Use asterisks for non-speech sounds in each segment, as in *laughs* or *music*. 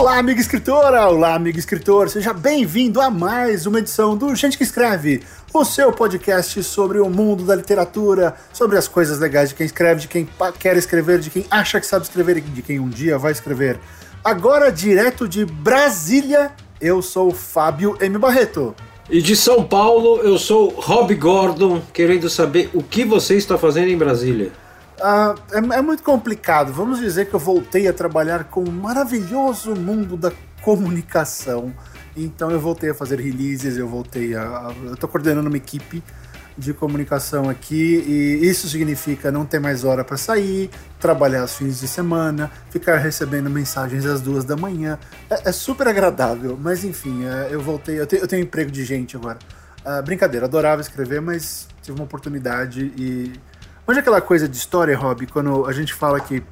Olá, amiga escritora! Olá, amigo escritor! Seja bem-vindo a mais uma edição do Gente que Escreve, o seu podcast sobre o mundo da literatura, sobre as coisas legais de quem escreve, de quem quer escrever, de quem acha que sabe escrever e de quem um dia vai escrever. Agora, direto de Brasília, eu sou Fábio M. Barreto. E de São Paulo, eu sou Rob Gordon, querendo saber o que você está fazendo em Brasília. Uh, é, é, muito complicado. Vamos dizer que eu voltei a trabalhar com o maravilhoso mundo da comunicação. Então eu voltei a fazer releases, eu voltei a. eu tô coordenando uma equipe de comunicação aqui e isso significa não ter mais hora para sair, trabalhar aos fins de semana, ficar recebendo mensagens às duas da manhã. É, é super agradável, mas enfim, é, eu voltei. Eu, te, eu tenho emprego de gente agora. Uh, brincadeira, adorava escrever, mas tive uma oportunidade e Hoje aquela coisa de história, Rob, quando a gente fala que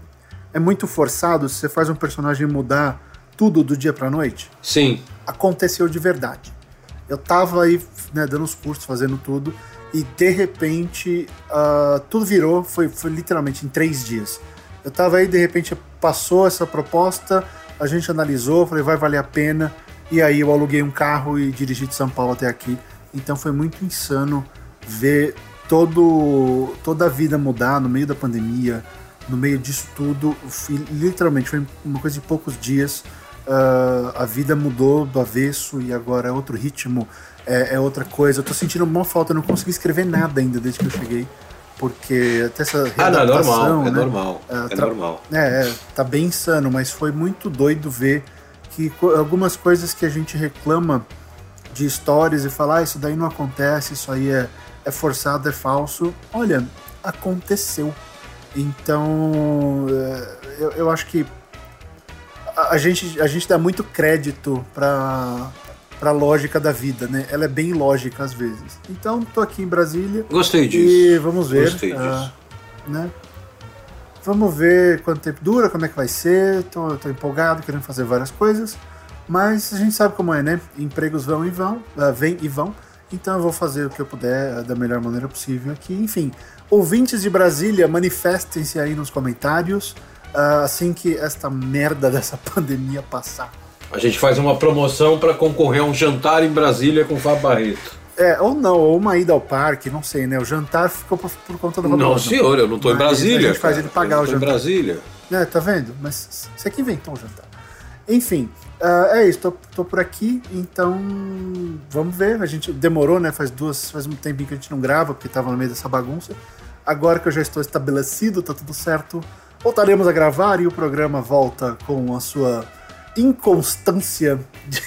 é muito forçado se você faz um personagem mudar tudo do dia pra noite? Sim. Aconteceu de verdade. Eu tava aí, né, dando os cursos, fazendo tudo, e de repente uh, tudo virou, foi, foi literalmente em três dias. Eu tava aí, de repente passou essa proposta, a gente analisou, falei, vai valer a pena, e aí eu aluguei um carro e dirigi de São Paulo até aqui. Então foi muito insano ver todo, toda a vida mudar no meio da pandemia, no meio disso tudo, literalmente foi uma coisa de poucos dias. Uh, a vida mudou do avesso e agora é outro ritmo, é, é, outra coisa. Eu tô sentindo uma falta, eu não consegui escrever nada ainda desde que eu cheguei. Porque até essa readaptação, ah, não, é normal, né? é normal, uh, é normal. É, é, tá bem insano, mas foi muito doido ver que algumas coisas que a gente reclama de histórias e falar, ah, isso daí não acontece, isso aí é, é forçado, é falso. Olha, aconteceu. Então, é, eu, eu acho que a, a, gente, a gente dá muito crédito para para lógica da vida, né? Ela é bem lógica às vezes. Então, tô aqui em Brasília. Gostei disso. E vamos ver. Gostei uh, disso. Né? Vamos ver quanto tempo dura, como é que vai ser. Tô, tô empolgado, querendo fazer várias coisas. Mas a gente sabe como é, né? Empregos vão e vão, uh, vêm e vão. Então eu vou fazer o que eu puder da melhor maneira possível aqui. Enfim, ouvintes de Brasília, manifestem-se aí nos comentários uh, assim que esta merda *laughs* dessa pandemia passar. A gente faz uma promoção para concorrer a um jantar em Brasília com o Fábio Barreto. É, ou não, ou uma ida ao parque, não sei, né? O jantar ficou por, por conta do Não, senhor, eu não tô Mas em Brasília. A gente faz ele pagar o jantar. em Brasília. É, tá vendo? Mas você que inventou o jantar. Enfim, Uh, é isso, tô, tô, por aqui, então vamos ver. A gente demorou, né? Faz duas, faz um tempinho que a gente não grava, porque tava no meio dessa bagunça. Agora que eu já estou estabelecido, tá tudo certo, voltaremos a gravar e o programa volta com a sua inconstância de,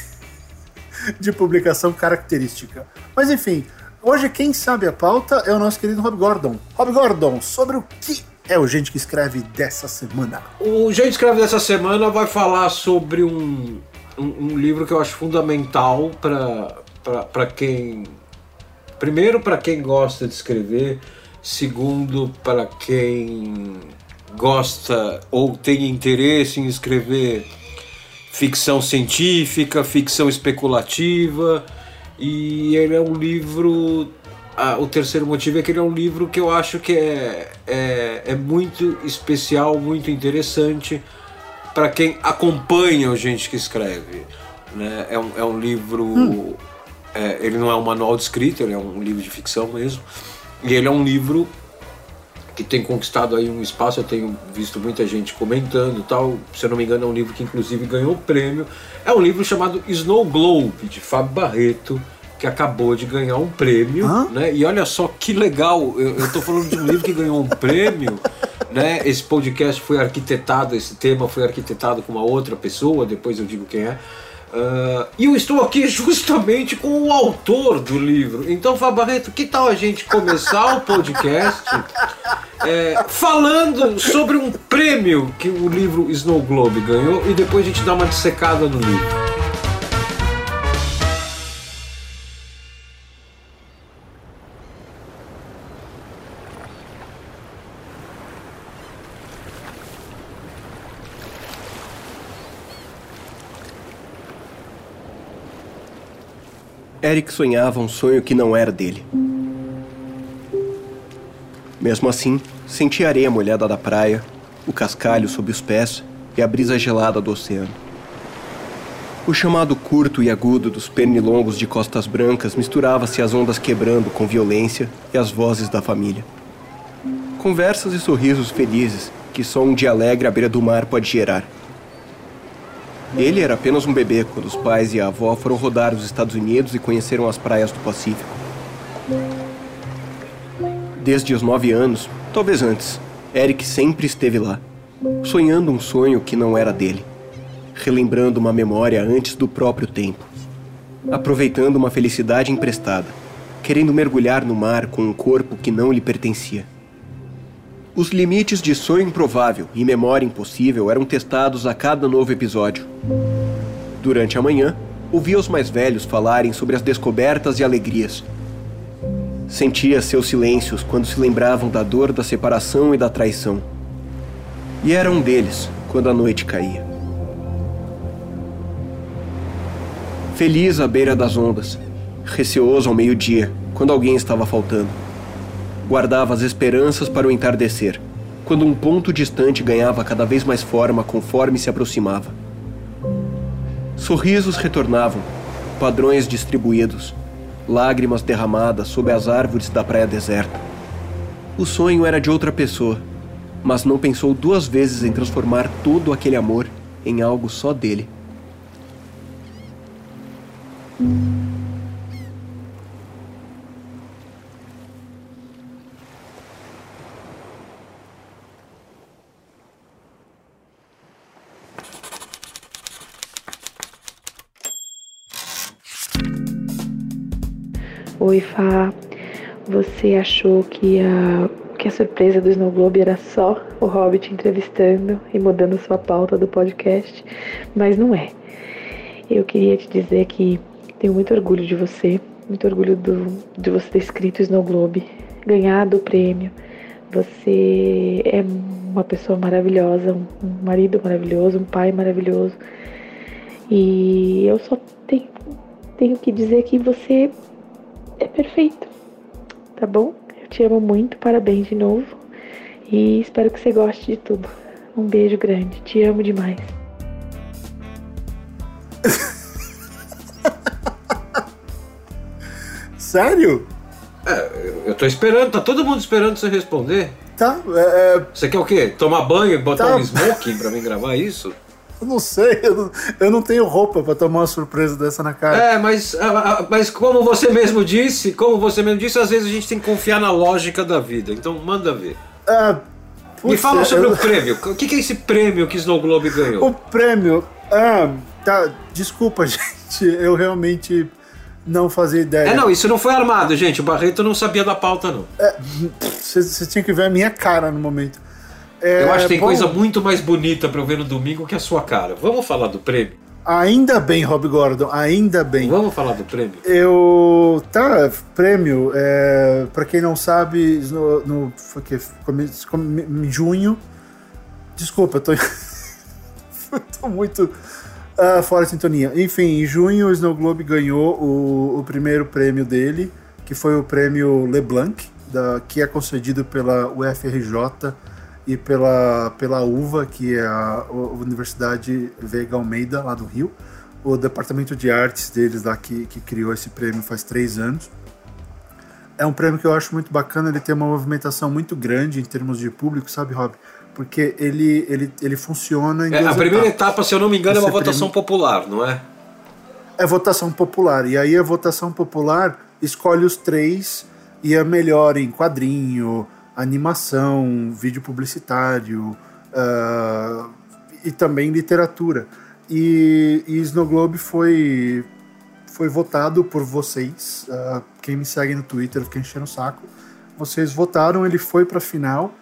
*laughs* de publicação característica. Mas enfim, hoje quem sabe a pauta é o nosso querido Rob Gordon. Rob Gordon, sobre o que é o Gente que Escreve dessa semana? O Gente Escreve dessa semana vai falar sobre um, um, um livro que eu acho fundamental para quem. Primeiro, para quem gosta de escrever, segundo, para quem gosta ou tem interesse em escrever ficção científica, ficção especulativa, e ele é um livro ah, o terceiro motivo é que ele é um livro que eu acho que é, é, é muito especial, muito interessante para quem acompanha o gente que escreve. Né? É, um, é um livro. Hum. É, ele não é um manual de escrita, ele é um livro de ficção mesmo. E ele é um livro que tem conquistado aí um espaço, eu tenho visto muita gente comentando tal. Se eu não me engano, é um livro que inclusive ganhou o prêmio. É um livro chamado Snow Globe, de Fábio Barreto que acabou de ganhar um prêmio, Hã? né? E olha só que legal, eu, eu tô falando de um livro que ganhou um prêmio, *laughs* né? Esse podcast foi arquitetado, esse tema foi arquitetado com uma outra pessoa, depois eu digo quem é. Uh, e eu estou aqui justamente com o autor do livro. Então, Fabarreto, que tal a gente começar o podcast é, falando sobre um prêmio que o livro Snow Globe ganhou e depois a gente dá uma dissecada no livro? Eric sonhava um sonho que não era dele. Mesmo assim, sentia a areia molhada da praia, o cascalho sob os pés e a brisa gelada do oceano. O chamado curto e agudo dos pernilongos de costas brancas misturava-se às ondas quebrando com violência e as vozes da família. Conversas e sorrisos felizes que só um dia alegre à beira do mar pode gerar. Ele era apenas um bebê quando os pais e a avó foram rodar os Estados Unidos e conheceram as praias do Pacífico. Desde os nove anos, talvez antes, Eric sempre esteve lá, sonhando um sonho que não era dele, relembrando uma memória antes do próprio tempo, aproveitando uma felicidade emprestada, querendo mergulhar no mar com um corpo que não lhe pertencia. Os limites de sonho improvável e memória impossível eram testados a cada novo episódio. Durante a manhã, ouvia os mais velhos falarem sobre as descobertas e alegrias. Sentia seus silêncios quando se lembravam da dor da separação e da traição. E era um deles quando a noite caía. Feliz à beira das ondas, receoso ao meio-dia, quando alguém estava faltando guardava as esperanças para o entardecer, quando um ponto distante ganhava cada vez mais forma conforme se aproximava. Sorrisos retornavam, padrões distribuídos, lágrimas derramadas sob as árvores da praia deserta. O sonho era de outra pessoa, mas não pensou duas vezes em transformar todo aquele amor em algo só dele. Oi, Fá. Você achou que a, que a surpresa do Snow Globe era só o Hobbit entrevistando e mudando sua pauta do podcast, mas não é. Eu queria te dizer que tenho muito orgulho de você, muito orgulho do, de você ter escrito Snow Globe, ganhado o prêmio. Você é uma pessoa maravilhosa, um marido maravilhoso, um pai maravilhoso. E eu só tenho, tenho que dizer que você é perfeito. Tá bom? Eu te amo muito, parabéns de novo. E espero que você goste de tudo. Um beijo grande, te amo demais. *laughs* Sério? É, eu tô esperando, tá todo mundo esperando você responder. Tá, é, é, Você quer o quê? Tomar banho e botar Tá. um smoking pra mim gravar isso? Eu não sei, eu não, eu não tenho roupa pra tomar uma surpresa dessa na cara. É, mas, ah, ah, mas como você mesmo disse, como você mesmo disse, às vezes a gente tem que confiar na lógica da vida. Então manda ver. Me putz, fala sobre eu- o prêmio. O que que é esse prêmio que Snow Globe O ganhou? prêmio. Ah, tá. Desculpa, *laughs* gente. Eu realmente não fazia ideia. É, não, isso não foi armado, gente. O Barreto não sabia da pauta, não. Você você tinha que ver a minha cara no momento. É, Eu acho que tem bom, coisa muito mais bonita pra eu ver no domingo que a sua cara. Vamos falar do prêmio? Ainda bem, Rob Gordon, ainda bem. Vamos falar do prêmio? Eu. Tá, prêmio. É, pra quem não sabe, no. no foi que, come, come- em junho. Desculpa, eu tô. *laughs* tô muito ah, fora de sintonia. Enfim, em junho o Snow Globe ganhou o, o primeiro prêmio dele, que foi o prêmio LeBlanc, da, que é concedido pela UFRJ e pela, pela UVA, que é a, Universidade Veiga Almeida, lá do Rio. O departamento de artes deles lá que, que criou esse prêmio faz três anos. É um prêmio que eu acho muito bacana, ele tem uma movimentação muito grande em termos de público, sabe, Rob? Porque ele, ele, ele funciona em É, a primeira etapas. etapa, se eu não me engano, é uma votação popular, não é? É votação popular. E aí a votação popular escolhe os três e é melhor em quadrinho, animação, vídeo publicitário ah, e também literatura. E, e Snow Globe foi, foi votado por vocês. ah, quem me segue no Twitter, fiquei enchendo o saco. Vocês votaram, ele foi pra final.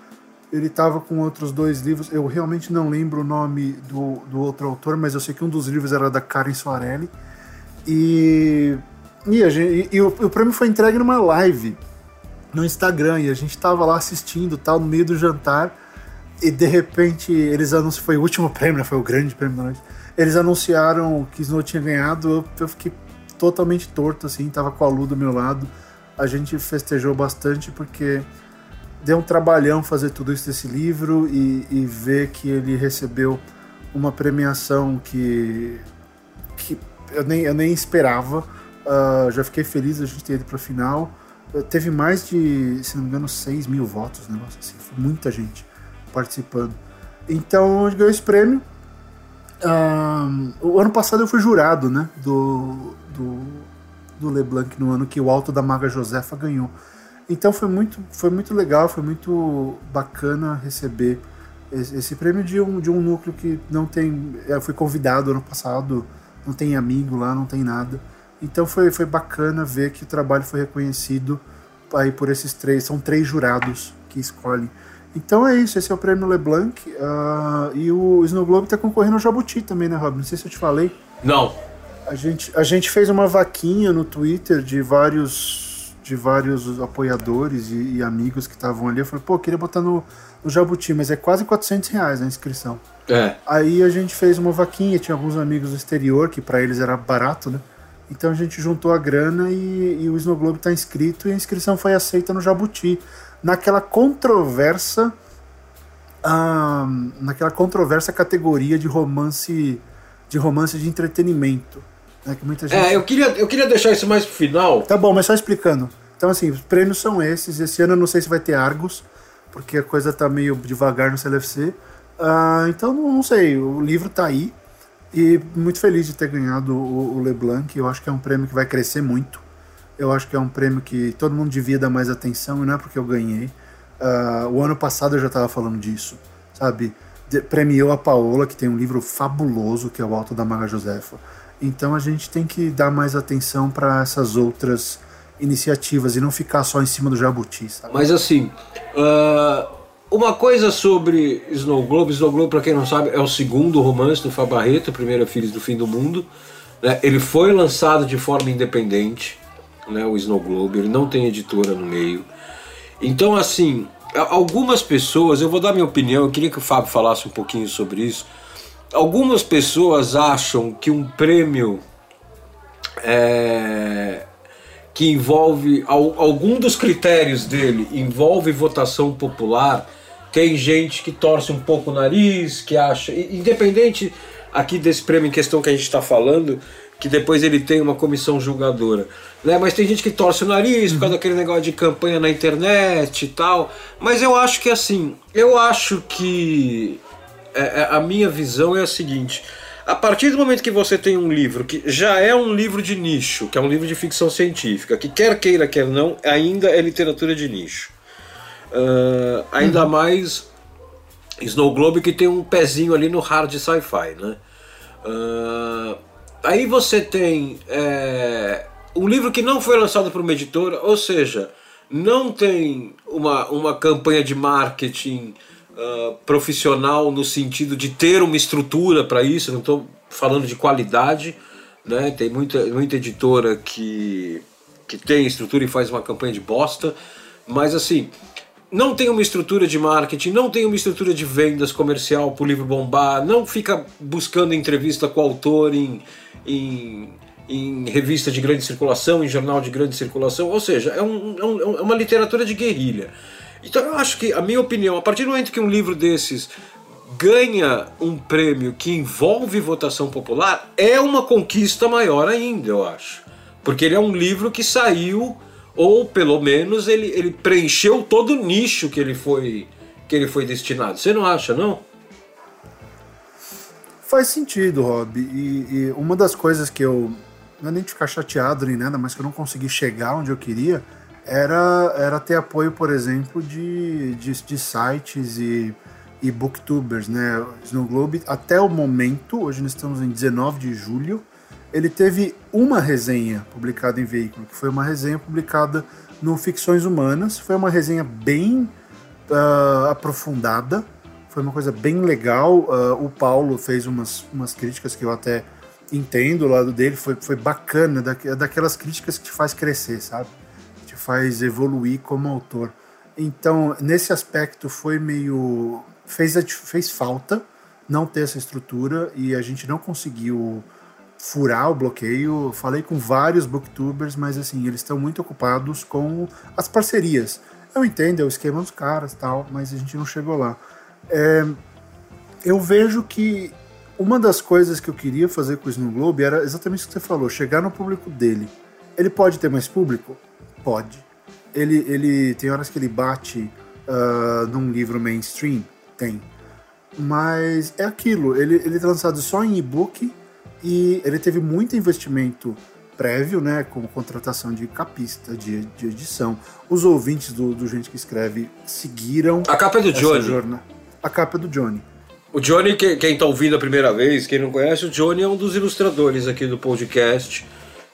Ele estava com outros dois livros. Eu realmente não lembro o nome do, do outro autor, mas eu sei que um dos livros era da Karen Soarelli. E, e, a gente, e, e o, o prêmio foi entregue numa live no Instagram. E a gente tava lá assistindo, tal, no meio do jantar. E de repente eles anunciaram. Foi o último *laughs* prêmio, né? foi o grande prêmio da noite. Eles anunciaram que Snow tinha ganhado. Eu, eu fiquei totalmente torto, assim. Tava com a Lu do meu lado. A gente festejou bastante porque deu um trabalhão fazer tudo isso desse livro e, e ver que ele recebeu uma premiação que, que eu nem, eu nem esperava. Uh, já fiquei feliz a gente ter ido pra final. Teve mais de, se não me engano, 6 mil votos, negócio assim. Foi muita gente participando. Então gente ganhou esse prêmio. Uh, o ano passado eu fui jurado, né? Do, do, do LeBlanc no ano que o Alto da Maga Josefa ganhou. Então foi muito, foi muito legal, foi muito bacana receber esse, esse prêmio de um, de um núcleo que não tem. Eu é, fui convidado ano passado, não tem amigo lá, não tem nada. Então foi, foi bacana ver que o trabalho foi reconhecido aí por esses três. São três jurados que escolhem. Então é isso, esse é o prêmio LeBlanc. Uh, e o Snow Globe está concorrendo ao Jabuti também, né, Rob? Não sei se eu te falei. Não. A gente, a gente fez uma vaquinha no Twitter de vários de vários apoiadores e, e amigos que estavam ali. Eu falei, pô, queria botar no, no Jabuti, mas é quase 400 reais a inscrição. É. Aí a gente fez uma vaquinha, tinha alguns amigos do exterior, que para eles era barato, né? Então a gente juntou a grana e, e o Snow Globe está inscrito e a inscrição foi aceita no Jabuti. Naquela controversa. Ah, naquela controversa categoria de romance de romance de entretenimento. Né, que muita gente... É, eu queria, eu queria deixar isso mais pro final. Tá bom, mas só explicando. Então, assim, os prêmios são esses. Esse ano eu não sei se vai ter Argos, porque a coisa tá meio devagar no CLFC. Ah, então, não sei. O livro tá aí. E muito feliz de ter ganhado o, LeBlanc. Eu acho que é um prêmio que vai crescer muito. Eu acho que é um prêmio que todo mundo devia dar mais atenção, e não é porque eu ganhei. Uh, o ano passado eu já estava falando disso, sabe? De, premiou a Paola, que tem um livro fabuloso, que é o Alto da Maga Josefa. Então a gente tem que dar mais atenção para essas outras iniciativas e não ficar só em cima do jabuti. Sabe? Mas assim, uh, uma coisa sobre Snow Globe. Snow Globe, para quem não sabe, é o segundo romance do Fabarreto, primeiro é Filhos do Fim do Mundo. Né? Ele foi lançado de forma independente, né? o Snow Globe, ele não tem editora no meio. Então, assim, algumas pessoas, eu vou dar minha opinião, eu queria que o Fábio falasse um pouquinho sobre isso. Algumas pessoas acham que um prêmio é, que envolve algum dos critérios dele envolve votação popular. Tem gente que torce um pouco o nariz, que acha, independente aqui desse prêmio em questão que a gente está falando, que depois ele tem uma comissão julgadora. Né? Mas tem gente que torce o nariz por causa daquele negócio de campanha na internet e tal. Mas eu acho que assim, eu acho que é, é, a minha visão é a seguinte: a partir do momento que você tem um livro que já é um livro de nicho, que é um livro de ficção científica, que quer queira, quer não, ainda é literatura de nicho. Uh, ainda uhum. mais Snow Globe que tem um pezinho ali no hard sci-fi, né? Uh, aí você tem é, um livro que não foi lançado por uma editora, ou seja, não tem uma, uma campanha de marketing uh, profissional no sentido de ter uma estrutura para isso, não estou falando de qualidade, né? tem muita, muita editora que, que tem estrutura e faz uma campanha de bosta, mas assim, não tem uma estrutura de marketing, não tem uma estrutura de vendas comercial para o livro bombar, não fica buscando entrevista com o autor em, em, em, revista de grande circulação, em jornal de grande circulação, ou seja, é, um, é, um, é uma literatura de guerrilha. Então eu acho que, a minha opinião, a partir do momento que um livro desses ganha um prêmio que envolve votação popular, é uma conquista maior ainda, eu acho. Porque ele é um livro que saiu, ou pelo menos ele, ele preencheu todo o nicho que ele foi que ele foi destinado. Você não acha, não? Faz sentido, Rob. E, e uma das coisas que eu. Não é nem de ficar chateado nem nada, mas que eu não consegui chegar onde eu queria era, era ter apoio, por exemplo, de, de, de sites e, e booktubers, né? Snow Globe, até o momento, hoje nós estamos em 19 de julho, ele teve uma resenha publicada em veículo, que foi uma resenha publicada no Ficções Humanas. Foi uma resenha bem uh, aprofundada, foi uma coisa bem legal. Uh, o Paulo fez umas, umas críticas que eu até entendo o lado dele, foi, foi bacana, da, daquelas críticas que te faz crescer, sabe? faz evoluir como autor. Então, nesse aspecto foi meio fez fez falta não ter essa estrutura e a gente não conseguiu furar o bloqueio. Falei com vários booktubers, mas assim, eles estão muito ocupados com as parcerias. Eu entendo, é o esquema dos caras tal, mas a gente não chegou lá. É, eu vejo que uma das coisas que eu queria fazer com o Snow Globe era exatamente o que você falou, chegar no público dele. Ele pode ter mais público? Pode. Ele, ele tem horas que ele bate uh, num livro mainstream? Tem. Mas é aquilo, ele, ele é lançado só em e-book e ele teve muito investimento prévio, né, como contratação de capista, de, de edição. Os ouvintes do, do Gente que Escreve seguiram. A capa é do Johnny. Jornada. A capa é do Johnny. O Johnny, quem está ouvindo a primeira vez, quem não conhece, o Johnny é um dos ilustradores aqui do podcast.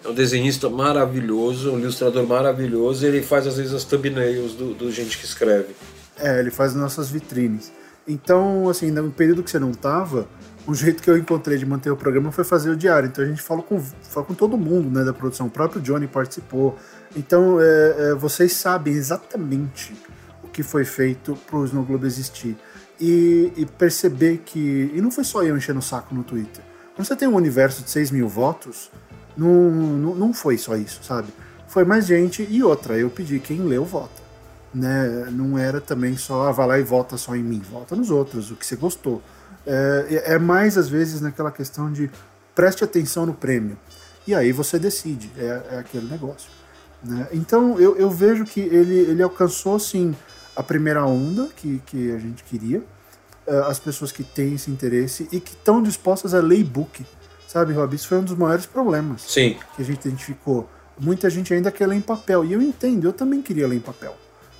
É um desenhista maravilhoso, um ilustrador maravilhoso. Ele faz às vezes as thumbnails do, do gente que escreve. É, ele faz nossas vitrines. Então, assim, no período que você não tava, o jeito que eu encontrei de manter o programa foi fazer o diário. Então a gente fala com, fala com todo mundo né, da produção. O próprio Johnny participou. Então é, é, vocês sabem exatamente o que foi feito para o Snow Globe existir. E, e, perceber que. E não foi só eu enchendo o saco no Twitter. Quando você tem um universo de 6 mil votos, não, não, não foi só isso, sabe? Foi mais gente e outra. Eu pedi quem leu, vota. Né? Não era também só, ah, vai lá e vota só em mim. Vota nos outros, o que você gostou. É, é mais às vezes naquela questão de preste atenção no prêmio. E aí você decide, é, é aquele negócio. Né? Então eu, eu vejo que ele, ele alcançou sim a primeira onda que, que a gente queria, é, as pessoas que têm esse interesse e que estão dispostas a ler e-book. Sabe, Rob? Isso foi um dos maiores problemas Sim. que a gente identificou. Muita gente ainda quer ler em papel. E eu entendo, eu também queria ler em papel.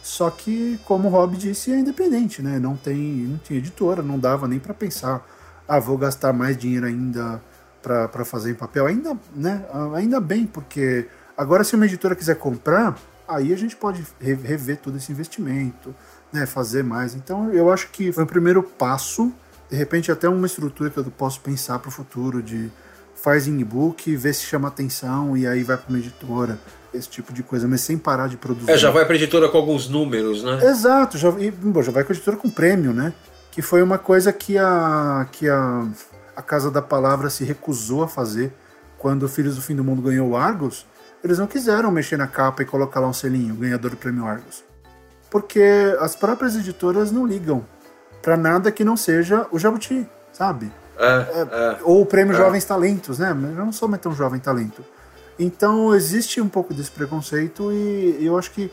Só que, como o Rob disse, é independente, né? Não tem, não tinha editora, não dava nem para pensar, ah, vou gastar mais dinheiro ainda para fazer em papel. Ainda, né? Ainda bem, porque agora se uma editora quiser comprar, aí a gente pode rever todo esse investimento, né? Fazer mais. Então, eu acho que foi o primeiro passo, de repente até uma estrutura que eu posso pensar para o futuro de faz em e-book, vê se chama atenção e aí vai para uma editora esse tipo de coisa, mas sem parar de produzir. É, já vai para editora com alguns números, né? Exato, já, e, bom, já vai com a editora com prêmio, né? Que foi uma coisa que a, que a, a Casa da Palavra se recusou a fazer quando o Filhos do Fim do Mundo ganhou o Argos. Eles não quiseram mexer na capa e colocar lá um selinho, ganhador do prêmio Argos. Porque as próprias editoras não ligam para nada que não seja o Jabuti, sabe? É, é, é, ou o prêmio é. Jovens Talentos, né? Mas eu não sou mais tão jovem talento. Então existe um pouco desse preconceito e eu acho que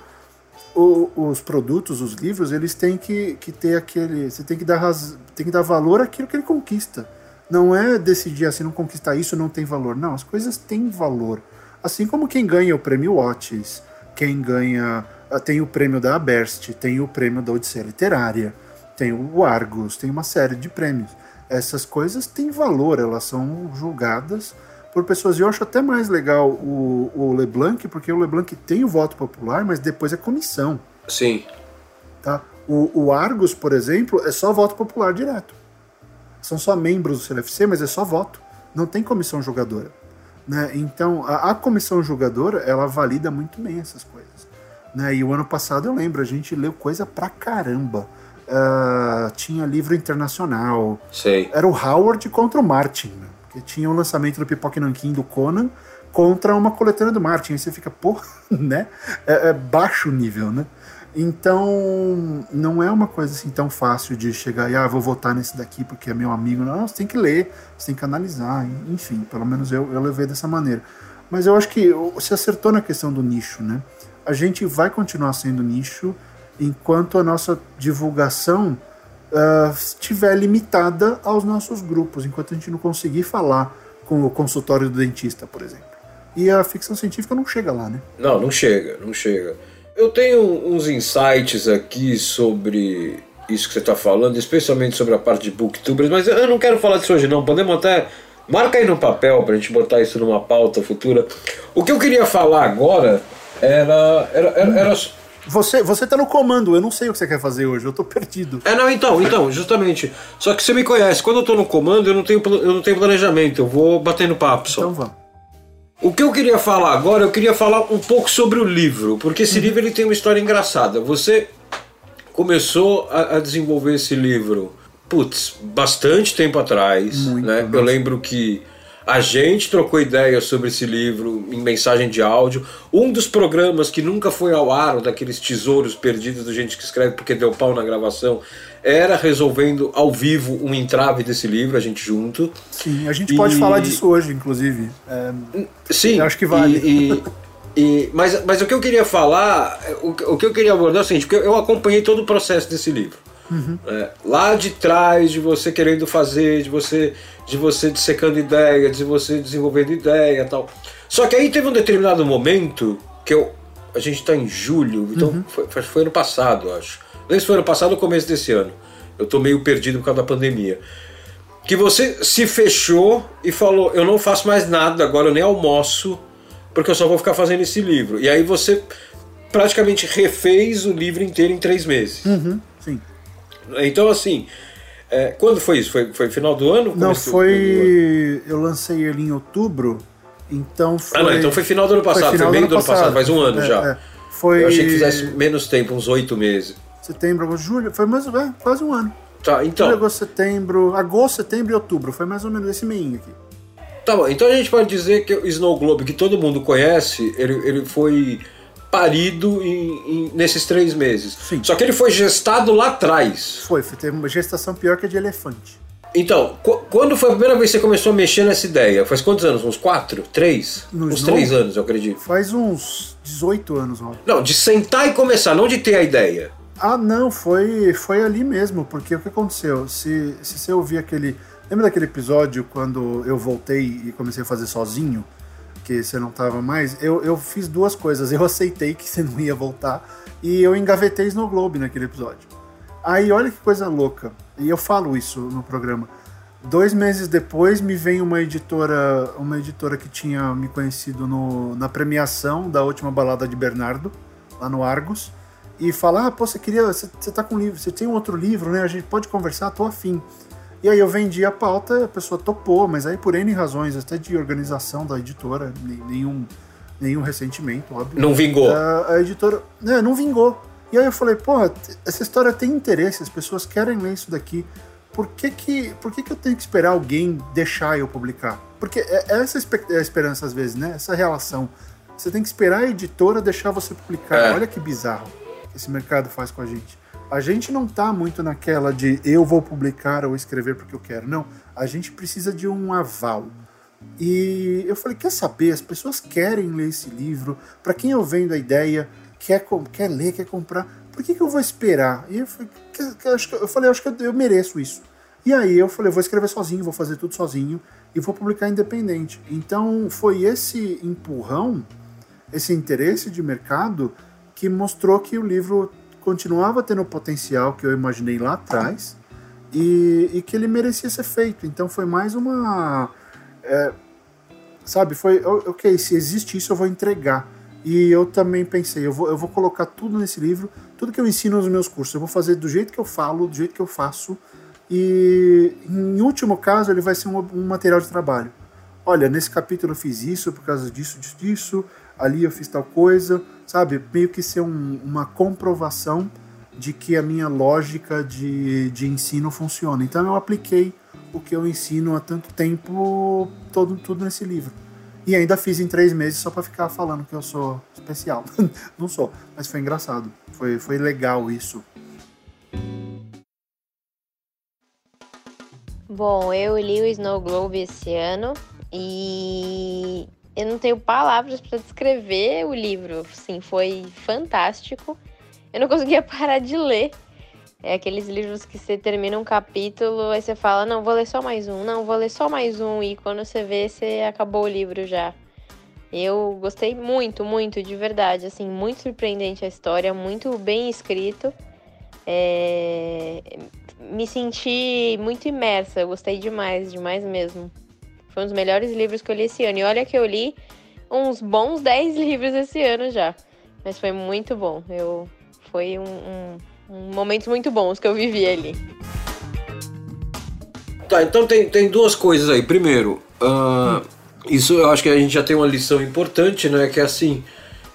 o, os produtos, os livros, eles têm que, que ter aquele. Você tem que, dar raz, tem que dar valor àquilo que ele conquista. Não é decidir assim, não conquistar isso não tem valor. Não, as coisas têm valor. Assim como quem ganha o prêmio Otis, quem ganha. Ah, tem o prêmio da Aberst, tem o prêmio da Odisseia Literária, tem o Argos, tem uma série de prêmios. Essas coisas têm valor, elas são julgadas por pessoas. E eu acho até mais legal o, o LeBlanc, porque o LeBlanc tem o voto popular, mas depois é comissão. Sim. Tá? O, o Argos, por exemplo, é só voto popular direto. São só membros do CLFC, mas é só voto. Não tem comissão julgadora. Né? Então, a, a comissão julgadora, ela valida muito bem essas coisas. Né? E o ano passado eu lembro, a gente leu coisa pra caramba. Uh, tinha livro internacional. Sei. Era o Howard contra o Martin. Que tinha o lançamento do Pipoque Nankin do Conan contra uma coletânea do Martin. Aí você fica, pô, *laughs* né? É, é baixo nível, né? Então, não é uma coisa assim tão fácil de chegar e, ah, vou votar nesse daqui porque é meu amigo. Não, você tem que ler, você tem que analisar, enfim, pelo menos eu, eu levei dessa maneira. Mas eu acho que você acertou na questão do nicho, né? A gente vai continuar sendo nicho enquanto a nossa divulgação uh, estiver limitada aos nossos grupos, enquanto a gente não conseguir falar com o consultório do dentista, por exemplo. E a ficção científica não chega lá, né? Não, não chega, não chega. Eu tenho uns insights aqui sobre isso que você está falando, especialmente sobre a parte de booktubers, mas eu não quero falar disso hoje não. Podemos até marca aí no papel para a gente botar isso numa pauta futura. O que eu queria falar agora era era, era, era você, você tá no comando, eu não sei o que você quer fazer hoje, eu tô perdido. É, não, então, então, justamente. Só que você me conhece, quando eu tô no comando, eu não tenho, eu não tenho planejamento, eu vou batendo papo só. Então vamos. O que eu queria falar agora, eu queria falar um pouco sobre o livro, porque esse uhum. livro ele tem uma história engraçada. Você começou a, a desenvolver esse livro, putz, bastante tempo atrás, Muito, né? Eu lembro que A gente trocou ideias sobre esse livro em mensagem de áudio. Um dos programas que nunca foi ao ar, daqueles tesouros perdidos do gente que escreve porque deu pau na gravação, era resolvendo ao vivo um entrave desse livro, a gente junto. Sim, a gente pode falar disso hoje, inclusive. É, Sim, eu acho que vale. E, e, mas, mas o que eu queria falar, o, o que eu queria abordar é o seguinte, porque eu acompanhei todo o processo desse livro. Uhum. É, lá de trás, de você querendo fazer, de você, de você dissecando ideia, de você desenvolvendo ideia tal. Só que aí teve um determinado momento que eu. A gente está em julho, então uhum. foi, foi ano passado, acho. Não sei se foi ano passado ou começo desse ano. Eu tô meio perdido por causa da pandemia. Que você se fechou e falou: Eu não faço mais nada agora, eu nem almoço, porque eu só vou ficar fazendo esse livro. E aí você praticamente refez o livro inteiro em três meses. Uhum, sim. Então, assim, é, quando foi isso? Foi, foi final do ano? Não, foi. Eu lancei ele em outubro, então foi. Ah, não, então foi final do ano passado, foi, foi meio do ano passado. passado, faz um ano é, já. É. Foi... Eu achei que fizesse menos tempo, uns oito meses. Setembro, agosto, julho, foi mais é, quase um ano. Tá, então. Julho, agosto, setembro, agosto, setembro e outubro, foi mais ou menos esse meio aqui. Tá bom, então a gente pode dizer que o Snow Globe, que todo mundo conhece, ele, ele foi parido em, em, nesses três meses. Sim. Só que ele foi gestado lá atrás. Foi, foi teve uma gestação pior que a de elefante. Então, quando foi a primeira vez que você começou a mexer nessa ideia? Faz quantos anos? Uns quatro? Três? Uns três anos, eu acredito. Faz uns 18 anos, Rob. Não, de sentar e começar, não de ter a ideia. Ah, não, foi, foi ali mesmo, porque o que aconteceu? Se, se você ouvir aquele. Lembra daquele episódio quando eu voltei e comecei a fazer sozinho? Que você não tava mais, eu, eu fiz duas coisas. Eu aceitei que você não ia voltar e eu engavetei Snow Globe naquele episódio. Aí olha que coisa louca, e eu falo isso no programa. Dois meses depois me vem uma editora, uma editora que tinha me conhecido no, na premiação da última balada de Bernardo, lá no Argos, e fala: Ah, pô, você queria. Você, tá com livro, você tem um outro livro, né? A gente pode conversar, tô afim. E aí eu vendi a pauta, a pessoa topou, mas aí por N razões, até de organização da editora, nenhum, nenhum ressentimento, óbvio. Não vingou. A, a editora. Né, não vingou. E aí eu falei, porra, essa história tem interesse, as pessoas querem ler isso daqui. Por que que, por que, que eu tenho que esperar alguém deixar eu publicar? Porque é, é essa é a esperança às vezes, né? Essa relação. Você tem que esperar a editora deixar você publicar. É. Olha que bizarro que esse mercado faz com a gente a gente não tá muito naquela de eu vou publicar ou escrever porque eu quero. Não, a gente precisa de um aval. E eu falei, quer saber? As pessoas querem ler esse livro. Para quem eu vendo a ideia, quer, quer ler, quer comprar. Por que, que eu vou esperar? E eu falei, eu falei, acho que eu mereço isso. E aí eu falei, eu vou escrever sozinho, vou fazer tudo sozinho e vou publicar independente. Então foi esse empurrão, esse interesse de mercado que mostrou que o livro continuava tendo o potencial que eu imaginei lá atrás e, e que ele merecia ser feito. Então foi mais uma. É, sabe, foi. Ok, se existe isso, eu vou entregar. E eu também pensei, eu vou, eu vou colocar tudo nesse livro, tudo que eu ensino nos meus cursos, eu vou fazer do jeito que eu falo, do jeito que eu faço. E em último caso, ele vai ser um, um material de trabalho. Olha, nesse capítulo eu fiz isso por causa disso, disso, disso ali eu fiz tal coisa, sabe? Meio que ser um, uma comprovação de que a minha lógica de, de ensino funciona. Então eu apliquei o que eu ensino há tanto tempo, todo, tudo nesse livro. E ainda fiz em três meses só para ficar falando que eu sou especial. *laughs* Não sou, mas foi engraçado. Foi, foi legal isso. Bom, eu li o Snow Globe esse ano e eu não tenho palavras para descrever o livro. Sim, foi fantástico. Eu não conseguia *laughs* parar de ler. É aqueles livros que você termina um capítulo, aí você fala, não, vou ler só mais um, não, vou ler só mais um, e quando você vê, você acabou o livro já. Eu gostei muito, muito, de verdade, assim, muito surpreendente a história, muito bem escrito. É... Me senti muito imersa, eu gostei demais, demais mesmo. Foi um dos melhores livros que eu li esse ano. E olha que eu li uns bons 10 livros esse ano já. Mas foi muito bom. Eu foi um, um, um momentos muito bons que eu vivi ali. Tá, então tem, tem duas coisas aí. Primeiro, uh, isso eu acho que a gente já tem uma lição importante, né? Que é assim,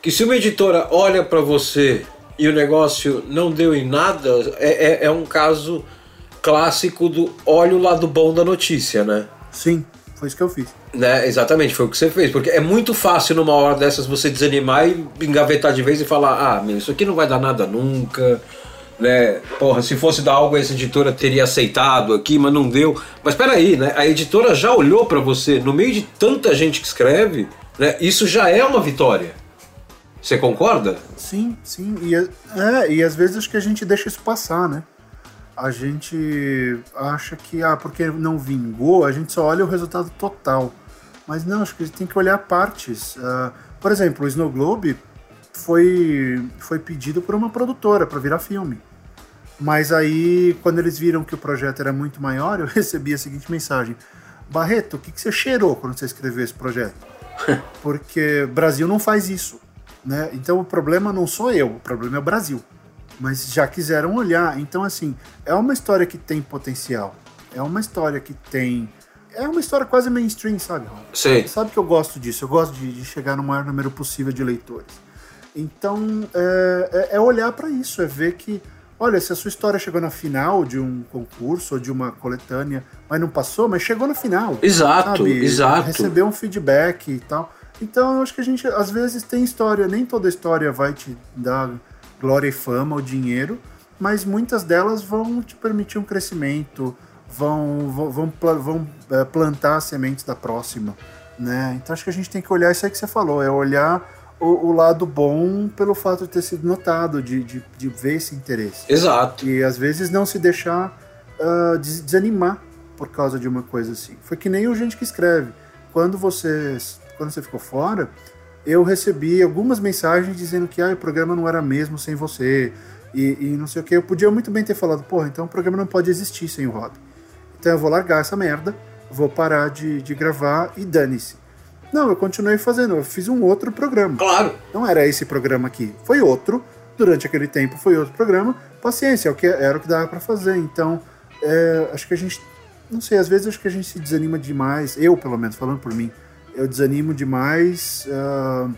que se uma editora olha para você e o negócio não deu em nada, é, é, é um caso clássico do olha o lado bom da notícia, né? Sim. Foi isso que eu fiz. Né, exatamente, foi o que você fez. Porque é muito fácil numa hora dessas você desanimar e engavetar de vez e falar: ah, meu, isso aqui não vai dar nada nunca. Né? Porra, se fosse dar algo, essa editora teria aceitado aqui, mas não deu. Mas peraí, né? A editora já olhou para você, no meio de tanta gente que escreve, né? Isso já é uma vitória. Você concorda? Sim, sim. E, é, e às vezes acho que a gente deixa isso passar, né? A gente acha que, ah, porque não vingou, a gente só olha o resultado total. Mas não, acho que a gente tem que olhar partes. Uh, por exemplo, o Snow Globe foi, foi pedido por uma produtora para virar filme. Mas aí, quando eles viram que o projeto era muito maior, *laughs* eu recebi a seguinte mensagem: Barreto, o que, que você cheirou quando você escreveu esse projeto? *laughs* Porque Brasil não faz isso. Né? Então o problema não sou eu, o problema é o Brasil. Mas já quiseram olhar. Então, assim, é uma história que tem potencial. É uma história que tem. É uma história quase mainstream, sabe? Sim. Sabe que eu gosto disso. Eu gosto de, de chegar no maior número possível de leitores. Então, é, é, é olhar para isso, é ver que, olha, se a sua história chegou na final de um concurso ou de uma coletânea, mas não passou, mas chegou na final. Exato, sabe? exato. Recebeu um feedback e tal. Então, eu acho que a gente, às vezes, tem história, nem toda história vai te dar glória e fama ou dinheiro, mas muitas delas vão te permitir um crescimento, vão, vão, vão, é, plantar sementes da próxima. Né? Então, acho que a gente tem que olhar isso aí que você falou, é olhar o, o, lado bom pelo fato de ter sido notado, de, de, de ver esse interesse. Exato. E às vezes não se deixar uh, desanimar por causa de uma coisa assim. Foi que nem o gente que escreve. Quando você, quando você ficou fora, eu recebi algumas mensagens dizendo que ah, o programa não era mesmo sem você. E, e não sei o que. Eu podia muito bem ter falado, porra, então o programa não pode existir sem o Rob. Então eu vou largar essa merda, vou parar de, de gravar e dane-se. Não, eu continuei fazendo, eu fiz um outro programa. Claro. Não era esse programa aqui, foi outro. Durante aquele tempo foi outro programa. Paciência, é o que era o que dava para fazer. Então, é, acho que a gente, não sei, às vezes acho que a gente se desanima demais. Eu, pelo menos, falando por mim, eu desanimo demais uh,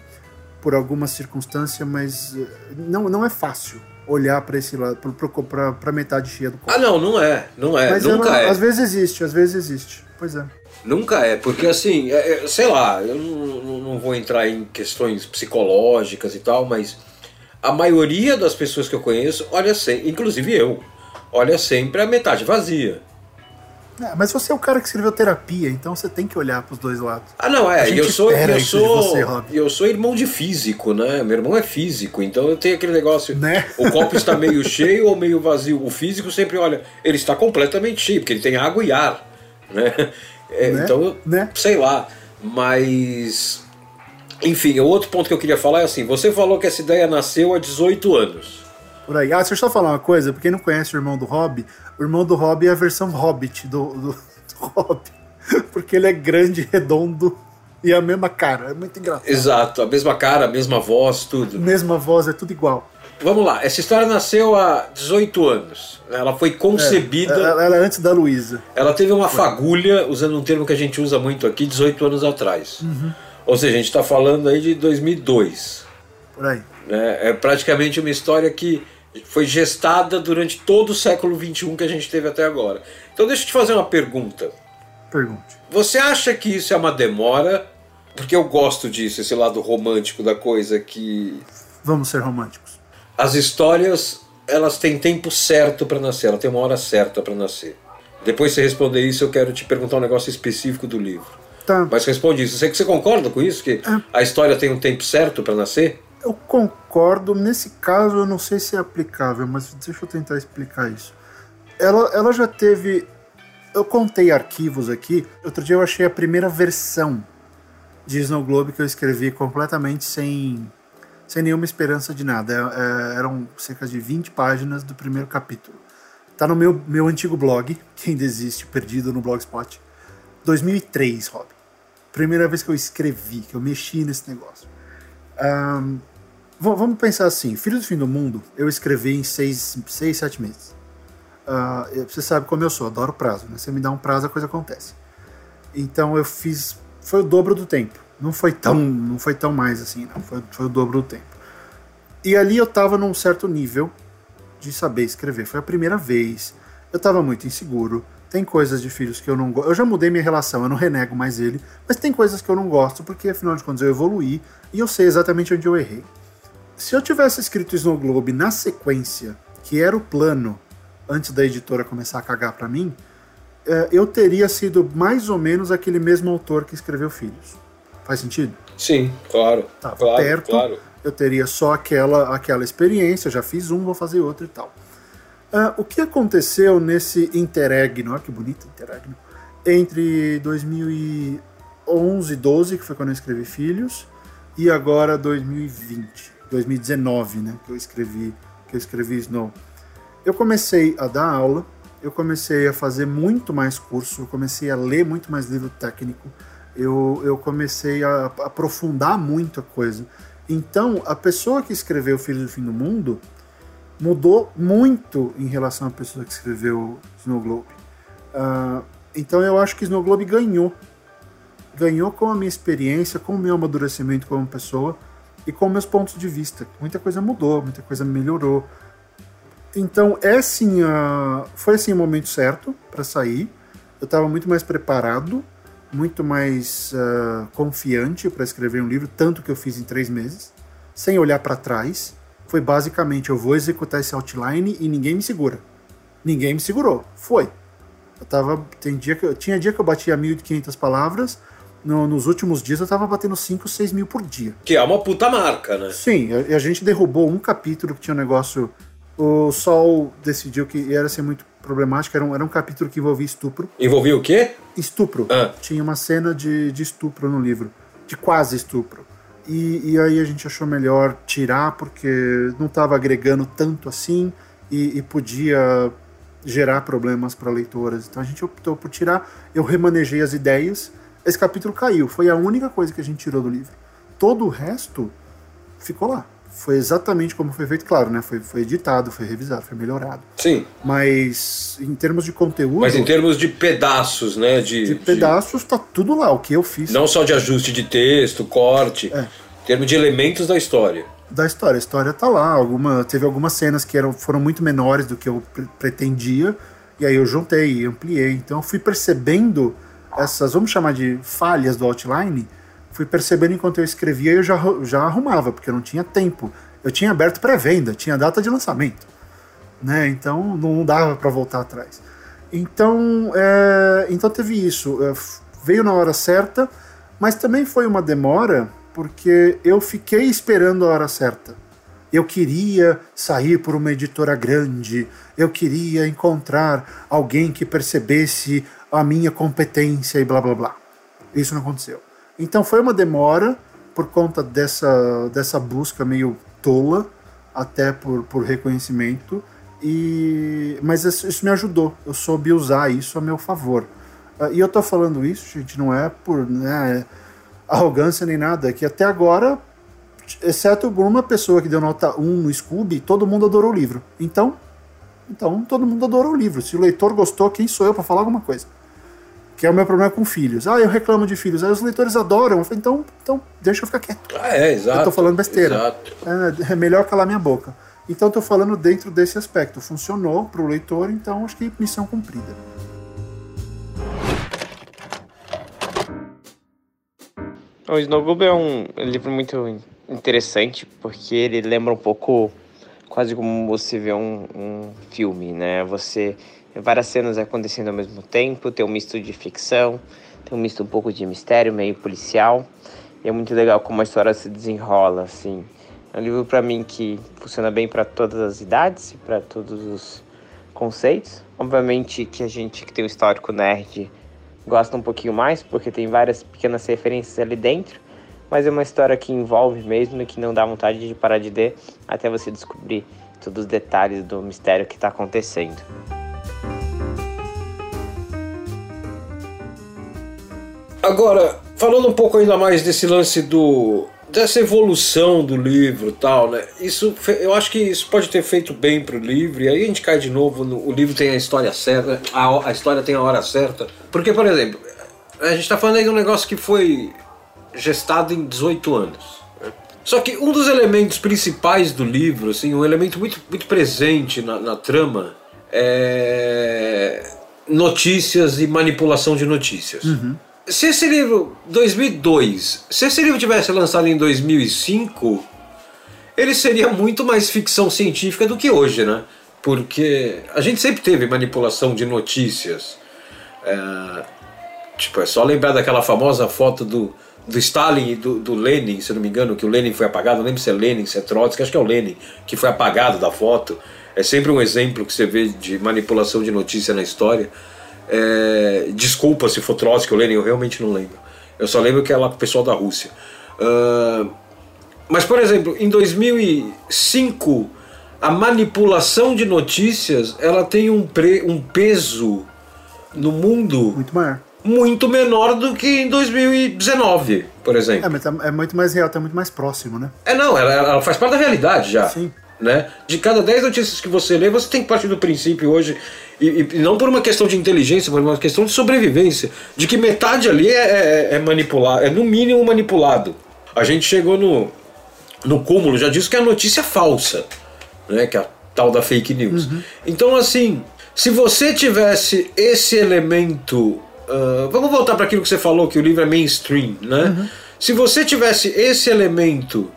por alguma circunstância, mas uh, não, não é fácil olhar para esse lado, para metade cheia do copo. Ah, não, não é, não é, mas nunca é. Às vezes existe, às vezes existe. Pois é. Nunca é, porque assim, é, é, sei lá, eu não, não vou entrar em questões psicológicas e tal, mas a maioria das pessoas que eu conheço olha sempre, inclusive eu, olha sempre a metade vazia. É, mas você é o cara que escreveu terapia, então você tem que olhar para os dois lados. Ah, não, é. Eu sou, eu sou, você, eu sou irmão de físico, né? Meu irmão é físico, então eu tenho aquele negócio. Né? O copo está meio cheio ou meio vazio. O físico sempre olha, ele está completamente cheio, porque ele tem água e ar, né? É, né? Então, né? sei lá. Mas. Enfim, o outro ponto que eu queria falar é assim: você falou que essa ideia nasceu há 18 anos. Por aí. Ah, deixa eu só falar uma coisa, pra quem não conhece o irmão do Hobby, o irmão do Hobby é a versão Hobbit do, do, do Hobby. *laughs* Porque ele é grande, redondo e a mesma cara. É muito engraçado. Exato, a mesma cara, a mesma voz, tudo. Mesma voz, é tudo igual. Vamos lá, essa história nasceu há 18 anos. Ela foi concebida. É, ela, ela é antes da Luísa. Ela teve uma fagulha, usando um termo que a gente usa muito aqui, 18 anos atrás. Uhum. Ou seja, a gente está falando aí de 2002. Por aí. É, é, praticamente uma história que foi gestada durante todo o século XXI que a gente teve até agora. Então, deixa eu te fazer uma pergunta. Pergunte. Você acha que isso é uma demora? Porque eu gosto disso, esse lado romântico da coisa que. Vamos ser românticos as histórias elas têm tempo certo para nascer, ela tem uma hora certa para nascer. Depois de você responder isso, eu quero te perguntar um negócio específico do livro. Tá. Mas responde isso. Você, você concorda com isso? Que é. a história tem um tempo certo para nascer? Eu concordo. Nesse caso, eu não sei se é aplicável, mas deixa eu tentar explicar isso. Ela, ela já teve. Eu contei arquivos aqui. Outro dia eu achei a primeira versão de Snow Globe que eu escrevi completamente sem sem nenhuma esperança de nada. É, é, eram cerca de 20 páginas do primeiro capítulo. Tá no meu, meu antigo blog, que ainda existe, perdido no Blogspot. 2003, Rob. Primeira vez que eu escrevi, que eu mexi nesse negócio. Um, vamos pensar assim: Filho do Fim do Mundo, eu escrevi em 6, seis 7 meses. Uh, você sabe como eu sou, adoro prazo. Né? Você me dá um prazo, a coisa acontece. Então eu fiz. Foi o dobro do tempo. Não foi tão, não foi tão mais assim, não. Foi, foi o dobro do tempo. E ali eu tava num certo nível de saber escrever. Foi a primeira vez. Eu tava muito inseguro. Tem coisas de filhos que eu não gosto. Eu já mudei minha relação, eu não renego mais ele, mas tem coisas que eu não gosto, porque afinal de contas eu evoluí e eu sei exatamente onde eu errei. Se eu tivesse escrito Snow Globe na sequência, que era o plano antes da editora começar a cagar para mim, é, eu teria sido mais ou menos aquele mesmo autor que escreveu Filhos. Faz sentido? Sim, claro. Tava claro, perto, claro. eu teria só aquela, aquela experiência, já fiz um, vou fazer outro e tal. Uh, o que aconteceu nesse interregno, olha que bonito interregno, entre 2011 e 12, que foi quando eu escrevi Filhos, e agora 2020, 2019, né, que eu escrevi, que eu escrevi Snow. Eu comecei a dar aula, eu comecei a fazer muito mais curso, eu comecei a ler muito mais livro técnico, eu, eu comecei a, aprofundar muito a coisa. Então, a pessoa que escreveu Filhos do Fim do Mundo, mudou muito em relação à pessoa que escreveu Snow Globe. Uh, então eu acho que Snow Globe ganhou. Ganhou com a minha experiência, com o meu amadurecimento como pessoa e com meus pontos de vista. Muita coisa mudou, muita coisa melhorou. Então é sim, uh, foi assim o momento certo para sair. Eu estava muito mais preparado, muito mais uh, confiante para escrever um livro, tanto que eu fiz em três meses, sem olhar para trás foi basicamente: eu vou executar esse outline e ninguém me segura. Ninguém me segurou. Foi. Eu tava. Tem dia que, tinha dia que eu batia 1.500 palavras. No, nos últimos dias eu tava batendo 5, 6 mil por dia. Que é uma puta marca, né? Sim, a, a gente derrubou um capítulo que tinha um negócio. O Sol decidiu que ia ser muito problemático. Era um, era um capítulo que envolvia estupro. Envolvia o quê? Estupro. Ah. Tinha uma cena de, de estupro no livro. De quase estupro. E, e, aí a gente achou melhor tirar porque não estava agregando tanto assim e, e podia gerar problemas para leitoras. Então a gente optou por tirar. Eu remanejei as ideias. Esse capítulo caiu. Foi a única coisa que a gente tirou do livro. Todo o resto ficou lá. Foi exatamente como foi feito, claro, né? Foi, foi editado, foi revisado, foi melhorado. Sim. Mas em termos de conteúdo. Mas em termos de pedaços, né? De, de pedaços, de... tá tudo lá, o que eu fiz. Não só de ajuste de texto, corte. É. Em termos de elementos da história. Da história. A história tá lá. Alguma, teve algumas cenas que eram, foram muito menores do que eu pretendia. E aí eu juntei, ampliei. Então eu fui percebendo essas, vamos chamar de falhas do outline fui percebendo enquanto eu escrevia eu já, já arrumava, porque eu não tinha tempo. Eu tinha aberto pré-venda, tinha data de lançamento. Né? Então não dava para voltar atrás. Então, é, então teve isso. É, veio na hora certa, mas também foi uma demora porque eu fiquei esperando a hora certa. Eu queria sair por uma editora grande, eu queria encontrar alguém que percebesse a minha competência e blá blá blá. Isso não aconteceu. Então foi uma demora por conta dessa, dessa busca meio tola, até por, por reconhecimento, e mas isso me ajudou. Eu soube usar isso a meu favor. Uh, e eu tô falando isso, gente, não é por né, arrogância nem nada, é que até agora, exceto por uma pessoa que deu nota 1 no Scooby, todo mundo adorou o livro. Então, então todo mundo adorou o livro. Se o leitor gostou, quem sou eu para falar alguma coisa? Que é o meu problema com filhos. Ah, eu reclamo de filhos. Aí os leitores adoram. Eu falei, então, então deixa eu ficar quieto. Ah, é, exato. Eu tô falando besteira. Exato. É, é melhor calar minha boca. Então eu tô falando dentro desse aspecto. Funcionou pro leitor, então acho que missão cumprida. O Snow Globe é um livro muito interessante porque ele lembra um pouco quase como você vê um, um filme, né? Você várias cenas acontecendo ao mesmo tempo, tem um misto de ficção, tem um misto um pouco de mistério, meio policial. E é muito legal como a história se desenrola, assim. É um livro para mim que funciona bem para todas as idades, para todos os conceitos. Obviamente que a gente que tem o histórico nerd gosta um pouquinho mais, porque tem várias pequenas referências ali dentro, mas é uma história que envolve mesmo e que não dá vontade de parar de ler até você descobrir todos os detalhes do mistério que está acontecendo. Agora, falando um pouco ainda mais desse lance do dessa evolução do livro tal, né? Isso, eu acho que isso pode ter feito bem pro livro, e aí a gente cai de novo no o livro tem a história certa, a, a história tem a hora certa. Porque, por exemplo, a gente tá falando aí de um negócio que foi gestado em 18 anos. Né? Só que um dos elementos principais do livro, assim, um elemento muito, muito presente na, na trama, é notícias e manipulação de notícias. Se esse livro, 2002, se esse livro tivesse lançado em 2005, ele seria muito mais ficção científica do que hoje, né? Porque a gente sempre teve manipulação de notícias. É, tipo, é só lembrar daquela famosa foto do, do Stalin e do, do Lenin, se não me engano, que o Lenin foi apagado. Não lembro se é Lenin, se é Trotsky, acho que é o Lenin, que foi apagado da foto. É sempre um exemplo que você vê de manipulação de notícia na história. É, desculpa se for Trotsky ou Lenin, eu realmente não lembro. Eu só lembro que é lá com o pessoal da Rússia. Ah, mas, por exemplo, em 2005, a manipulação de notícias ela tem um, pre, um peso no mundo Muito maior. muito menor do que em 2019, por exemplo. É, mas tá- é muito mais real, tá muito mais próximo, né? É, não, ela, ela faz parte da realidade já. Sim. Né? De cada 10 notícias que você lê, você tem que partir do princípio hoje, e, e não por uma questão de inteligência, mas uma questão de sobrevivência, de que metade ali é, é, é manipulado, é no mínimo manipulado. A gente chegou no, no cúmulo, já disse que é a notícia falsa, né? que é a tal da fake news. Então, assim, se você tivesse esse elemento. ah, vamos voltar para aquilo que você falou, que o livro é mainstream, né? Se você tivesse esse elemento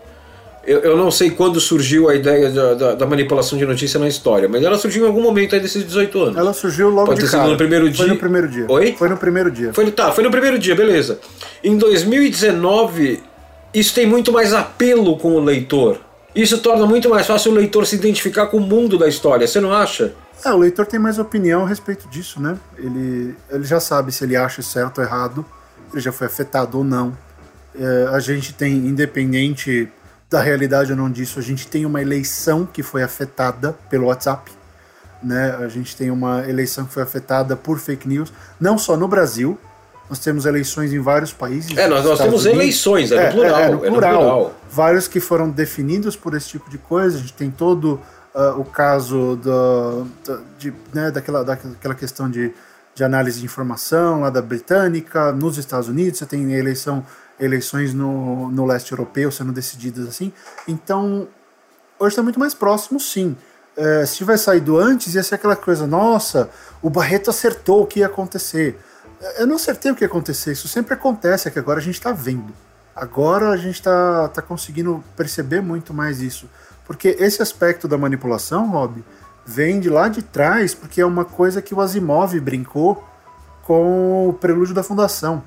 eu, eu não sei quando surgiu a ideia da, da- da manipulação de notícia na história, mas ela surgiu em algum momento aí desses 18 anos. Ela surgiu logo Pode de ter sido cara. no primeiro Foi dia. no primeiro dia. Oi? Foi no primeiro dia. Foi, tá, foi no primeiro dia, beleza. Em 2019, isso tem muito mais apelo com o leitor. Isso torna muito mais fácil o leitor se identificar com o mundo da história, você não acha? É, o leitor tem mais opinião a respeito disso, né? Ele, ele já sabe se ele acha certo ou errado, ele já foi afetado ou não. É, a gente tem, independente da realidade ou não disso, a gente tem uma eleição que foi afetada pelo WhatsApp. Né? A gente tem uma eleição que foi afetada por fake news, não só no Brasil, nós temos eleições em vários países. É, nós- nós temos Unidos. eleições, é no plural, É, é no no plural. plural. Vários que foram definidos por esse tipo de coisa. A gente tem todo ah, o caso do, da- de, né, daquela, daquela questão de, de análise de informação lá da Britânica, nos Estados Unidos, você tem eleição, eleições no, no leste europeu sendo decididas assim. Então, hoje está muito mais próximo, sim. É, se tivesse saído antes, ia ser aquela coisa, nossa, o Barreto acertou o que ia acontecer. É, Eu não acertei o que ia acontecer, isso sempre acontece, é que agora a gente está vendo. Agora a gente está tá conseguindo perceber muito mais isso. Porque esse aspecto da manipulação, Rob, vem de lá de trás, porque é uma coisa que o Asimov brincou com o prelúdio da fundação.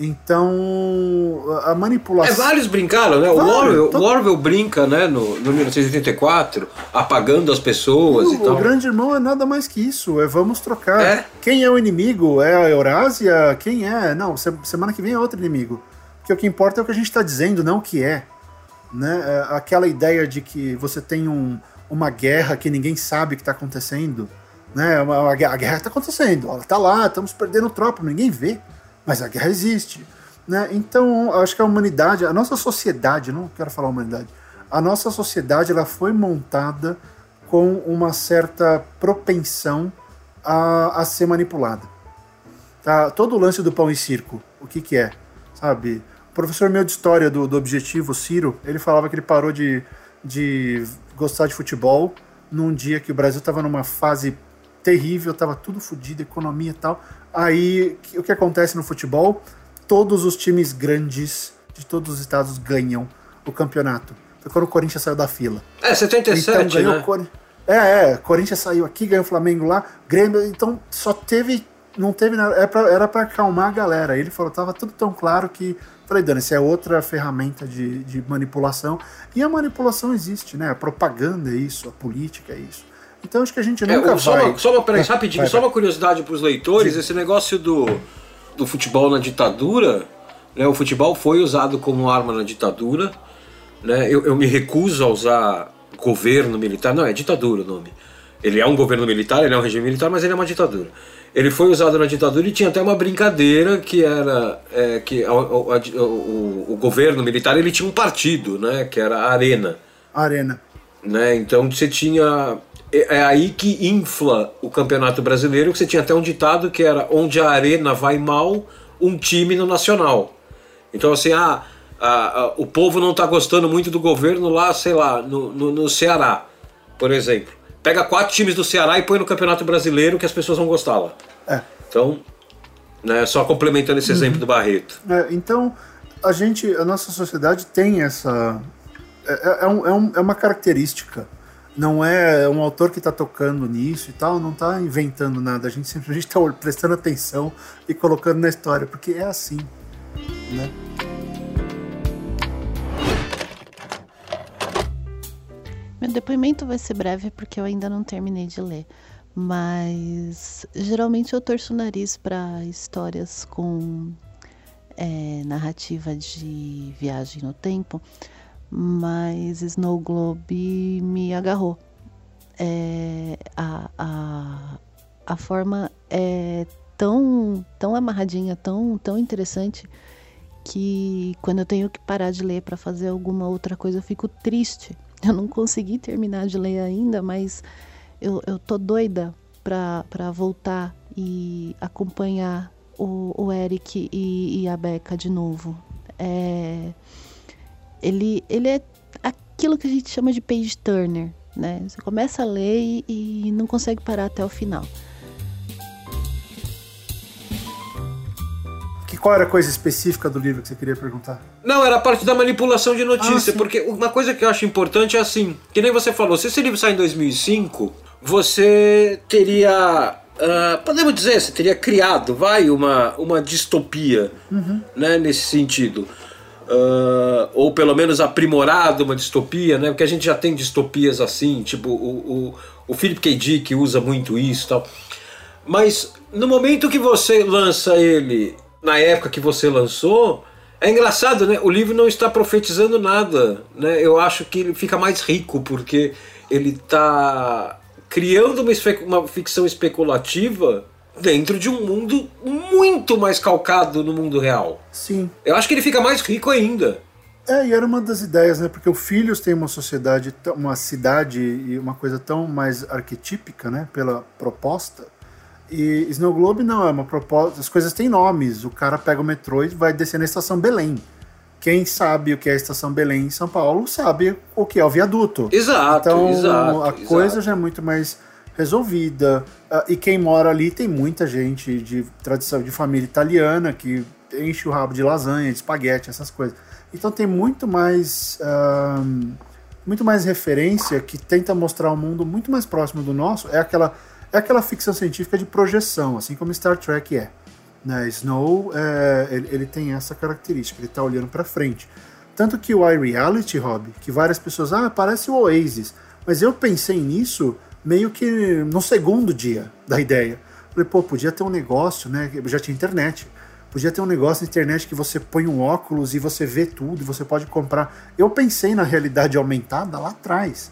Então, a É, manipulação. vários brincaram, né? O Vários, Orwell, to- o Orwell brinca, né, no, no 1984, apagando as pessoas e O, tal. o grande irmão é nada mais que isso, é vamos trocar. É? Quem é o inimigo? É a Eurásia? Quem é? Não, se- semana que vem é outro inimigo. Porque o que importa é o que a gente está dizendo, não o que é. Né? É Aquela ideia de que você tem um- uma guerra que ninguém sabe o que está acontecendo. Né? Uma- uma guerra- a guerra está acontecendo, ela está lá, estamos perdendo tropa, ninguém vê. Mas a guerra existe. Né? Então, acho que a humanidade, a nossa sociedade, não quero falar humanidade, a nossa sociedade ela foi montada com uma certa propensão a, a ser manipulada. Tá? Todo o lance do pão e circo, o que que é? Sabe? O professor meu de história do, do Objetivo, Ciro, ele falava que ele parou de, de gostar de futebol num dia que o Brasil estava numa fase terrível, estava tudo fodido, economia e tal. Aí, o que acontece no futebol? Todos os times grandes de todos os estados ganham o campeonato. Foi quando o Corinthians saiu da fila. É, 77, Então ganhou né? o Cori- É, é, Corinthians saiu aqui, ganhou o Flamengo lá, Grêmio, então só teve, não teve nada, era pra, era pra acalmar a galera. Ele falou, tava tudo tão claro que, falei, Dani, isso é outra ferramenta de, de manipulação. E a manipulação existe, né? A propaganda é isso, a política é isso. Então acho que a gente É, nunca o- só, vai... uma, só uma, peraí, Vai, rapidinho, vai, só vai. uma curiosidade para os leitores, esse negócio do, do futebol na ditadura, né, o futebol foi usado como arma na ditadura, né, eu, eu me recuso a usar governo militar, não, é ditadura o nome. Ele é um governo militar, ele é um regime militar, mas ele é uma ditadura. Ele foi usado na ditadura e tinha até uma brincadeira que era é, que a- a- a o- o governo militar ele tinha um partido, né, que era a Arena Arena. né? Então você tinha é é aí que infla o Campeonato Brasileiro, que você tinha até um ditado que era onde a arena vai mal, um time no nacional. Então assim, ah, a- a- o povo não está gostando muito do governo lá, sei lá, no, no, no Ceará, por exemplo. pega quatro times do Ceará e põe no Campeonato Brasileiro que as pessoas vão gostar lá. É. Então, né, só complementando esse exemplo do Barreto. É, então, a gente, a nossa sociedade tem essa. É, é, é um- é um- é uma característica. Não é um autor que está tocando nisso e tal, não está inventando nada. A gente simplesmente está prestando atenção e colocando na história, porque é assim. Né? Meu depoimento vai ser breve porque eu ainda não terminei de ler. Mas geralmente eu torço o nariz para histórias com é, narrativa de viagem no tempo, mas Snow Globe me agarrou. É, a, a, a forma é tão, tão amarradinha, tão, tão interessante que quando eu tenho que parar de ler para fazer alguma outra coisa eu fico triste. *laughs* Eu não consegui terminar de ler ainda, mas eu, eu tô doida para voltar e acompanhar o, o Eric e, e a Becca de novo. É, ele, ele é aquilo que a gente chama de page turner, né? Você começa a ler e, e não consegue parar até o final. Que, qual era a coisa específica do livro que você queria perguntar? Não, era a parte da manipulação de notícia, Ah, porque uma coisa que eu acho importante é assim, que nem você falou, se esse livro sai em 2005, você teria, ah, podemos dizer, você teria criado, vai, uma, uma distopia, né, nesse sentido. Ah, ou pelo menos aprimorado uma distopia, né, porque a gente já tem distopias assim, tipo o, o, o Philip K. Dick usa muito isso tal. Mas no momento que você lança ele, na época que você lançou, é engraçado, né? O livro não está profetizando nada, né? Eu acho que ele fica mais rico porque ele está criando uma, uma ficção especulativa dentro de um mundo muito mais calcado no mundo real. Sim. Eu acho que ele fica mais rico ainda. É, e era uma das ideias, né? Porque o Filhos tem uma sociedade, uma cidade e uma coisa tão mais arquetípica, né? Pela proposta. E Snow Globe não, é uma proposta. As coisas têm nomes. O cara pega o metrô e vai descer na estação Belém. Quem sabe o que é a estação Belém em São Paulo sabe o que é o viaduto. Exato, Então exato. a exato. coisa já é muito mais resolvida. Ah, e quem mora ali tem muita gente de tradição de família italiana que enche o rabo de lasanha, de espaguete, essas coisas. Então tem muito mais ah, muito mais referência que tenta mostrar um mundo muito mais próximo do nosso. É aquela é aquela ficção científica de projeção, assim como Star Trek é. Né? Snow é, ele, ele tem essa característica, ele está olhando para frente. Tanto que o iReality, Rob, que várias pessoas, ah, parece o Oasis. Mas eu pensei nisso meio que no segundo dia da ideia. Falei, pô, podia ter um negócio, né? Já tinha internet. Podia ter um negócio na internet que você põe um óculos e você vê tudo, e você pode comprar. Eu pensei na realidade aumentada lá atrás.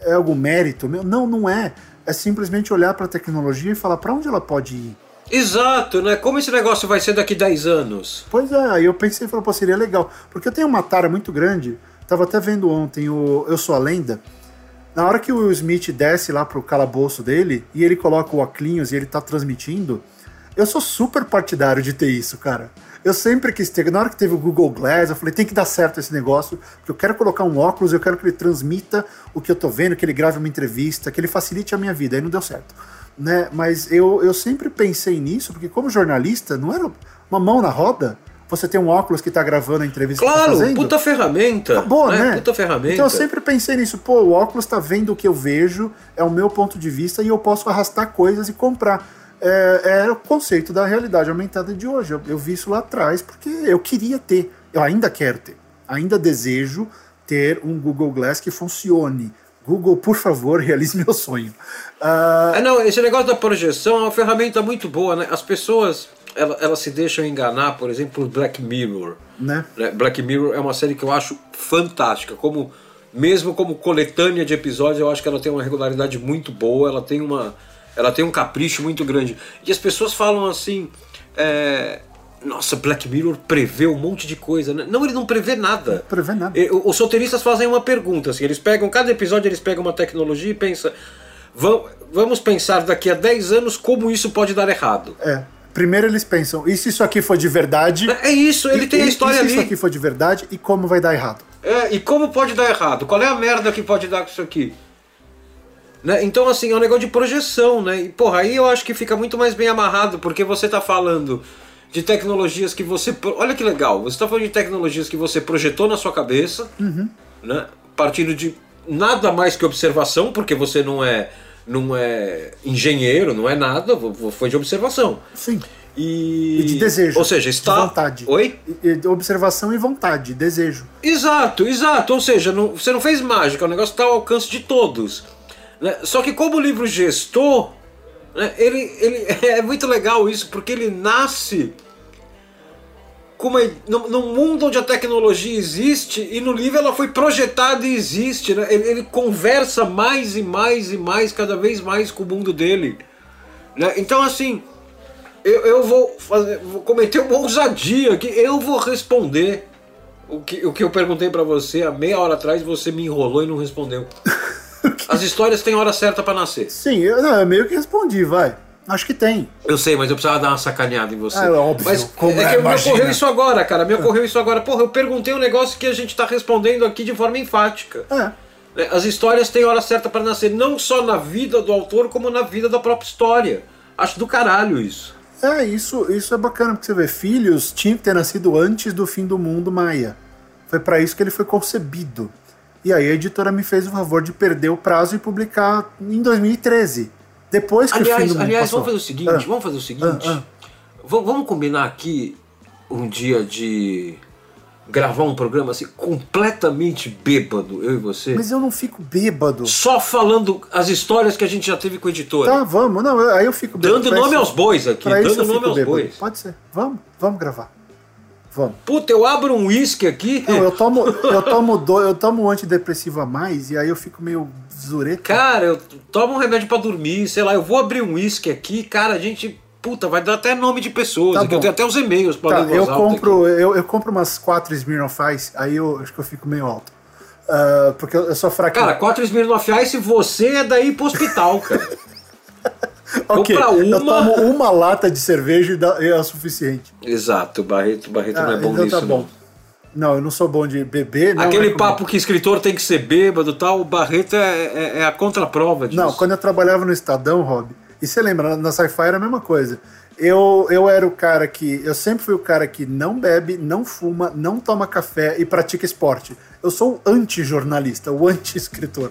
É algum mérito meu? Não, não é. É simplesmente olhar para a tecnologia e falar para onde ela pode ir. Exato, né? Como esse negócio vai ser daqui 10 anos? Pois é, aí eu pensei e falei, pô, seria legal. Porque eu tenho uma tara muito grande. Tava até vendo ontem o Eu Sou a Lenda. Na hora que o Will Smith desce lá pro calabouço dele e ele coloca o óculos e ele tá transmitindo, eu sou super partidário de ter isso, cara. Eu sempre quis ter. Na hora que teve o Google Glass, eu falei, tem que dar certo esse negócio, porque eu quero colocar um óculos, eu quero que ele transmita o que eu tô vendo, que ele grave uma entrevista, que ele facilite a minha vida. Aí não deu certo. Né? Mas eu, eu sempre pensei nisso, porque como jornalista, não era uma mão na roda você tem um óculos que tá gravando a entrevista que tá Claro, fazendo. puta ferramenta. Acabou, né? Puta ferramenta. Então eu sempre pensei nisso, pô, o óculos tá vendo o que eu vejo, é o meu ponto de vista e eu posso arrastar coisas e comprar. É, é o conceito da realidade aumentada de hoje. Eu, eu vi isso lá atrás porque eu queria ter, eu ainda quero ter, ainda desejo ter um Google Glass que funcione. Google, por favor, *laughs* realize meu sonho. Ah, É, não, esse negócio da projeção é uma ferramenta muito boa, né? As pessoas, ela- se deixam enganar, por exemplo, por Black Mirror. né? né? Black Mirror é uma série que eu acho fantástica. Como, mesmo como coletânea de episódios, eu acho que ela tem uma regularidade muito boa, ela tem, uma, ela tem um capricho muito grande. E as pessoas falam assim. é, nossa, Black Mirror prevê um monte de coisa. né? Não, ele não prevê nada. Não prevê nada. Os roteiristas fazem uma pergunta, assim, eles pegam, cada episódio eles pegam uma tecnologia e pensam, "Vam- vamos pensar daqui a 10 anos como isso pode dar errado. É. Primeiro eles pensam, e se isso aqui for de verdade? É isso, ele E- tem a história e se ali. isso aqui for de verdade e como vai dar errado? É, e como pode dar errado? Qual é a merda que pode dar com isso aqui? Né? Então, assim, é um negócio de projeção, né? E, porra, aí eu acho que fica muito mais bem amarrado, porque você tá falando de tecnologias que você. Olha que legal, você tá falando de tecnologias que você projetou na sua cabeça, né? Partindo de nada mais que observação, porque você não é, não é engenheiro, não é nada, foi de observação. Sim. E, E de desejo. Ou seja, está. De vontade. Oi? E- Observação e vontade, desejo. Exato, exato. Ou seja, não- você não fez mágica, o negócio está ao alcance de todos. né? Só que como o livro gestor, né, ele, ele *laughs* é muito legal isso, porque ele nasce com uma, num, num mundo onde a tecnologia existe e no livro ela foi projetada e existe. né? Ele, ele conversa mais e mais e mais, cada vez mais com o mundo dele. né? Então, assim, eu, eu vou, fazer, vou cometer uma ousadia aqui, eu vou responder o que, o que eu perguntei pra você há meia hora atrás, você me enrolou e não respondeu. *laughs* As histórias têm hora certa pra nascer. Sim, eu, não, eu meio que respondi, vai. Acho que tem. Eu sei, mas eu precisava dar uma sacaneada em você. Ah, é óbvio, Mas como é é, que me imagina. ocorreu isso agora, cara. Me ocorreu isso agora. Porra, eu perguntei um negócio que a gente tá respondendo aqui de forma enfática. É. né? As histórias têm hora certa pra nascer, não só na vida do autor, como na vida da própria história. Acho do caralho isso. É, isso, isso é bacana, porque você vê, filhos tinham que ter nascido antes do fim do mundo maia. Foi pra isso que ele foi concebido. E aí a editora me fez o favor de perder o prazo e publicar em 2013. Depois que o fim Aliás, do aliás vamos fazer o seguinte, Ah. vamos fazer o seguinte. Ah, Va- Vamos combinar aqui um dia de gravar um programa assim completamente bêbado, eu e você. Mas eu não fico bêbado. Só falando as histórias que a gente já teve com a editora. Tá, vamos. Não, aí eu fico bêbado. Dando nome isso- aos bois aqui, pra dando nome aos bêbado. bois. Pode ser. Vamos, vamos gravar. Vamos. Puta, eu abro um uísque aqui. Não, eu tomo, *laughs* eu tomo, do, eu tomo um antidepressivo a mais e aí eu fico meio zureta. Cara, eu tomo um remédio pra dormir, sei lá, eu vou abrir um uísque aqui, cara, a gente. Puta, vai dar até nome de pessoas. Tá aqui, eu tenho até os e-mails pra Tá, eu compro, eu, eu compro umas quatro Smirnoff Ice, aí eu acho que eu fico meio alto. Ah, porque eu, eu sou fraquinho. Cara, quatro Smirnoff Ice, você é daí pro hospital, cara. *laughs* ok, compra eu uma- tomo uma lata de cerveja e, dá, é o suficiente. Exato, Barreto, Barreto não é bom então nisso. tá bom. Não. eu não sou bom de beber. Não Aquele recomendo. papo que escritor tem que ser bêbado tal, o Barreto é, é- é a contraprova disso. Não, quando eu trabalhava no Estadão, Rob, e você lembra, na- na Sci-Fi era a mesma coisa. Eu, eu era o cara que. Eu sempre fui o cara que não bebe, não fuma, não toma café e pratica esporte. Eu sou o anti-jornalista, o anti-escritor.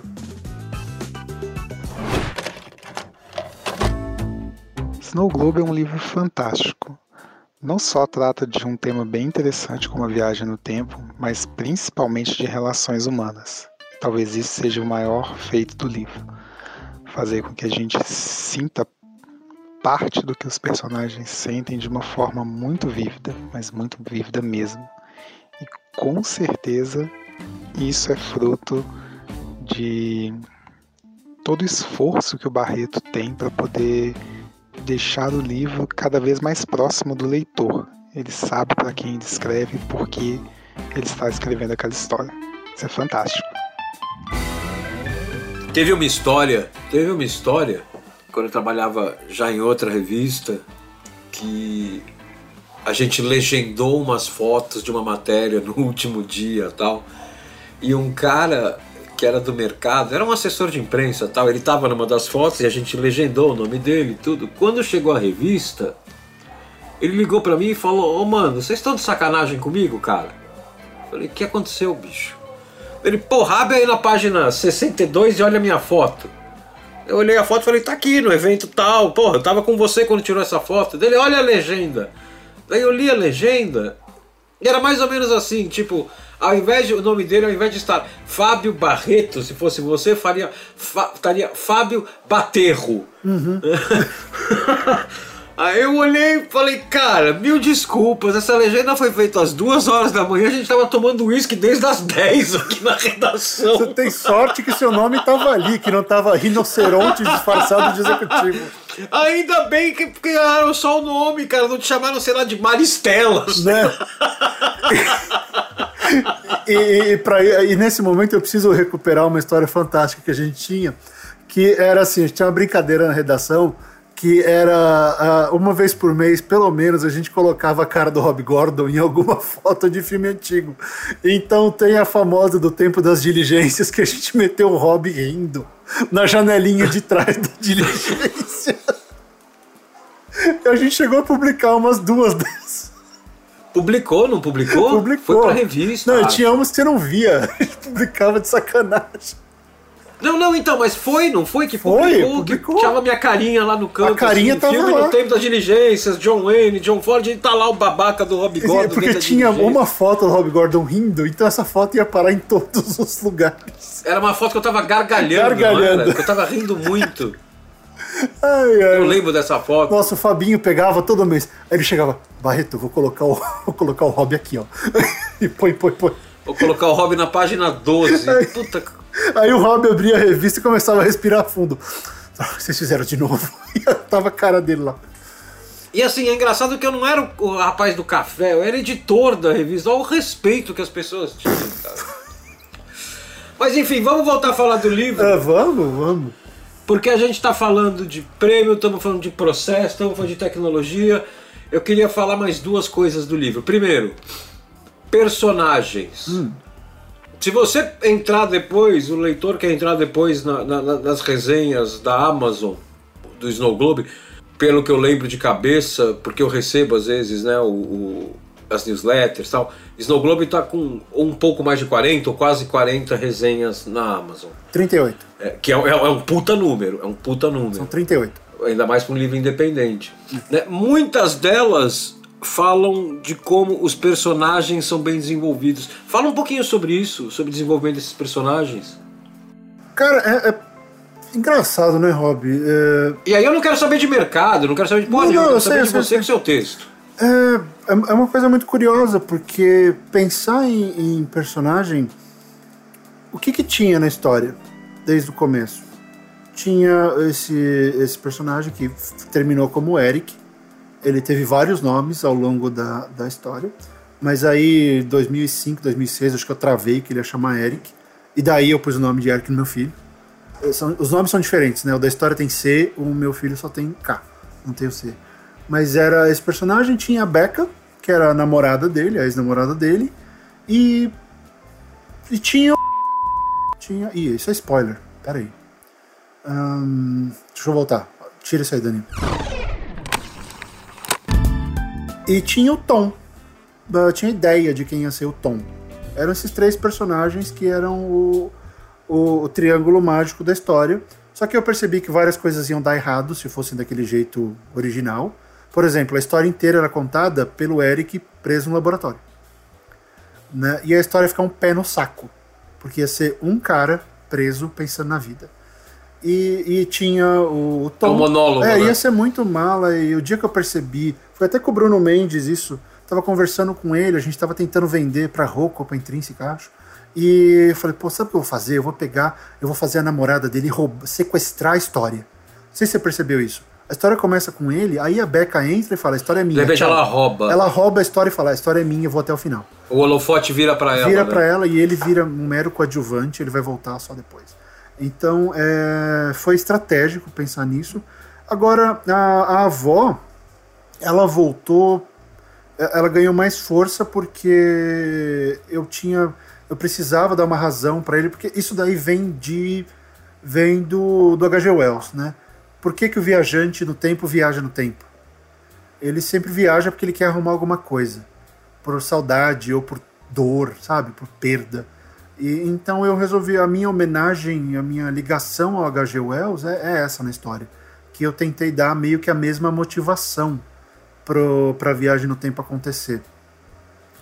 Snow Globe é um livro fantástico. Não só trata de um tema bem interessante como a viagem no tempo, mas principalmente de relações humanas. Talvez isso seja o maior feito do livro. Fazer com que a gente sinta parte do que os personagens sentem de uma forma muito vívida, mas muito vívida mesmo. E com certeza isso é fruto de todo o esforço que o Barreto tem para poder deixar o livro cada vez mais próximo do leitor. Ele sabe para quem ele escreve por que ele está escrevendo aquela história. Isso é fantástico. Teve uma história, teve uma história, quando eu trabalhava já em outra revista, que a gente legendou umas fotos de uma matéria *laughs* no último dia tal. E um cara que era do mercado, era um assessor de imprensa tal, ele tava numa das fotos e a gente legendou o nome dele tudo. Quando chegou a revista, ele ligou pra mim e falou: Ô mano, vocês estão de sacanagem comigo, cara? Eu falei: O que aconteceu, bicho? Ele, porra, abre aí na página 62 e olha a minha foto. Eu olhei a foto e falei, tá aqui no evento tal, porra, eu tava com você quando tirou essa foto. Dele, olha a legenda. Daí eu li a legenda e era mais ou menos assim, tipo, ao invés de, o nome dele, ao invés de estar Fábio Barreto, se fosse você, faria, fa, estaria Fábio Baterro. *laughs* Aí eu olhei e falei, cara, mil desculpas, essa legenda foi feita às duas horas da manhã, a gente tava tomando uísque desde as 10 aqui na redação. Você tem sorte que seu nome tava ali, que não tava rinoceronte disfarçado de executivo. Ainda bem que criaram só o nome, cara, não te chamaram, sei lá, de Maristelas. Né? e, e, pra, e nesse momento eu preciso recuperar uma história fantástica que a gente tinha, que era assim, a gente tinha uma brincadeira na redação que era uh, uma vez por mês, pelo menos, a gente colocava a cara do Rob Gordon em alguma *laughs* foto de filme antigo. Então tem a famosa do tempo das diligências que a gente meteu o Rob rindo na janelinha de trás da *laughs* diligência. E a gente chegou a publicar umas duas dessas. Publicou, não publicou? Publicou. Foi pra revista. Não, tinha umas que você não via. *laughs* A gente publicava de sacanagem. Não, não, então, mas foi, não foi que Foi, publicou, publicou. que tinha minha carinha lá no canto. A carinha assim, tava filme lá. no tempo das diligências, John Wayne, John Ford, e tá lá o babaca do Rob Gordon. É porque tinha uma foto do Rob Gordon rindo, então essa foto ia parar em todos os lugares. Era uma foto que eu tava gargalhando, Gargalhando. eu tava rindo muito. Ai, Eu ai. lembro dessa foto. Nossa, o Fabinho pegava todo mês. Aí ele chegava, Barreto, vou colocar o, *laughs* vou colocar o Rob aqui, ó. *laughs* E põe, põe, põe. Vou colocar o Rob na página 12. Puta. Aí o Rob abria a revista e começava a respirar fundo. Ah, Vocês fizeram de novo. *laughs* E tava a cara dele lá. E assim, é engraçado que eu não era o rapaz do café, eu era editor da revista. Olha o respeito que as pessoas tinham, cara. Mas enfim, vamos voltar a falar do livro. Ah, vamos, vamos. Porque a gente está falando de prêmio, estamos falando de processo, estamos falando de tecnologia. Eu queria falar mais duas coisas do livro. Primeiro, personagens. Se você entrar depois, o leitor que entrar depois na- na- na- nas resenhas da Amazon, do Snow Globe, pelo que eu lembro de cabeça, porque eu recebo às vezes né, o, o- as newsletters e tal, Snow Globe está com um pouco mais de 40 ou quase 40 resenhas na Amazon. 38. É, que é, é- é um puta número, é um puta número. São 38. Ainda mais para um livro independente. Né? Muitas delas falam de como os personagens são bem desenvolvidos. Fala um pouquinho sobre isso, sobre o desenvolvimento desses personagens. Cara, é, é engraçado, né, Rob? É, E aí eu não quero saber de mercado, não quero saber de porra Não, não, eu eu quero saber sei, de eu você sei, com seu texto. É, é é uma coisa muito curiosa, porque pensar em, em personagem. O que que tinha na história desde o começo? Tinha esse, esse personagem que terminou como Eric. Ele teve vários nomes ao longo da, da história. Mas aí, 2005, 2006, acho que eu travei que ele ia chamar Eric. E daí eu pus o nome de Eric no meu filho. Eh, são- os nomes são diferentes, né? O da história tem C, o meu filho só tem K. Não tem o C. Mas era esse personagem, tinha a Becca, que era a namorada dele, a ex-namorada dele, e. E tinha. *laughs* Tinha. Ih, isso é spoiler. Pera aí. Ahn, deixa eu voltar. Tira isso aí, Dani. E tinha o Tom. Eu tinha ideia de quem ia ser o Tom. Eram esses três personagens que eram o, o, o triângulo mágico da história. Só que eu percebi que várias coisas iam dar errado se fossem daquele jeito original. Por exemplo, a história inteira era contada pelo Eric preso no laboratório. Né? E a história ia ficar um pé no saco. Porque ia ser um cara preso pensando na vida. E, e tinha o, o Tom. É um monólogo, É, né? ia ser muito mala. E o dia que eu percebi, foi até com o Bruno Mendes isso. Tava conversando com ele, a gente tava tentando vender pra Rocco, pra Intrínseca, acho. E eu falei, pô, sabe o que eu vou fazer? Eu vou pegar, eu vou fazer a namorada dele rouba, sequestrar a história. Não sei se você percebeu isso. A história começa com ele, aí a Becca entra e fala, a história é minha. De repente tchau." ela rouba. Ela rouba a história e fala, a história é minha, eu vou até o final. O holofote vira pra ela. Vira né? pra ela e ele vira um mero coadjuvante, ele vai voltar só depois. Então, é, foi estratégico pensar nisso. Agora, a, a avó, ela voltou, é, ela ganhou mais força porque eu tinha, eu precisava dar uma razão pra ele, porque isso daí vem de, vem do, do H.G. Wells, né? Por que, que o viajante no tempo viaja no tempo? Ele sempre viaja porque ele quer arrumar alguma coisa por saudade ou por dor, sabe? Por perda. E então eu resolvi a minha homenagem, a minha ligação ao H.G. Wells é, é essa na história, que eu tentei dar meio que a mesma motivação para a viagem no tempo acontecer.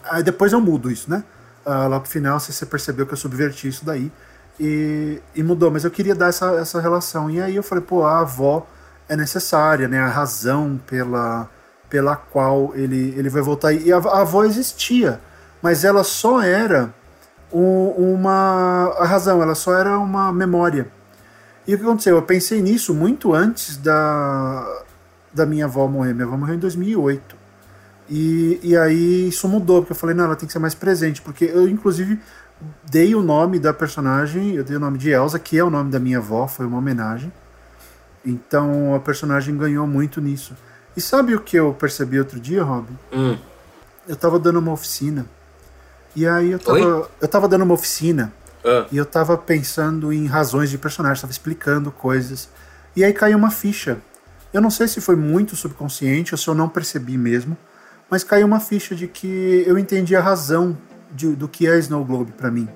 Aí depois eu mudo isso, né? Ah, lá pro final você, você percebeu que eu subverti isso daí e, e mudou, mas eu queria dar essa, essa relação. E aí eu falei, pô, a avó é necessária, né? A razão pela, pela qual ele, ele vai voltar. E a, a avó existia, mas ela só era uma. A razão, ela só era uma memória. E o que aconteceu? Eu pensei nisso muito antes da, da minha avó morrer. Minha avó morreu em 2008. E, e aí isso mudou, porque eu falei, não, ela tem que ser mais presente. Porque eu, inclusive, dei o nome da personagem, eu dei o nome de Elsa, que é o nome da minha avó, foi uma homenagem. Então a personagem ganhou muito nisso. E sabe o que eu percebi outro dia, Rob? Hum. Eu tava dando uma oficina. E aí eu tava, eu tava dando uma oficina Ah. e eu tava pensando em razões de personagem, tava explicando coisas. E aí caiu uma ficha. Eu não sei se foi muito subconsciente ou se eu não percebi mesmo, mas caiu uma ficha de que eu entendi a razão de- do que é Snow Globe pra mim.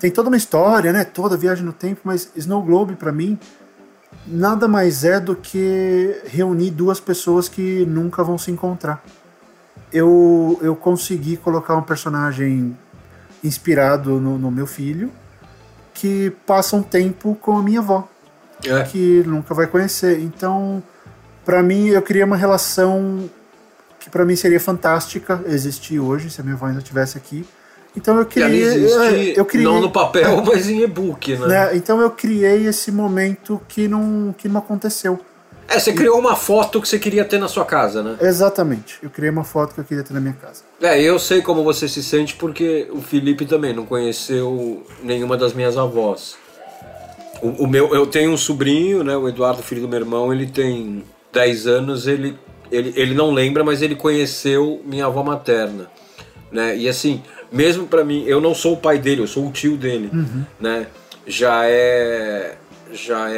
Tem toda uma história, né? Toda viagem no tempo, mas Snow Globe pra mim nada mais é do que reunir duas pessoas que nunca vão se encontrar. Eu, eu consegui colocar um personagem inspirado no, no meu filho que passa um tempo com a minha avó, É. que nunca vai conhecer. Então, pra mim, eu queria uma relação que pra mim seria fantástica existir hoje, se a minha avó ainda estivesse aqui. Então eu queria. existe, eu criei, não no papel, *laughs* mas em e-book, né? né? Então eu criei esse momento que não, que não aconteceu. É, você criou uma foto que você queria ter na sua casa, né? Exatamente. Eu criei uma foto que eu queria ter na minha casa. É, eu sei como você se sente porque o Felipe também não conheceu nenhuma das minhas avós. O, o meu, eu tenho um sobrinho, né, o Eduardo, filho do meu irmão, ele tem 10 anos, ele, ele, ele não lembra, mas ele conheceu minha avó materna, né? E assim, mesmo pra mim, eu não sou o pai dele, eu sou o tio dele, né? Já é já é,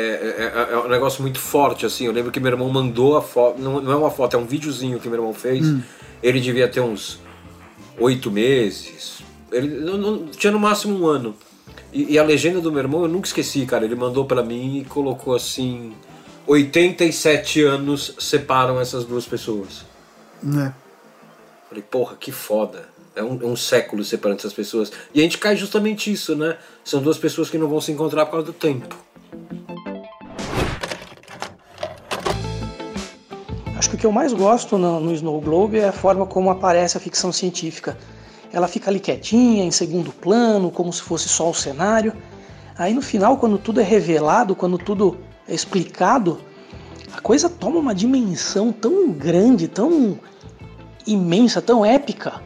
é, é um negócio muito forte, assim. Eu lembro que meu irmão mandou a foto, não, não é uma foto, é um videozinho que meu irmão fez. Ele devia ter uns oito meses. Ele não, não- tinha no máximo um ano. E, e a legenda do meu irmão eu nunca esqueci, cara. Ele mandou pra mim e colocou assim: 87 anos separam essas duas pessoas. Né? Falei, porra, que foda. É um, é um século separando essas pessoas. E a gente cai justamente isso, né? São duas pessoas que não vão se encontrar por causa do tempo. Que o que eu mais gosto no, no Snow Globe é a forma como aparece a ficção científica. Ela fica ali quietinha, em segundo plano, como se fosse só o cenário. Aí no final, quando tudo é revelado, quando tudo é explicado, a coisa toma uma dimensão tão grande, tão imensa, tão épica.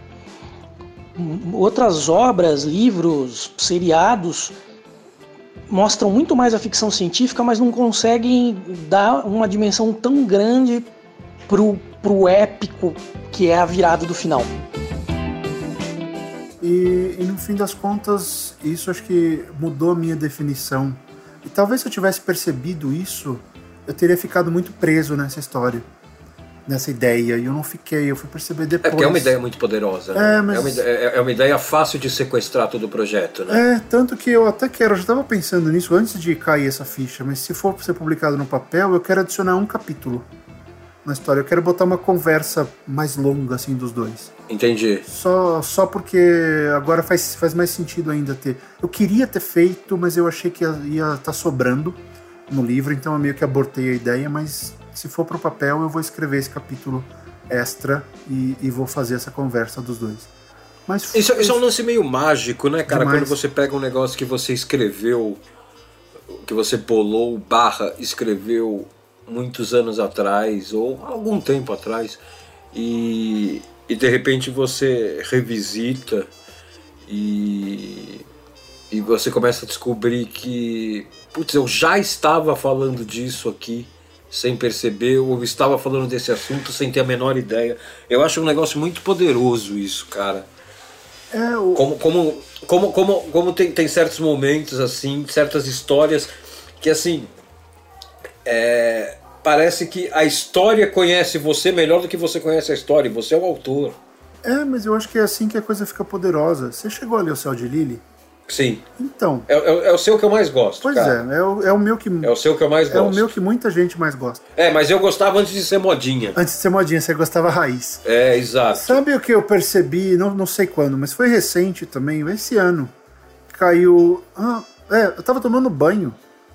Outras obras, livros, seriados mostram muito mais a ficção científica, mas não conseguem dar uma dimensão tão grande pro, pro épico que é a virada do final. E, e no fim das contas, isso acho que mudou a minha definição. E talvez se eu tivesse percebido isso, eu teria ficado muito preso nessa história, nessa ideia. E eu não fiquei, eu fui perceber É depois. porque é uma ideia muito poderosa. Né? É, mas- uma, ideia, é- é uma ideia fácil de sequestrar todo o projeto, né? É, tanto que eu até quero, eu já estava pensando nisso antes de cair essa ficha, mas se for ser publicado no papel, eu quero adicionar um capítulo na história. Eu quero botar uma conversa mais longa, assim, dos dois. Entendi. Só, só porque agora faz, faz mais sentido ainda ter. Eu queria ter feito, mas eu achei que ia estar sobrando no livro, então eu meio que abortei a ideia, mas se for pro papel, eu vou escrever esse capítulo extra e, e vou fazer essa conversa dos dois. Mas Isso, isso é um lance meio mágico, né, cara? Demais. Quando você pega um negócio que você escreveu, que você bolou, barra, escreveu muitos anos atrás, ou algum tempo atrás, e, e de repente você revisita e, e você começa a descobrir que, putz, eu já estava falando disso aqui sem perceber, ou estava falando desse assunto sem ter a menor ideia. Eu acho um negócio muito poderoso isso, cara. é, o, Como, como, como, como, como tem, tem certos momentos, assim, certas histórias que, assim, é, parece que a história conhece você melhor do que você conhece a história, você é o autor. É, mas eu acho que é assim que a coisa fica poderosa. Você chegou a ler o Céu de Lily? Sim, Então, é, é, é o seu que eu mais gosto, pois cara. é, é o, é o meu que É o seu que eu mais é o gosto. meu que muita gente mais gosta. É, mas eu gostava antes de ser modinha. Antes de ser modinha, você gostava raiz. É, exato. Sabe o que eu percebi, não, não sei quando, mas foi recente também, esse ano. Caiu. Ah, é, eu tava tomando banho.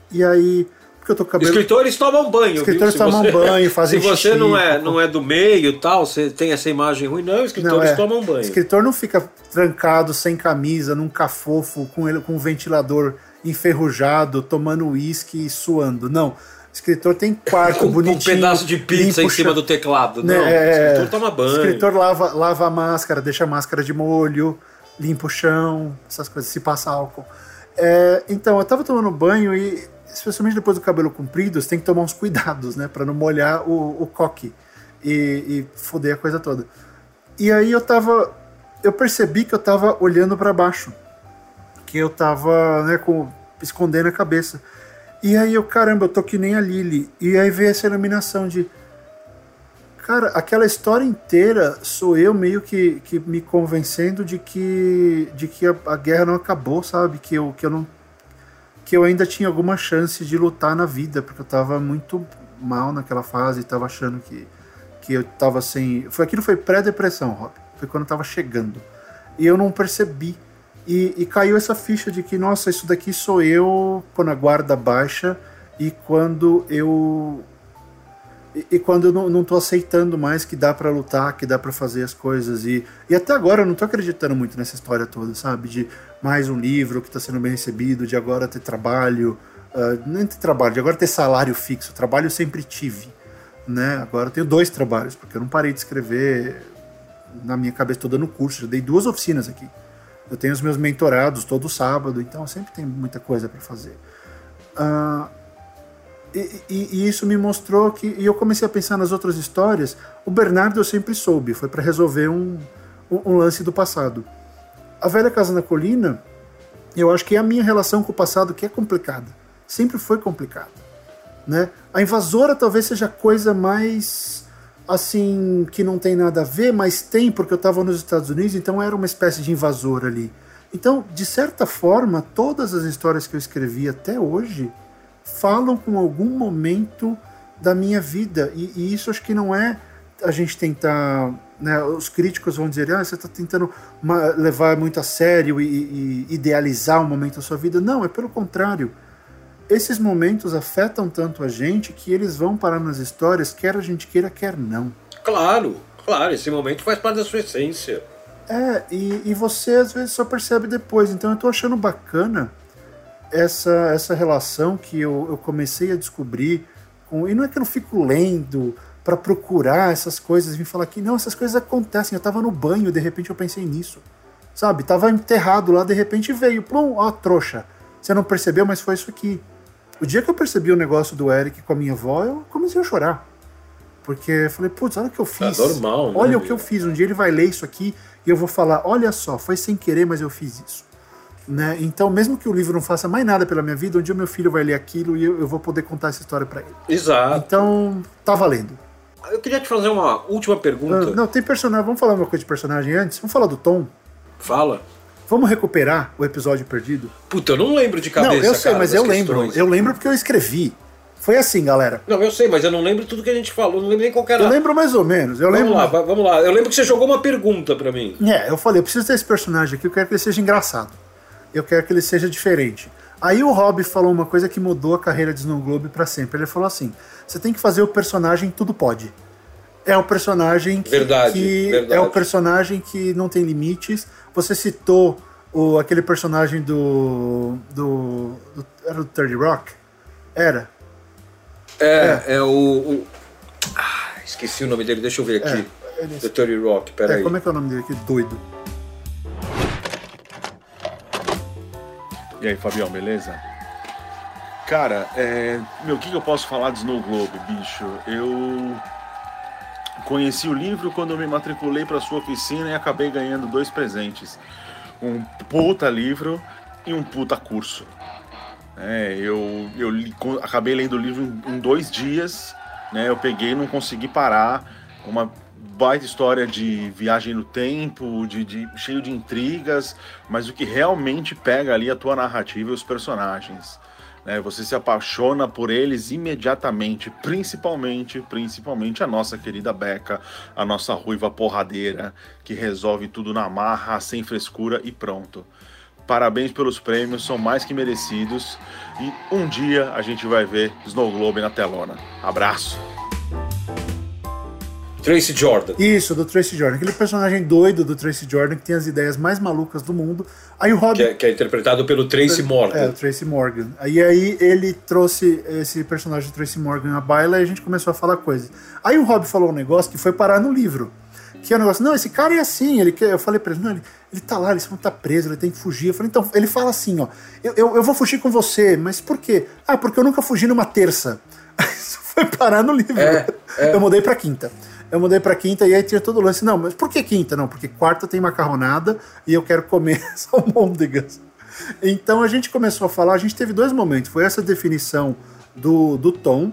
E aí. Porque eu tô com cabelo. Escritores tomam banho, Escritores viu? Tomam você- banho, *laughs* fazem Se você xixi, não é, não é do meio tal, você tem essa imagem ruim, não, escritores Não, é. tomam banho. Escritor não fica trancado, sem camisa, num cafofo, com ele com um ventilador enferrujado, tomando uísque e suando. Não. Escritor tem *laughs* quarto um bonitinho. pedaço de pizza em cima do teclado. Né, Não, é, escritor toma banho. Escritor lava, lava a máscara, deixa a máscara de molho, limpa o chão, essas coisas, se passa álcool. É, então, eu tava tomando banho e especialmente depois do cabelo comprido, você tem que tomar uns cuidados, né? Pra não molhar o, o coque e, e foder a coisa toda. E aí eu tava. Eu percebi que eu tava olhando para baixo. Que eu tava, né, com, escondendo a cabeça. E aí eu, caramba, eu tô que nem a Lily. E aí veio essa iluminação de. Cara, aquela história inteira sou eu meio que, que me convencendo de que, de que a, a guerra não acabou, sabe? Que eu, que eu não. Que eu ainda tinha alguma chance de lutar na vida, porque eu tava muito mal naquela fase, tava achando que, que eu tava sem. Foi, aquilo foi pré-depressão, Rob. Foi quando eu tava chegando. E eu não percebi. E, e, caiu essa ficha de que, nossa, isso daqui sou eu quando a guarda baixa e quando eu. E, quando eu não, tô aceitando mais que dá para lutar, que dá para fazer as coisas. E, e até agora eu não tô acreditando muito nessa história toda, sabe? De mais um livro que tá sendo bem recebido, de agora ter trabalho. Uh, nem ter trabalho, de agora ter salário fixo. Trabalho eu sempre tive. Né? Agora eu tenho dois trabalhos, porque eu não parei de escrever na minha cabeça, tô dando curso, já dei duas oficinas aqui. Eu tenho os meus mentorados todo sábado, então sempre tem muita coisa para fazer. Uh, e, e, e, isso me mostrou que. E eu comecei a pensar nas outras histórias. O Bernardo eu sempre soube, foi para resolver um, um, um, lance do passado. A Velha Casa na Colina, eu acho que é a minha relação com o passado que é complicada. Sempre foi complicada. Né? A invasora talvez seja a coisa mais assim, que não tem nada a ver, mas tem porque eu estava nos Estados Unidos, então era uma espécie de invasor ali. Então, de certa forma, todas as histórias que eu escrevi até hoje falam com algum momento da minha vida. E, e isso acho que não é a gente tentar. Né, os críticos vão dizer, ah, você está tentando levar muito a sério e, e idealizar um momento da sua vida. Não, é pelo contrário esses momentos afetam tanto a gente que eles vão parar nas histórias, quer a gente queira, quer não. Claro, claro, esse momento faz parte da sua essência. É, e, e você às vezes só percebe depois. Então eu tô achando bacana essa, essa relação que eu, eu comecei a descobrir. Com, e não é que eu não fico lendo para procurar essas coisas, vim falar que não, essas coisas acontecem. Eu tava no banho, de repente eu pensei nisso. Sabe? Tava enterrado lá, de repente veio, plum, ó, trouxa. Você não percebeu, mas foi isso aqui. O dia que eu percebi o negócio do Eric com a minha avó, eu comecei a chorar. Porque eu falei, putz, olha o que eu fiz. É normal, né? Olha o que eu fiz. Um dia ele vai ler isso aqui e eu vou falar, olha só, foi sem querer, mas eu fiz isso. Né? Então, mesmo que o livro não faça mais nada pela minha vida, um dia meu filho vai ler aquilo e eu, eu vou poder contar essa história para ele. Exato. Então, tá valendo. Eu queria te fazer uma última pergunta. Uh, não, tem personagem. Vamos falar uma coisa de personagem antes? Vamos falar do Tom? Fala. Vamos recuperar o episódio perdido? Puta, eu não lembro de cabeça. Não, eu sei, cara, mas eu lembro. Eu lembro porque eu escrevi. Foi assim, galera. Não, eu sei, mas eu não lembro tudo que a gente falou, não lembro nem qual era. Eu lembro mais ou menos. Eu vamos lembro. lá, vamos lá. Eu lembro que você jogou uma pergunta para mim. É, eu falei, eu preciso ter esse personagem aqui, eu quero que ele seja engraçado. Eu quero que ele seja diferente. Aí o Rob falou uma coisa que mudou a carreira de Snow Globe para sempre. Ele falou assim: você tem que fazer o personagem tudo pode. É o personagem que, verdade, que verdade. é o personagem que não tem limites. Você citou o, aquele personagem do, do, do Era do Third Rock? Era. É, é, é o. o... Ah, esqueci o nome dele, deixa eu ver aqui. É, The Third Rock, peraí. É, como é que é o nome dele aqui? Doido. E aí, Fabião, beleza? Cara, é... meu, o que, eu posso falar de Snow Globe, bicho? Eu conheci o livro quando eu me matriculei para sua oficina e acabei ganhando dois presentes um puta livro e um puta curso. É, eu eu li, acabei lendo o livro em, em dois dias, né? Eu peguei não consegui parar. Uma baita história de viagem no tempo, de, de, cheio de intrigas, mas o que realmente pega ali a tua narrativa e os personagens. Né? Você se apaixona por eles imediatamente, principalmente, principalmente a nossa querida Beca, a nossa ruiva porradeira, que resolve tudo na marra, sem frescura e pronto. Parabéns pelos prêmios, são mais que merecidos. E um dia a gente vai ver Snow Globe na telona. Abraço! Tracy Jordan. Isso, do Tracy Jordan. Aquele personagem doido do Tracy Jordan que tem as ideias mais malucas do mundo. Aí o Rob. Que é, que é interpretado pelo Tracy Morgan. É, o Tracy Morgan. E aí ele trouxe esse personagem do Tracy Morgan à baila e a gente começou a falar coisas. Aí o Rob falou um negócio que foi parar no livro. Que é o negócio, não, esse cara é assim, ele quer. Eu falei pra ele, não, ele, ele tá lá, ele não tá preso, ele tem que fugir. Eu falei, então, ele fala assim, ó, eu, eu, eu vou fugir com você, mas por quê? Ah, porque eu nunca fugi numa terça. *laughs* Isso foi parar no livro. É, é. Eu mudei pra quinta. Eu mudei pra quinta e aí tinha todo o lance. Não, mas por que quinta? Não, porque quarta tem macarronada e eu quero comer *laughs* salmôndegas. Então a gente começou a falar, a gente teve dois momentos. Foi essa definição do, do Tom.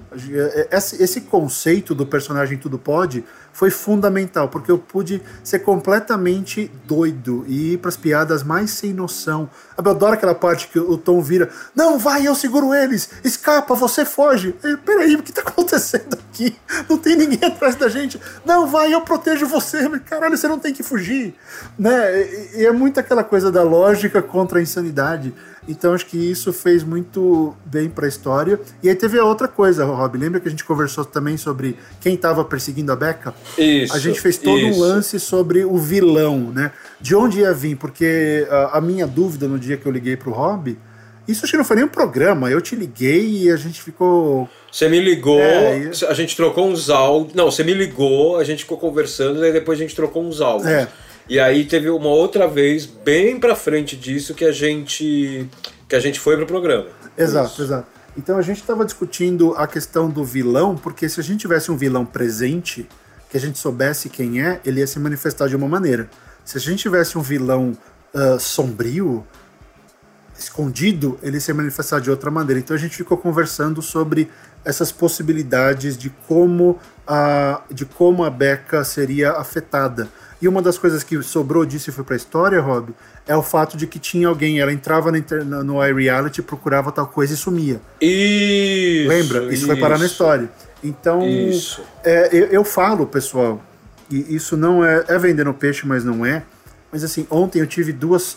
Esse, esse conceito do personagem Tudo Pode foi fundamental, porque eu pude ser completamente doido e ir para as piadas mais sem noção. Eu adoro aquela parte que o Tom vira: Não, vai, eu seguro eles, escapa, você foge. Eu, Peraí, o que está acontecendo aqui? Não tem ninguém atrás da gente. Não, vai, eu protejo você. Caralho, você não tem que fugir. Né? E é muito aquela coisa da lógica contra a insanidade. Então acho que isso fez muito bem para a história. E aí teve a outra coisa, Rob. Lembra que a gente conversou também sobre quem estava perseguindo a Becca? Isso. A gente fez todo isso. um lance sobre o vilão, né? De onde ia vir? Porque a, a minha dúvida no dia que eu liguei pro Rob, isso acho que não foi nem um programa. Eu te liguei e a gente ficou. Você me ligou, É, e- a gente trocou uns áudios. Não, você me ligou, a gente ficou conversando, e depois a gente trocou uns áudios. É. E aí teve uma outra vez, bem pra frente disso, que a gente que a gente foi pro programa. Exato, exato. Então a gente estava discutindo a questão do vilão, porque se a gente tivesse um vilão presente, que a gente soubesse quem é, ele ia se manifestar de uma maneira. Se a gente tivesse um vilão ah, sombrio, escondido, ele ia se manifestar de outra maneira. Então a gente ficou conversando sobre essas possibilidades de como a, de como a Becca seria afetada. E uma das coisas que sobrou disso e foi pra história, Rob, é o fato de que tinha alguém, ela entrava na- no iReality, procurava tal coisa e sumia. Isso. Lembra? Isso, foi parar na história. Então, Isso. é, eu, eu falo, pessoal, e isso não é, é vendendo peixe, mas não é. Mas assim, ontem eu tive duas.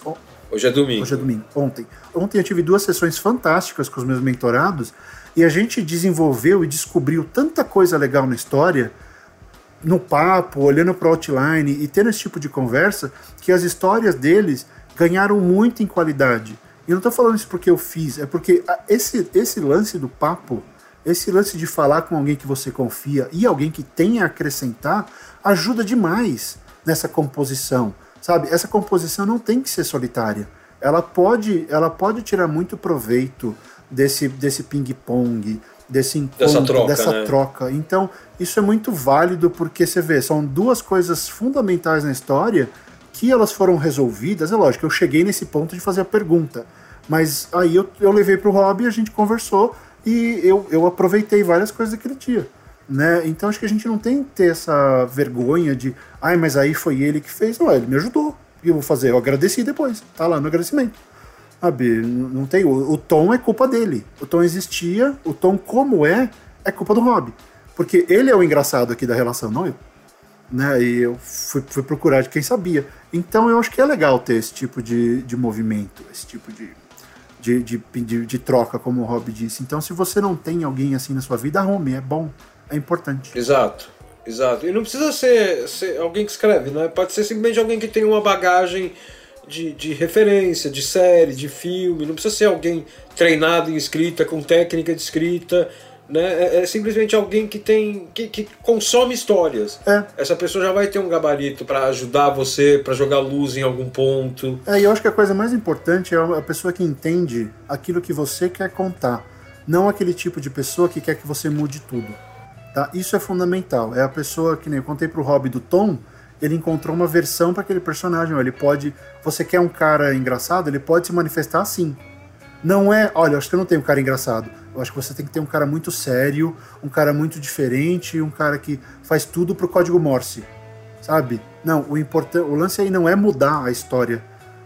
Hoje é domingo. Hoje é domingo. Ontem. Ontem eu tive duas sessões fantásticas com os meus mentorados e a gente desenvolveu e descobriu tanta coisa legal na história, no papo, olhando para o outline e tendo esse tipo de conversa, que as histórias deles ganharam muito em qualidade. E não estou falando isso porque eu fiz, é porque esse, esse lance do papo, esse lance de falar com alguém que você confia e alguém que tem a acrescentar, ajuda demais nessa composição, sabe? Essa composição não tem que ser solitária. Ela pode, ela pode tirar muito proveito desse, desse ping-pong, desse encontro, Dessa troca, dessa né? troca. Então, isso é muito válido porque você vê, são duas coisas fundamentais na história que elas foram resolvidas. É lógico, eu cheguei nesse ponto de fazer a pergunta, mas aí eu, eu levei pro Rob e a gente conversou e eu, eu aproveitei várias coisas daquele dia. Né? Então acho que a gente não tem que ter essa vergonha de, ai, mas aí foi ele que fez. Não, ele me ajudou. O que eu vou fazer? Eu agradeci depois. Tá lá no agradecimento. Sabe, não tem. O, o tom é culpa dele. O tom existia, o tom como é, é culpa do Rob. Porque ele é o engraçado aqui da relação, não eu. Né? E eu fui, fui procurar de quem sabia. Então eu acho que é legal ter esse tipo de, de movimento, esse tipo de, de, de, de, de troca, como o Rob disse. Então, se você não tem alguém assim na sua vida, arrume, é bom, é importante. Exato, exato. E não precisa ser, ser alguém que escreve, né? Pode ser simplesmente alguém que tem uma bagagem de, de referência, de série, de filme. Não precisa ser alguém treinado em escrita, com técnica de escrita. Né? É, é simplesmente alguém que tem. que, que consome histórias. É. Essa pessoa já vai ter um gabarito para ajudar você, para jogar luz em algum ponto. É, e eu acho que a coisa mais importante é a pessoa que entende aquilo que você quer contar. Não aquele tipo de pessoa que quer que você mude tudo. Tá? Isso é fundamental. É a pessoa que nem eu contei pro Rob do Tom, ele encontrou uma versão para aquele personagem. Ele pode. Você quer um cara engraçado, ele pode se manifestar assim. Não é, olha, acho que eu não tenho um cara engraçado. Eu acho que você tem que ter um cara muito sério, um cara muito diferente, um cara que faz tudo pro código Morse. Sabe? Não, o importante, o lance aí não é mudar a história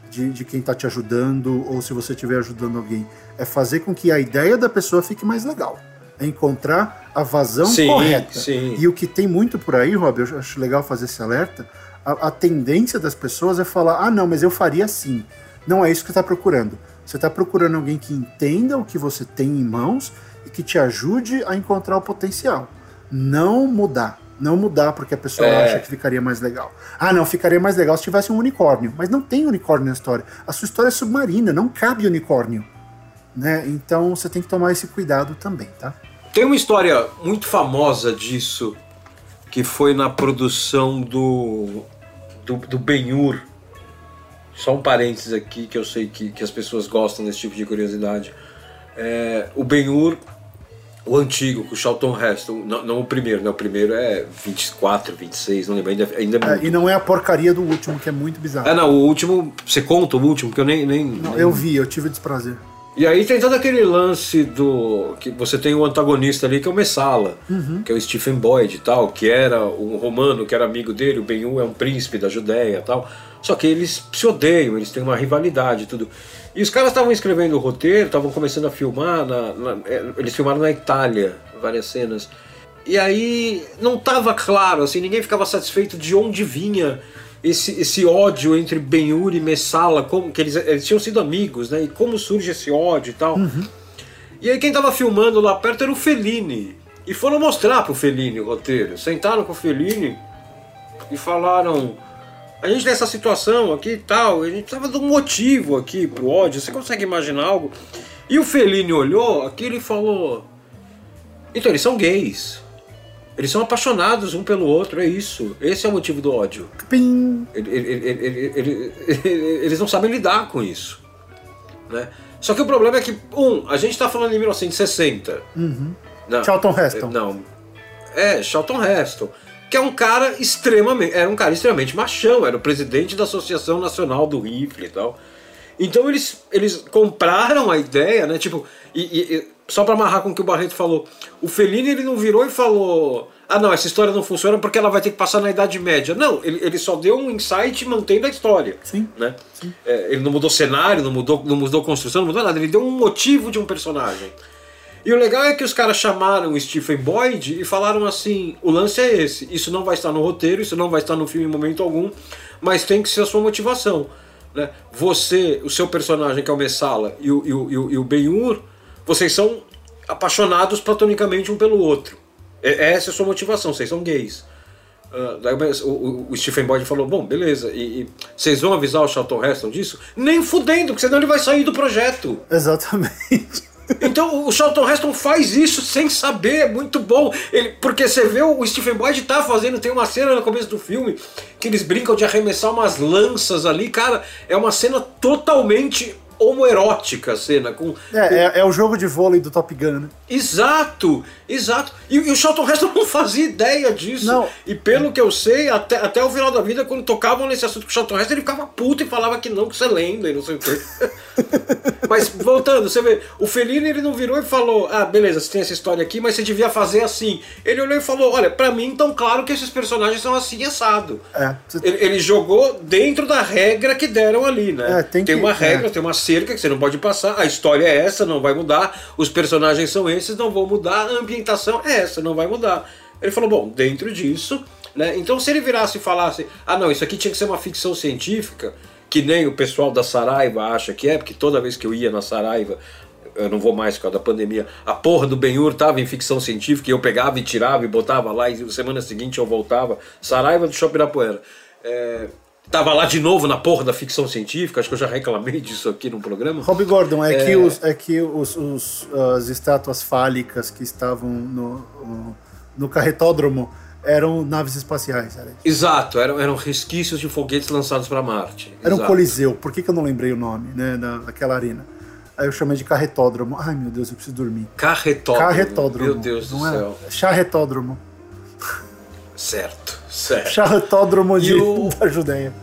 de, de quem tá te ajudando ou se você estiver ajudando alguém. É fazer com que a ideia da pessoa fique mais legal. É encontrar a vazão Sim, correta. sim. E o que tem muito por aí, Rob, eu acho legal fazer esse alerta. A, a tendência das pessoas é falar: ah, não, mas eu faria assim. Não é isso que você está procurando. Você está procurando alguém que entenda o que você tem em mãos e que te ajude a encontrar o potencial. Não mudar. Não mudar porque a pessoa É. acha que ficaria mais legal. Ah, não, ficaria mais legal se tivesse um unicórnio. Mas não tem unicórnio na história. A sua história é submarina, não cabe unicórnio. Né? Então você tem que tomar esse cuidado também, tá? Tem uma história muito famosa disso que foi na produção do, do, do Ben-Hur. Só um parênteses aqui, que eu sei que, que as pessoas gostam desse tipo de curiosidade. É, o Ben-Hur, o antigo, com o Charlton Heston, não, não, o primeiro, né? O primeiro é 24, 26, não lembro, ainda, ainda é, é E não é a porcaria do último, que é muito bizarro. É, não, o último, você conta o último, porque eu nem... nem, não, nem... Eu vi, eu tive desprazer. E aí tem todo aquele lance do. que você tem o um antagonista ali que é o Messala, uhum. que é o Stephen Boyd e tal, que era um romano que era amigo dele, o Ben-Hur é um príncipe da Judéia e tal. Só que eles se odeiam, eles têm uma rivalidade e tudo. E os caras estavam escrevendo o roteiro, estavam começando a filmar, na, na, é, eles filmaram na Itália, várias cenas. E aí não estava claro, assim, ninguém ficava satisfeito de onde vinha esse, esse ódio entre Ben-Hur e Messala, como que eles, eles tinham sido amigos, né? E como surge esse ódio e tal. Uhum. E aí quem tava filmando lá perto era o Fellini. E foram mostrar pro Fellini o roteiro. Sentaram com o Fellini e falaram: a gente nessa situação aqui e tal, a gente precisava de um motivo aqui pro ódio. Você consegue imaginar algo? E o Fellini olhou aquilo e falou: então eles são gays. Eles são apaixonados um pelo outro, é isso. Esse é o motivo do ódio. Pim. Eles não sabem lidar com isso. Né? Só que o problema é que, um, a gente está falando em 1960. Uhum. Não, Charlton Heston. Não. É, Charlton Heston. Que é um cara extremamente. Era um cara extremamente machão, era o presidente da Associação Nacional do Rifle e tal. Então eles, eles compraram a ideia, né? Tipo, e, e só para amarrar com o que o Barreto falou, o Fellini ele não virou e falou: ah, não, essa história não funciona porque ela vai ter que passar na Idade Média. Não, ele, ele só deu um insight mantendo a história. Sim. Né? Sim. É, ele não mudou cenário, não mudou, não mudou construção, não mudou nada. Ele deu um motivo de um personagem. E o legal é que os caras chamaram o Stephen Boyd e falaram assim: o lance é esse, isso não vai estar no roteiro, isso não vai estar no filme em momento algum, mas tem que ser a sua motivação. Né? Você, o seu personagem que é o Messala e o, e o, e o Ben-Hur vocês são apaixonados platonicamente um pelo outro. É, essa é a sua motivação, vocês são gays. Uh, o, o, Stephen Boyd falou: Bom, beleza, e, e, vocês vão avisar o Charlton Heston disso? Nem fudendo, porque senão ele vai sair do projeto. Exatamente. *laughs* Então o Charlton Heston faz isso sem saber, é muito bom. Ele, porque você vê o Stephen Boyd tá fazendo, tem uma cena no começo do filme que eles brincam de arremessar umas lanças ali, cara, é uma cena totalmente homoerótica a cena. Com, é, com... É, é, o jogo de vôlei do Top Gun, né? Exato, exato. E, e o Charlton Heston não *laughs* fazia ideia disso. Não. E pelo que eu sei, até, até o final da vida, quando tocavam nesse assunto com o Charlton Heston, ele ficava puto e falava que não, que você lenda e não sei o quê. *laughs* mas voltando, você vê, o Fellini ele não virou e falou: Ah, beleza, você tem essa história aqui, mas você devia fazer assim. Ele olhou e falou: Olha, para mim tão claro que esses personagens são assim assado. É, ele, ele, jogou dentro da regra que deram ali, né? É, tem, tem que, uma regra, é. tem uma cerca que você não pode passar. A história é essa, não vai mudar. Os personagens são esses, não vão mudar. A ambientação é essa, não vai mudar. Ele falou: Bom, dentro disso. Né? Então, se ele virasse e falasse: Ah, não, isso aqui tinha que ser uma ficção científica que nem o pessoal da Saraiva acha que é, porque toda vez que eu ia na Saraiva, eu não vou mais por causa da pandemia, a porra do Benhur tava em ficção científica e eu pegava e tirava e botava lá e semana seguinte eu voltava. Saraiva do Shopping Irapuera. É, tava lá de novo na porra da ficção científica, acho que eu já reclamei disso aqui no programa. Rob Gordon, é, é... que, os, é que os, os, as estátuas fálicas que estavam no, no, carretódromo eram naves espaciais. Era Exato, eram, eram resquícios de foguetes lançados para Marte. Era Exato. um coliseu, por que, que eu não lembrei o nome né, da, daquela arena? Aí eu chamei de carretódromo. Ai meu Deus, eu preciso dormir. Carretódromo. Carretódromo. Meu Deus do não é? céu. Charretódromo. Certo, certo. Charretódromo de, o... *laughs* da Judéia.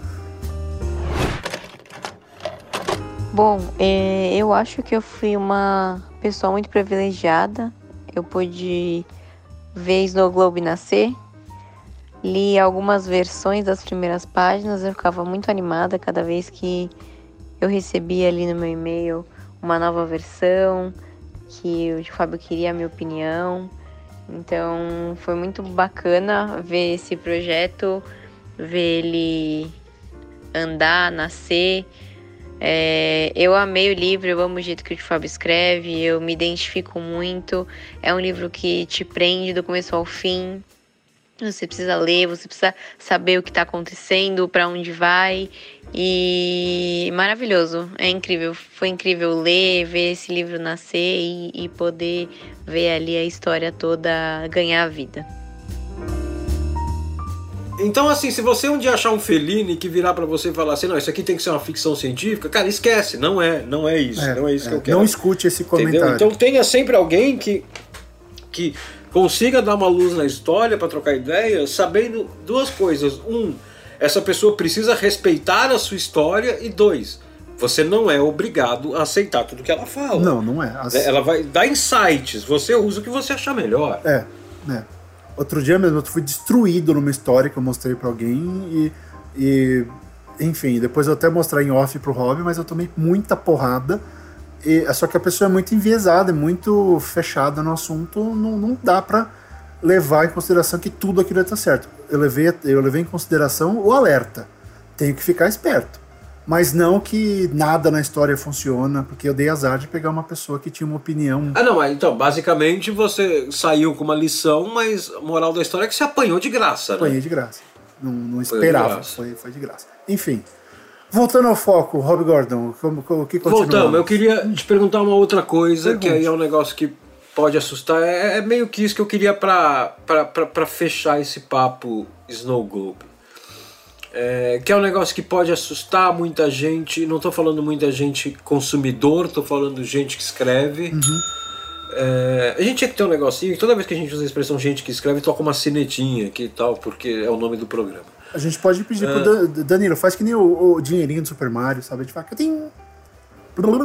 Bom, é, eu acho que eu fui uma pessoa muito privilegiada. Eu pude ver Snow Globe nascer, Li algumas versões das primeiras páginas, eu ficava muito animada cada vez que eu recebia ali no meu e-mail uma nova versão, que o Fábio queria a minha opinião. Então foi muito bacana ver esse projeto, ver ele andar, nascer. É, eu amei o livro, eu amo o jeito que o Fábio escreve, eu me identifico muito. É um livro que te prende do começo ao fim. Você precisa ler, você precisa saber o que está acontecendo, para onde vai. E maravilhoso, é incrível. Foi incrível ler, ver esse livro nascer e, e poder ver ali a história toda ganhar a vida. Então, assim, se você um dia achar um Fellini que virar para você e falar assim, não, isso aqui tem que ser uma ficção científica, cara, esquece, não é, não é isso, É, não é isso que é, eu quero. Não escute esse comentário. Entendeu? Então tenha sempre alguém que, que consiga dar uma luz na história para trocar ideia, sabendo duas coisas. Um, essa pessoa precisa respeitar a sua história e dois, você não é obrigado a aceitar tudo que ela fala. Não, não é. As- Ela vai dar insights, você usa o que você achar melhor. É, né. Outro dia mesmo eu fui destruído numa história que eu mostrei pra alguém e, e enfim, depois eu até mostrar em off pro Rob, mas eu tomei muita porrada. E, só que a pessoa é muito enviesada, é muito fechada no assunto, não, não dá pra levar em consideração que tudo aquilo está certo. Eu levei, eu levei em consideração o alerta. Tenho que ficar esperto. Mas não que nada na história funciona, porque eu dei azar de pegar uma pessoa que tinha uma opinião. Ah, não, mas então, basicamente você saiu com uma lição, mas a moral da história é que você apanhou de graça, né? Apanhei de graça. Não, não Foi de esperava, graça. foi, foi de graça. Enfim. Voltando ao foco, Rob Gordon, como, como- o que continua? Voltamos, eu queria te perguntar uma outra coisa, Pergunte. que aí é um negócio que pode assustar. É, é meio que isso que eu queria pra fechar esse papo Snow Globe. É, que é um negócio que pode assustar muita gente. Não tô falando muita gente consumidor, tô falando gente que escreve. Uhum. É, a gente tinha que ter um negocinho, toda vez que a gente usa a expressão gente que escreve, toca uma sinetinha aqui e tal, porque é o nome do programa. A gente pode pedir É. pro Dan- Danilo, faz que nem o, o dinheirinho do Super Mario, sabe? De faca. Tem.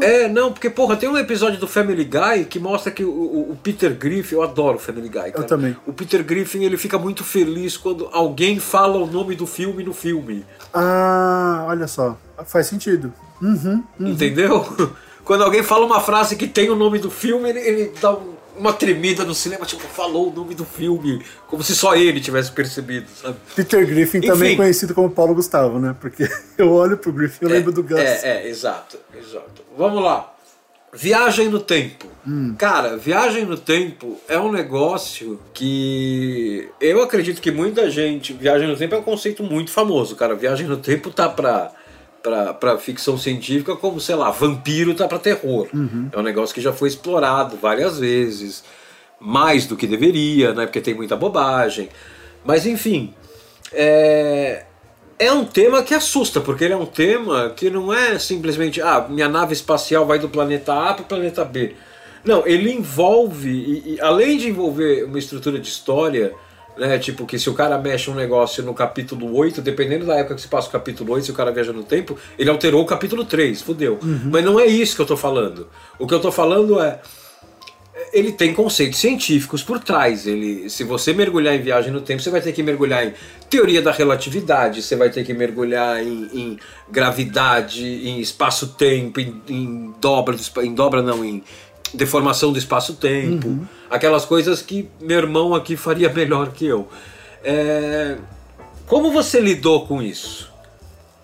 É, não, porque, porra, tem um episódio do Family Guy que mostra que o, o- Peter Griffin, eu adoro o Family Guy, cara. também. O Peter Griffin, ele fica muito feliz quando alguém fala o nome do filme no filme. Ah, olha só. Faz sentido. Uhum, uhum. Entendeu? *laughs* Quando alguém fala uma frase que tem o nome do filme, ele, ele dá um- uma tremida no cinema, tipo, falou o nome do filme, como se só ele tivesse percebido, sabe? Peter Griffin, também Enfim. conhecido como Paulo Gustavo, né? Porque *laughs* eu olho pro Griffin e eu lembro do Gus. É, é, exato, exato. Vamos lá. Viagem no tempo. Hum. Cara, viagem no tempo é um negócio que eu acredito que muita gente. Viagem no tempo é um conceito muito famoso, cara. Viagem no tempo tá pra, pra ficção científica como, sei lá, vampiro tá pra terror. Uhum. É um negócio que já foi explorado várias vezes, mais do que deveria, né? Porque tem muita bobagem. Mas enfim, é, é um tema que assusta, porque ele é um tema que não é simplesmente, ah, minha nave espacial vai do planeta A para o planeta B. Não, ele envolve, e, e além de envolver uma estrutura de história, né, tipo que se o cara mexe um negócio no capítulo 8, dependendo da época que se passa o capítulo 8, se o cara viaja no tempo, ele alterou o capítulo 3, fudeu. Mas não é isso que eu tô falando. O que eu tô falando é, ele tem conceitos científicos por trás. Ele, se você mergulhar em viagem no tempo, você vai ter que mergulhar em teoria da relatividade, você vai ter que mergulhar em, em gravidade, em espaço-tempo, em, em dobra, em dobra não, em deformação do espaço-tempo, aquelas coisas que meu irmão aqui faria melhor que eu. É, como você lidou com isso?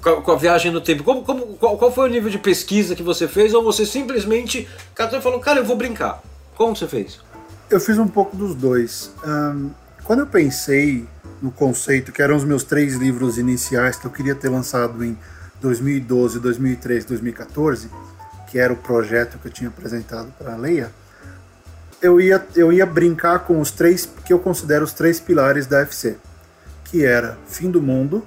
Com a, viagem no tempo? Como, como- qual, qual foi o nível de pesquisa que você fez? Ou você simplesmente catou e falou, cara, eu vou brincar? Como você fez? Eu fiz um pouco dos dois. Ahn, quando eu pensei no conceito, que eram os meus três livros iniciais que eu queria ter lançado em 2012, 2013, 2014, que era o projeto que eu tinha apresentado para a Leia, eu ia, eu ia brincar com os três que eu considero os três pilares da FC, que era fim do mundo,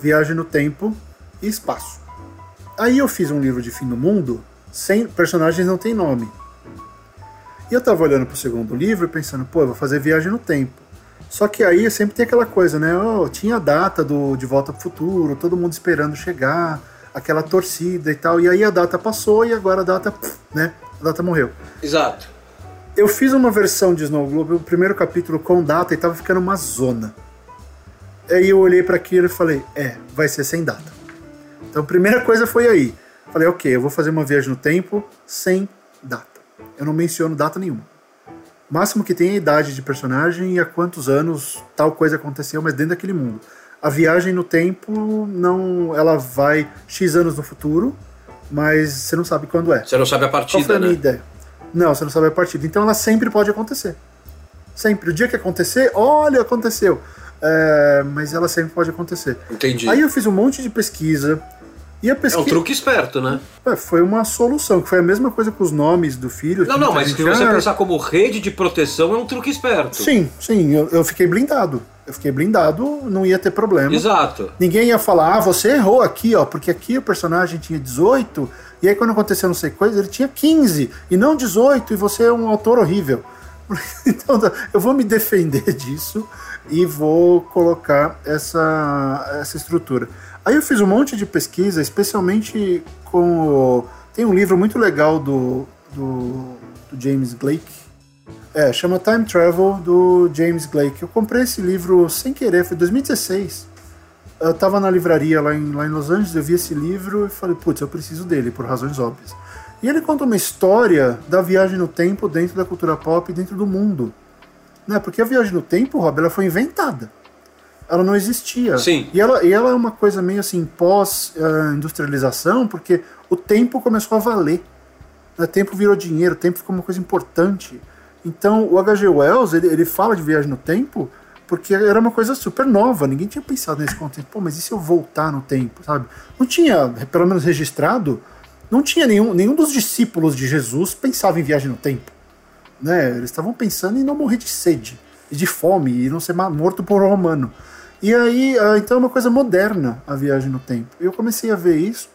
viagem no tempo e espaço. Aí eu fiz um livro de fim do mundo sem personagens não tem nome. E eu tava olhando pro segundo livro e pensando, pô, eu vou fazer viagem no tempo. Só que aí sempre tem aquela coisa, né? Oh, tinha a data do De Volta pro Futuro, todo mundo esperando chegar, aquela torcida e tal. E aí a data passou e agora a data, né? A data morreu. Exato. Eu fiz uma versão de Snow Globe, o primeiro capítulo com data e tava ficando uma zona. Aí eu olhei para aquilo e falei, é, vai ser sem data. Então a primeira coisa foi aí. Falei, ok, eu vou fazer uma viagem no tempo sem data. Eu não menciono data nenhuma. O máximo que tem é a idade de personagem e há quantos anos tal coisa aconteceu, mas dentro daquele mundo. A viagem no tempo não, ela vai x anos no futuro, mas você não sabe quando é. Você não sabe a Qual foi partida, a minha né? ideia? Não, você não sabe a partida. Então ela sempre pode acontecer. Sempre. O dia que acontecer, olha, aconteceu. É, mas ela sempre pode acontecer. Entendi. Aí eu fiz um monte de pesquisa. E a É pesquisa um truque esperto, né? foi uma solução, que foi a mesma coisa com os nomes do filho. Não, não, mas se você pensar como rede de proteção, é um truque esperto. Sim, sim, eu, eu fiquei blindado. Eu fiquei blindado, não ia ter problema. Exato. Ninguém ia falar, ah, você errou aqui, ó, porque aqui o personagem tinha 18, e aí quando aconteceu não sei coisa, ele tinha 15, e não 18, e você é um autor horrível. *laughs* Então eu vou me defender disso e vou colocar essa, essa estrutura. Aí eu fiz um monte de pesquisa, especialmente com. O, tem um livro muito legal do, do, do James Blake, é, chama Time Travel do James Blake. Eu comprei esse livro sem querer, foi em 2016. Eu tava na livraria lá em, lá em Los Angeles, eu vi esse livro e falei, putz, eu preciso dele, por razões óbvias. E ele conta uma história da viagem no tempo dentro da cultura pop dentro do mundo. Né? Porque a viagem no tempo, Rob, ela foi inventada. Ela não existia. Sim. E ela, e ela é uma coisa meio assim, pós-industrialização, porque o tempo começou a valer. O né? tempo virou dinheiro, o tempo ficou uma coisa importante. Então, o H.G. Wells, ele, ele fala de viagem no tempo porque era uma coisa super nova, ninguém tinha pensado nesse contexto. Pô, mas e se eu voltar no tempo, sabe? Não tinha, pelo menos registrado, não tinha nenhum, nenhum dos discípulos de Jesus pensava em viagem no tempo. Né? Eles estavam pensando em não morrer de sede, e de fome, e não ser morto por um romano. E aí, ah, então é uma coisa moderna a viagem no tempo. Eu comecei a ver isso,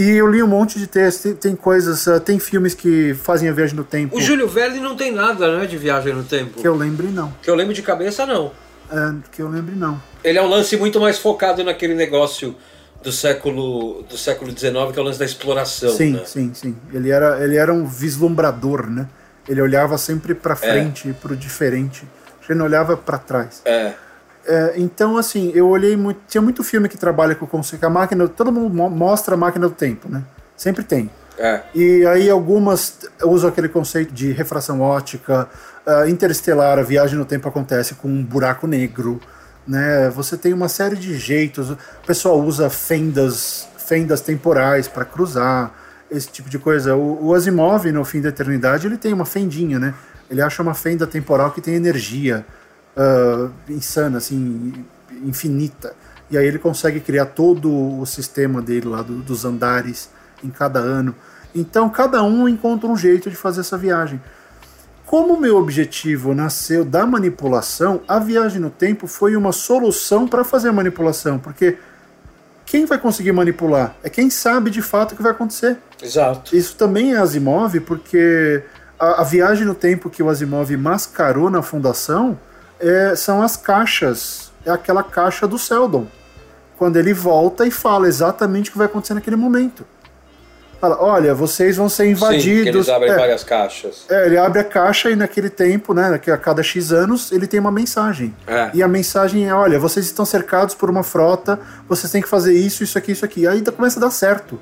e eu li um monte de textos, tem, coisas, uh, tem filmes que fazem a viagem no tempo. O Júlio Verne não tem nada, né, de viagem no tempo. Que eu lembre, não. Que eu lembre de cabeça, não. É, que eu lembre, não. Ele é um lance muito mais focado naquele negócio do século do século XIX, que é o lance da exploração. Sim, né? sim, sim. Ele era, ele era um vislumbrador, né? Ele olhava sempre para frente, é. para o diferente. Ele não olhava para trás. É. É, então, assim, eu olhei muito. Tinha muito filme que trabalha com o conceito. A máquina. Todo mundo mostra a máquina do tempo, né? Sempre tem. É. E aí algumas usam aquele conceito de refração ótica, uh, interestelar, a viagem no tempo acontece com um buraco negro, né? Você tem uma série de jeitos. O pessoal usa fendas, fendas temporais para cruzar, esse tipo de coisa. O, o Asimov, no fim da eternidade, ele tem uma fendinha, né? Ele acha uma fenda temporal que tem energia uh, insana, assim, infinita. E aí ele consegue criar todo o sistema dele lá do, dos andares em cada ano. Então cada um encontra um jeito de fazer essa viagem. Como o meu objetivo nasceu da manipulação, a viagem no tempo foi uma solução para fazer a manipulação, porque quem vai conseguir manipular é quem sabe de fato o que vai acontecer. Exato. Isso também é Asimov, porque a, a viagem no tempo que o Asimov mascarou na fundação é, são as caixas. É aquela caixa do Seldon. Quando ele volta e fala exatamente o que vai acontecer naquele momento. Fala, olha, vocês vão ser invadidos. Sim, eles abrem é, várias caixas. É, ele abre a caixa e naquele tempo, né, a cada X anos, ele tem uma mensagem. É. E a mensagem é, olha, vocês estão cercados por uma frota, vocês têm que fazer isso, isso aqui, isso aqui. Aí começa a dar certo.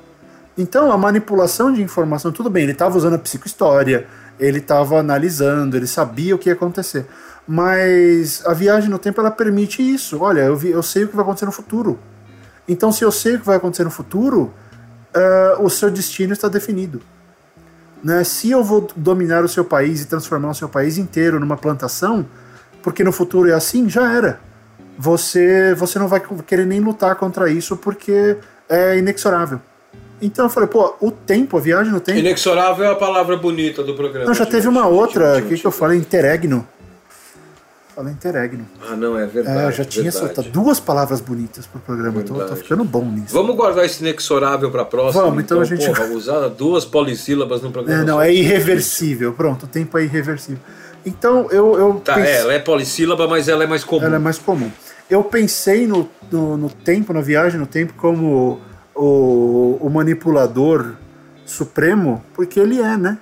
Então, a manipulação de informação, tudo bem, ele estava usando a psicohistória, ele estava analisando, ele sabia o que ia acontecer. Mas a viagem no tempo ela permite isso. Olha, eu, vi, eu sei o que vai acontecer no futuro. Então, se eu sei o que vai acontecer no futuro, uh, o seu destino está definido. Né? Se eu vou dominar o seu país e transformar o seu país inteiro numa plantação, porque no futuro é assim, já era. Você, você não vai querer nem lutar contra isso porque é inexorável. Então eu falei, pô, o tempo, a viagem no tempo. Inexorável é a palavra bonita do programa. Não, já teve uma outra aqui que eu falei, interregno fala interregno. Ah, não, é verdade. É, eu já tinha soltado duas palavras bonitas pro programa, então tô ficando bom nisso. Vamos guardar esse inexorável pra próxima? Vamos, então, então a gente. Porra, usar duas polissílabas no programa. É, não, é irreversível. Pronto, o tempo é irreversível. Então eu. eu tá, pense... é, ela é polissílaba, mas ela é mais comum. Ela é mais comum. Eu pensei no, no, no tempo, na viagem no tempo, como o, o manipulador supremo, porque ele é, né?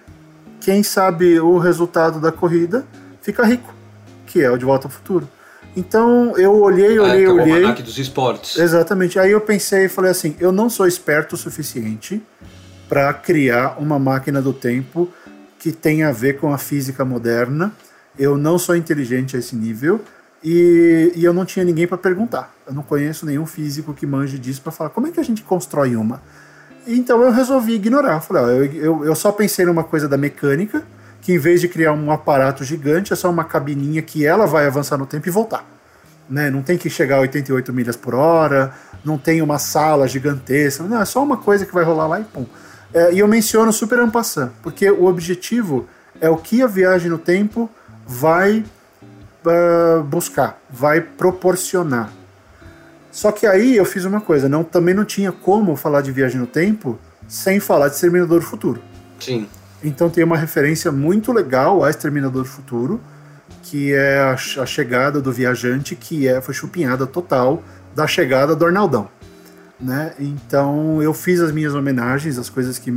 Quem sabe o resultado da corrida fica rico que é o De Volta ao Futuro. Então eu olhei, olhei, ah, olhei. O dos esportes. Exatamente. Aí eu pensei e falei assim: eu não sou esperto o suficiente para criar uma máquina do tempo que tenha a ver com a física moderna. Eu não sou inteligente a esse nível e, e eu não tinha ninguém para perguntar. Eu não conheço nenhum físico que manje disso para falar como é que a gente constrói uma. Então eu resolvi ignorar. Falei, ó, eu, eu, eu só pensei numa coisa da mecânica que em vez de criar um aparato gigante, é só uma cabininha que ela vai avançar no tempo e voltar. Né? Não tem que chegar a 88 milhas por hora, não tem uma sala gigantesca, não, é só uma coisa que vai rolar lá e pum. É, e eu menciono super ampassant, porque o objetivo é o que a viagem no tempo vai uh, buscar, vai proporcionar. Só que aí eu fiz uma coisa, não, também não tinha como falar de viagem no tempo sem falar de Exterminador do Futuro. Sim. Então tem uma referência muito legal a Exterminador do Futuro, que é a, a chegada do viajante, que é, foi chupinhada total da chegada do Arnaldão. Né? Então eu fiz as minhas homenagens, as coisas que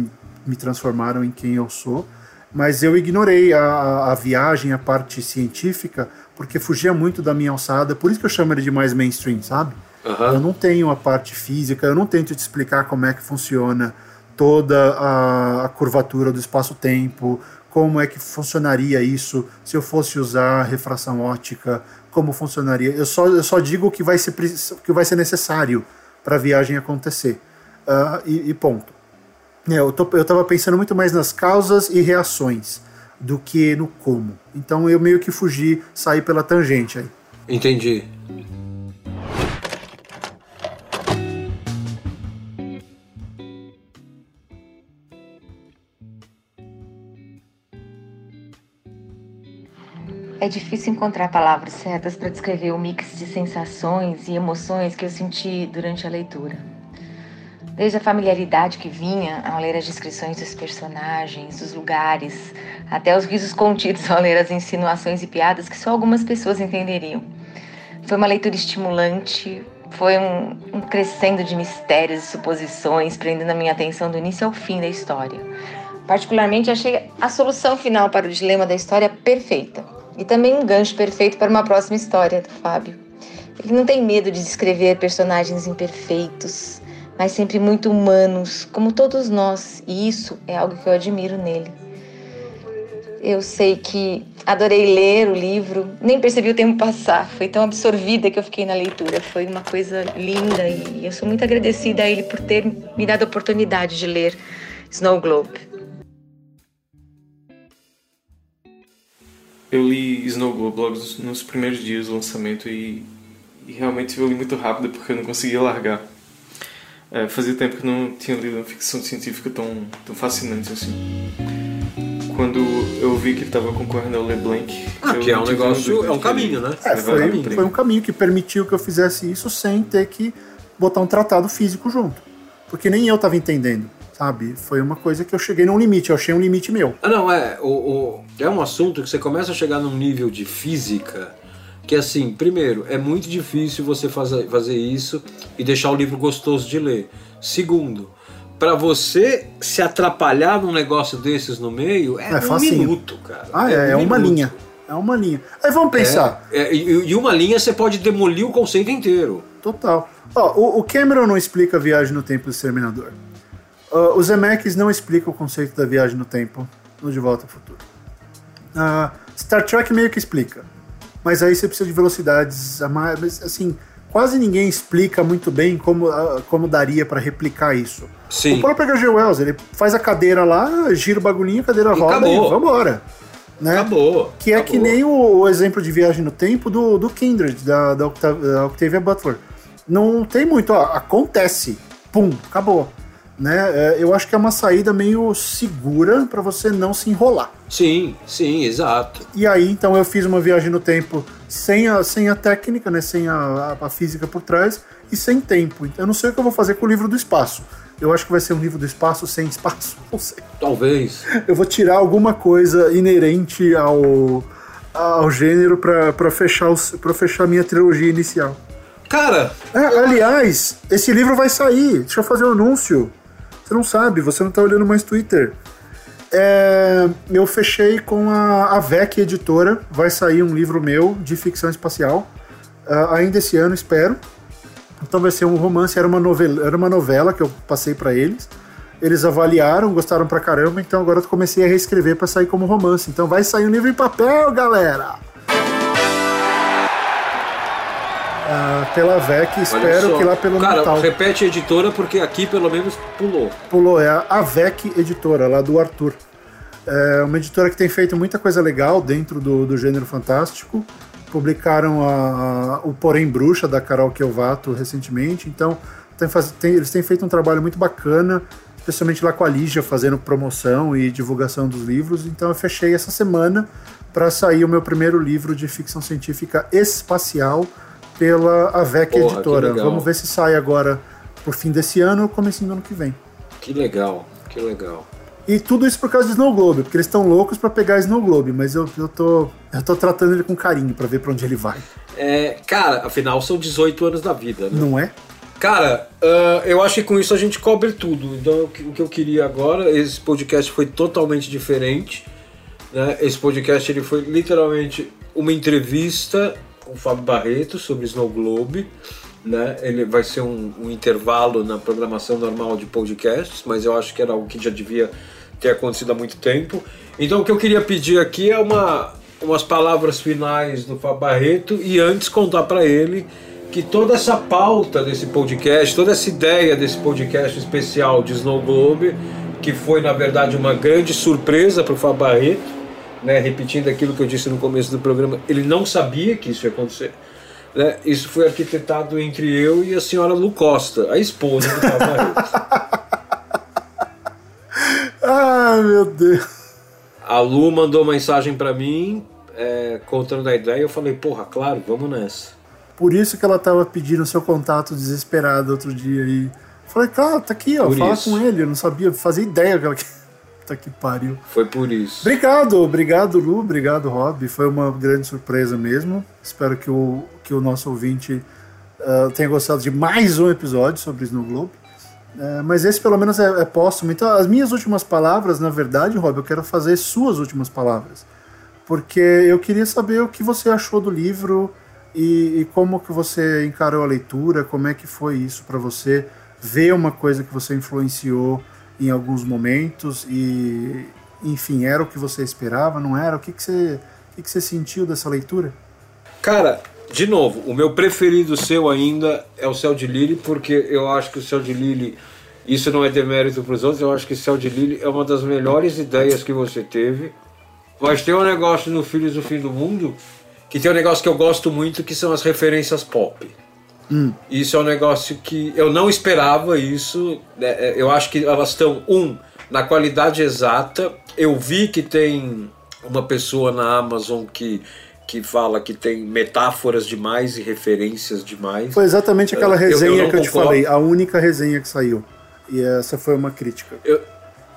me transformaram em quem eu sou, mas eu ignorei a, a viagem, a parte científica, porque fugia muito da minha alçada, por isso que eu chamo ele de mais mainstream, sabe? Uhum. Eu não tenho a parte física, eu não tento te explicar como é que funciona toda a, a curvatura do espaço-tempo, como é que funcionaria isso se eu fosse usar refração ótica, como funcionaria. Eu só, eu só digo que vai ser, que vai ser necessário para a viagem acontecer. Uh, e, e, ponto. É, eu, tô, eu tava pensando muito mais nas causas e reações do que no como. Então eu meio que fugi, saí pela tangente aí. Entendi. É difícil encontrar palavras certas para descrever o mix de sensações e emoções que eu senti durante a leitura. Desde a familiaridade que vinha ao ler as descrições dos personagens, dos lugares, até os risos contidos ao ler as insinuações e piadas que só algumas pessoas entenderiam. Foi uma leitura estimulante, foi um, um crescendo de mistérios e suposições, prendendo a minha atenção do início ao fim da história. Particularmente, achei a solução final para o dilema da história perfeita e também um gancho perfeito para uma próxima história do Fábio. Ele não tem medo de descrever personagens imperfeitos, mas sempre muito humanos, como todos nós, e isso é algo que eu admiro nele. Eu sei que adorei ler o livro, nem percebi o tempo passar, foi tão absorvida que eu fiquei na leitura. Foi uma coisa linda e eu sou muito agradecida a ele por ter me dado a oportunidade de ler Snow Globe. Eu li Snow Globe logo nos primeiros dias do lançamento e, e realmente eu li muito rápido porque eu não conseguia largar. É, fazia tempo que não tinha lido uma ficção científica tão, tão fascinante assim. Quando eu vi que ele estava concorrendo ao LeBlanc. Ah, que é um negócio, é um caminho, né? É, foi, foi um caminho que permitiu que eu fizesse isso sem ter que botar um tratado físico junto. Porque nem eu estava entendendo sabe? Foi uma coisa que eu cheguei num limite, eu achei um limite meu. Ah, não, é. O, o, é um assunto que você começa a chegar num nível de física que, assim, primeiro, é muito difícil você fazer, fazer isso e deixar o livro gostoso de ler. Segundo, para você se atrapalhar num negócio desses no meio, é, é um minuto, cara. Ah, é, é, um é uma linha. É uma linha. Aí vamos pensar. É, é, e, e, uma linha você pode demolir o conceito inteiro. Total. Ó, o, o Cameron não explica a viagem no tempo do Exterminador. Uh, os Zemeckis não explicam o conceito da viagem no tempo no De Volta ao Futuro. Uh, Star Trek meio que explica, mas aí você precisa de velocidades a mais, assim, quase ninguém explica muito bem como, uh, como daria para replicar isso. Sim. O próprio H.G. Wells, ele faz a cadeira lá, gira o bagulhinho, a cadeira e roda acabou. e vambora. Né? Acabou. Que é acabou. que nem o, o, exemplo de viagem no tempo do, do Kindred, da, da, da Octavia Butler. Não tem muito, ó, acontece, pum, acabou né? É, eu acho que é uma saída meio segura para você não se enrolar. Sim, sim, exato. E aí, então, eu fiz uma viagem no tempo sem a, sem a técnica, né? Sem a, a, física por trás e sem tempo. Eu não sei o que eu vou fazer com o livro do espaço. Eu acho que vai ser um livro do espaço sem espaço. *laughs* Não sei. Talvez. Eu vou tirar alguma coisa inerente ao, ao gênero para fechar, para fechar minha trilogia inicial. Cara! É, aliás, esse livro vai sair. Deixa eu fazer um anúncio. Você não sabe, você não tá olhando mais Twitter. É, eu fechei com a, a VEC Editora, vai sair um livro meu de ficção espacial, uh, ainda esse ano, espero. Então vai ser um romance, era uma novela, era uma novela que eu passei para eles. Eles avaliaram, gostaram pra caramba, então agora eu comecei a reescrever para sair como romance. Então vai sair um livro em papel, galera! Uh, pela VEC. Espero que lá pelo Cara, Natal. repete a editora porque aqui pelo menos pulou. Pulou, é a VEC Editora, lá do Arthur. É uma editora que tem feito muita coisa legal dentro do, do gênero fantástico. Publicaram a, a, o Porém Bruxa, da Carol Kelvato, recentemente. Então, tem, tem, eles têm feito um trabalho muito bacana. especialmente lá com a Lígia fazendo promoção e divulgação dos livros. Então eu fechei essa semana para sair o meu primeiro livro de ficção científica espacial pela AVEC Porra, Editora. Vamos ver se sai agora por fim desse ano ou comecinho do ano que vem. Que legal, que legal. E tudo isso por causa do Snow Globe, porque eles estão loucos para pegar Snow Globe, mas eu, eu, tô, eu tô tratando ele com carinho para ver para onde ele vai. É, cara, afinal são 18 anos da vida, né? Não é? Cara, ah, eu acho que com isso a gente cobre tudo. Então, o que, o que eu queria agora, esse podcast foi totalmente diferente. Né? Esse podcast ele foi literalmente uma entrevista com o Fábio Barreto sobre Snow Globe. Né? Ele vai ser um, um intervalo na programação normal de podcasts, mas eu acho que era algo que já devia ter acontecido há muito tempo. Então, o que eu queria pedir aqui é uma, umas palavras finais do Fábio Barreto e antes contar para ele que toda essa pauta desse podcast, toda essa ideia desse podcast especial de Snow Globe, que foi na verdade uma grande surpresa para o Fábio Barreto, né, repetindo aquilo que eu disse no começo do programa, ele não sabia que isso ia acontecer. Né? Isso foi arquitetado entre eu e a senhora Lu Costa, a esposa do Barreto. *laughs* Ai, meu Deus. A Lu mandou mensagem para mim, é, contando a ideia, eu falei, porra, claro, vamos nessa. Por isso que ela tava pedindo seu contato desesperado outro dia aí. Falei, cara, tá aqui, ó, Por fala isso. com ele. Eu não sabia, fazia ideia que ela. Tá que pariu. Foi por isso. Obrigado, obrigado, Lu, obrigado, Rob. Foi uma grande surpresa mesmo. Espero que o, que o nosso ouvinte ah, tenha gostado de mais um episódio sobre Snow Globe. Eh, mas esse pelo menos é, é póstumo. Então, as minhas últimas palavras, na verdade, Rob, eu quero fazer suas últimas palavras. Porque eu queria saber o que você achou do livro e, e como que você encarou a leitura, como é que foi isso para você ver uma coisa que você influenciou em alguns momentos e, enfim, era o que você esperava, não era? O que, que, você, o que, que você sentiu dessa leitura? Cara, de novo, o meu preferido seu ainda é o Céu de Lily, porque eu acho que o Céu de Lily, isso não é demérito para os outros, eu acho que o Céu de Lily é uma das melhores ideias que você teve. Mas tem um negócio no Filhos do Fim do Mundo, que tem um negócio que eu gosto muito, que são as referências pop. Hum. Isso é um negócio que eu não esperava isso. né, Eu acho que elas estão, um, na qualidade exata. Eu vi que tem uma pessoa na Amazon que, que fala que tem metáforas demais e referências demais. Foi exatamente aquela Eu- eu resenha não que eu te concordo. falei, a única resenha que saiu. E essa foi uma crítica. Eu,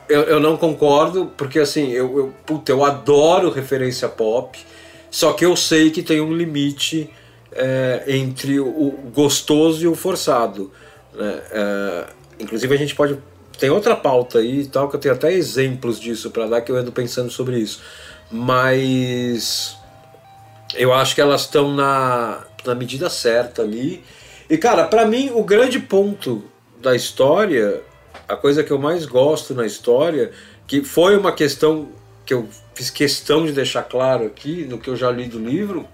eu, eu não concordo, porque assim, eu, eu, puta, eu adoro referência pop, só que eu sei que tem um limite é, entre o, gostoso e o forçado. né? É, inclusive a gente pode. Tem outra pauta aí e tal, que eu tenho até exemplos disso para dar, que eu ando pensando sobre isso. Mas eu acho que elas estão na, na medida certa ali. E cara, para mim o grande ponto da história, a coisa que eu mais gosto na história, que foi uma questão que eu fiz questão de deixar claro aqui no que eu já li do livro,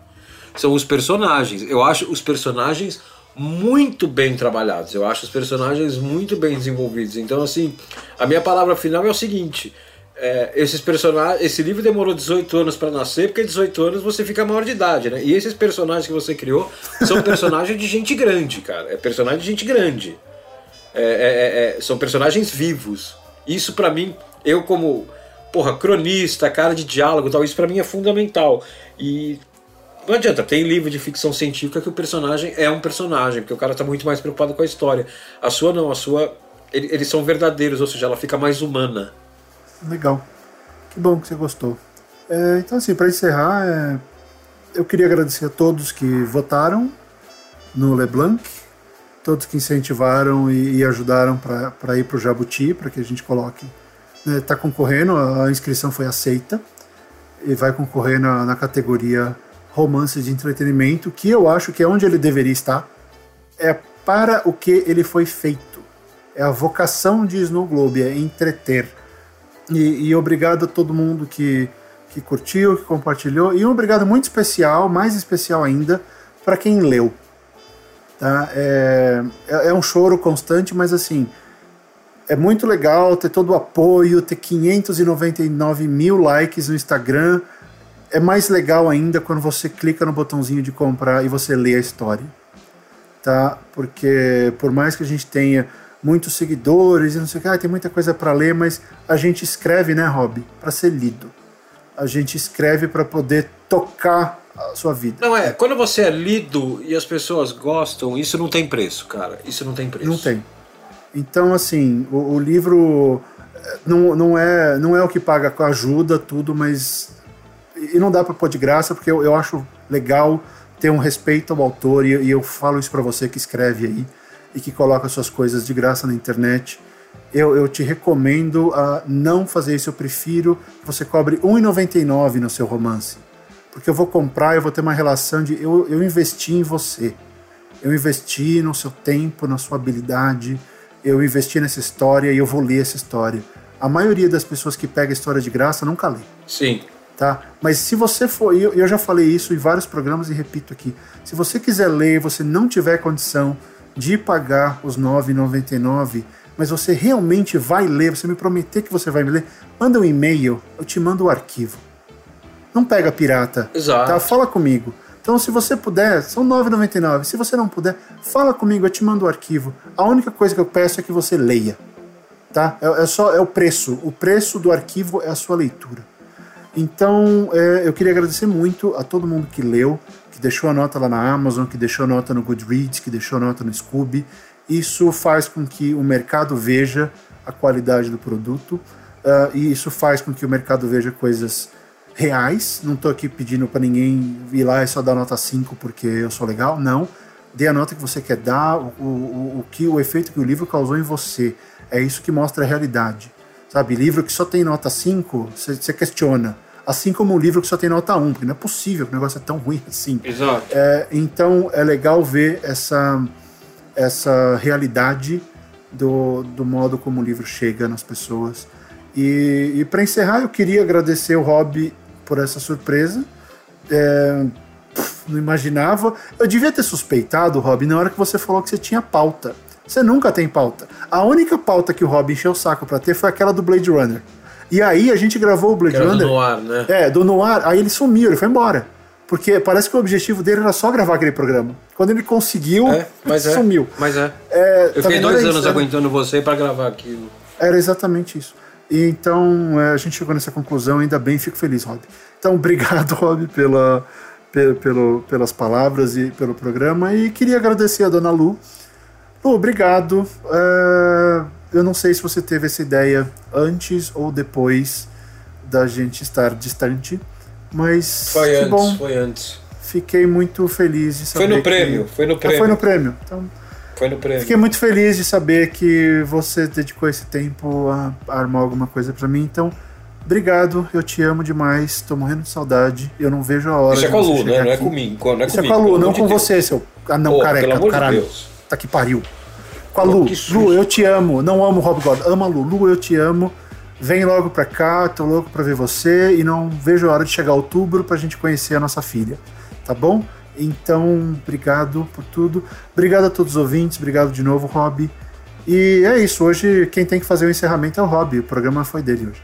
são os personagens. Eu acho os personagens muito bem trabalhados. Eu acho os personagens muito bem desenvolvidos. Então, assim, a minha palavra final é o seguinte: é, esses personagens, esse livro demorou 18 anos para nascer, porque 18 anos você fica maior de idade, né? E esses personagens que você criou são *laughs* personagens de gente grande, cara. É personagem de gente grande. É, é, é, são personagens vivos. Isso para mim, eu como porra, cronista, cara de diálogo, e tal, isso para mim é fundamental. E não adianta, tem livro de ficção científica que o personagem é um personagem, porque o cara tá muito mais preocupado com a história. A sua não, a sua ele- eles são verdadeiros, ou seja, ela fica mais humana. Legal. Que bom que você gostou. É, então, assim, para encerrar, é, eu queria agradecer a todos que votaram no LeBlanc, todos que incentivaram e, e ajudaram para ir para o Jabuti, para que a gente coloque. Está concorrendo, a, a inscrição foi aceita e vai concorrer na, na categoria romance de entretenimento, que eu acho que é onde ele deveria estar. É para o que ele foi feito. É a vocação de Snow Globe, é entreter. E, e obrigado a todo mundo que, que curtiu, que compartilhou. E um obrigado muito especial, mais especial ainda, para quem leu. Tá? É, é, é um choro constante, mas assim, é muito legal ter todo o apoio, ter 599 mil likes no Instagram. É mais legal ainda quando você clica no botãozinho de comprar e você lê a história. Tá? Porque por mais que a gente tenha muitos seguidores e não sei o que, ah, tem muita coisa para ler, mas a gente escreve, né, Rob, para ser lido. A gente escreve para poder tocar a sua vida. Não é, quando você é lido e as pessoas gostam, isso não tem preço, cara. Isso não tem preço. Não tem. Então, assim, o, o livro eh, não, não, é, não é o que paga com ajuda, tudo, mas. E não dá para pôr de graça, porque eu, eu acho legal ter um respeito ao autor, e, e eu falo isso para você que escreve aí e que coloca suas coisas de graça na internet. Eu, eu te recomendo a não fazer isso. Eu prefiro que você cobre R$1,99 no seu romance. Porque eu vou comprar, eu vou ter uma relação de. Eu, eu investi em você. Eu investi no seu tempo, na sua habilidade. Eu investi nessa história e eu vou ler essa história. A maioria das pessoas que pega a história de graça nunca lê. Sim. Tá? Mas se você for, eu, eu já falei isso em vários programas e repito aqui. Se você quiser ler você não tiver condição de pagar os R$ 9,99, mas você realmente vai ler, você me prometer que você vai me ler, manda um e-mail, eu te mando o arquivo. Não pega pirata. Exato. Tá? Fala comigo. Então, se você puder, são R$ 9,99. Se você não puder, fala comigo, eu te mando o arquivo. A única coisa que eu peço é que você leia. Tá? É, é só é o preço. O preço do arquivo é a sua leitura. Então, é, eu queria agradecer muito a todo mundo que leu, que deixou a nota lá na Amazon, que deixou a nota no Goodreads, que deixou a nota no Scooby. Isso faz com que o mercado veja a qualidade do produto uh, e isso faz com que o mercado veja coisas reais. Não estou aqui pedindo para ninguém ir lá e só dar nota 5 porque eu sou legal. Não. Dê a nota que você quer dar, o, o, o, que, o efeito que o livro causou em você. É isso que mostra a realidade. Sabe, livro que só tem nota 5, você questiona Assim como um livro que só tem nota 1, porque não é possível que o negócio é tão ruim assim. Exato. É, então é legal ver essa, essa realidade do, do modo como o livro chega nas pessoas. E, e para encerrar, eu queria agradecer o Rob por essa surpresa. É, não imaginava. Eu devia ter suspeitado, Rob, na hora que você falou que você tinha pauta. Você nunca tem pauta. A única pauta que o Rob encheu o saco para ter foi aquela do Blade Runner. E aí a gente gravou o Blade Era Runner. Do Noir, né? É, do Noir. Aí ele sumiu, ele foi embora. Porque parece que o objetivo dele era só gravar aquele programa. Quando ele conseguiu, é, mas sumiu. É, mas é. é eu fiquei dois anos isso, aguentando você para gravar aquilo. Era exatamente isso. E então é, a gente chegou nessa conclusão, ainda bem, fico feliz, Rob. Então, *laughs* obrigado, Rob, pela, pelo, pelas palavras e pelo programa. E queria agradecer a dona Lu. Lu, obrigado. É, eu não sei se você teve essa ideia antes ou depois da gente estar distante, mas foi antes, bom. foi antes. Fiquei muito feliz de saber. Foi no que... prêmio, foi no prêmio. Ah, foi no prêmio. Então, foi no prêmio. Fiquei muito feliz de saber que você dedicou esse tempo a, armar alguma coisa para mim. Então, obrigado, eu te amo demais, tô morrendo de saudade. Eu não vejo a hora. Isso é com a Lu, né? Não é comigo. Não é Isso comigo, é com a Lu, não com Deus. você, seu anão Pô, careca pelo do caralho. De Deus. Tá que pariu. Com a Lu. Lu, eu te amo. Não amo o Rob God. Ama a Lu. Lu, eu te amo. Vem logo pra cá, tô louco pra ver você e não vejo a hora de chegar outubro pra gente conhecer a nossa filha. Tá bom? Então, obrigado por tudo. Obrigado a todos os ouvintes, obrigado de novo, Rob. E é isso, hoje quem tem que fazer o encerramento é o Rob, o programa foi dele hoje.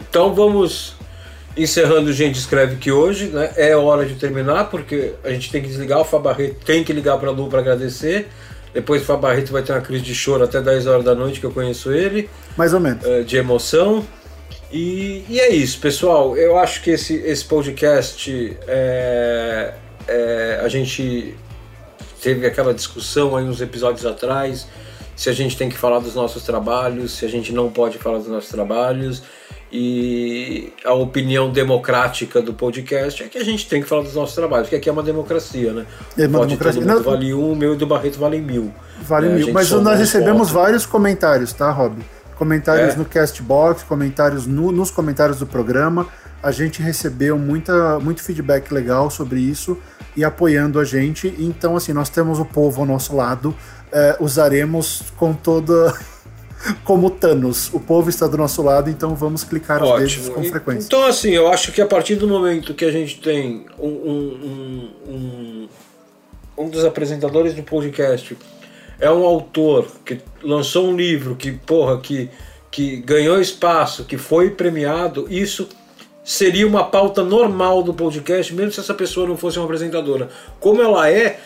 Então vamos encerrando Gente Escreve que hoje, né? É hora de terminar, porque a gente tem que desligar, o Fabarreto tem que ligar pra Lu pra agradecer. Depois o Fábio Barreto vai ter uma crise de choro até 10 horas da noite, que eu conheço ele. Mais ou menos. De emoção. E, e é isso, pessoal. Eu acho que esse, esse podcast é, é, a gente teve aquela discussão aí uns episódios atrás se a gente tem que falar dos nossos trabalhos, se a gente não pode falar dos nossos trabalhos. E a opinião democrática do podcast é que a gente tem que falar dos nossos trabalhos, porque aqui é uma democracia, né? É uma Pode democracia. todo mundo Não- vale um, o meu e do Barreto vale mil. Vale É, mil. Mas nós recebemos vários comentários, tá, Rob? Comentários É? no Castbox, comentários no- nos comentários do programa. A gente recebeu muita, muito feedback legal sobre isso e apoiando a gente. Então, assim, nós temos o povo ao nosso lado. É, usaremos com toda. Como Thanos, o povo está do nosso lado, então vamos clicar os dedos Ótimo. com frequência. Então, assim, eu acho que a partir do momento que a gente tem um, um, um, um, um dos apresentadores do podcast é um autor que lançou um livro que, porra, que, que ganhou espaço, que foi premiado, isso seria uma pauta normal do podcast, mesmo se essa pessoa não fosse uma apresentadora. Como ela é,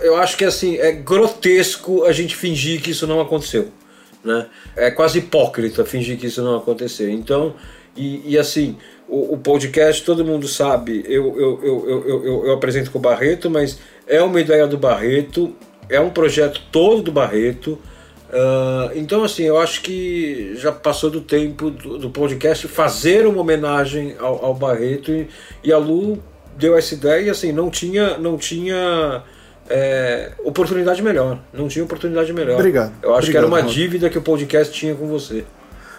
eu acho que assim, é grotesco a gente fingir que isso não aconteceu. Né? É quase hipócrita fingir que isso não aconteceu. Então, e, e assim, o, o, podcast, todo mundo sabe, eu, eu, eu, eu, eu, apresento com o Barreto, mas é uma ideia do Barreto, é um projeto todo do Barreto. Uh, então, assim, eu acho que já passou do tempo do, do podcast fazer uma homenagem ao, ao Barreto e, e, a Lu deu essa ideia assim, não tinha, não tinha é, oportunidade melhor. Não tinha oportunidade melhor. Obrigado. Eu acho Obrigado, que era uma dívida que o podcast tinha com você.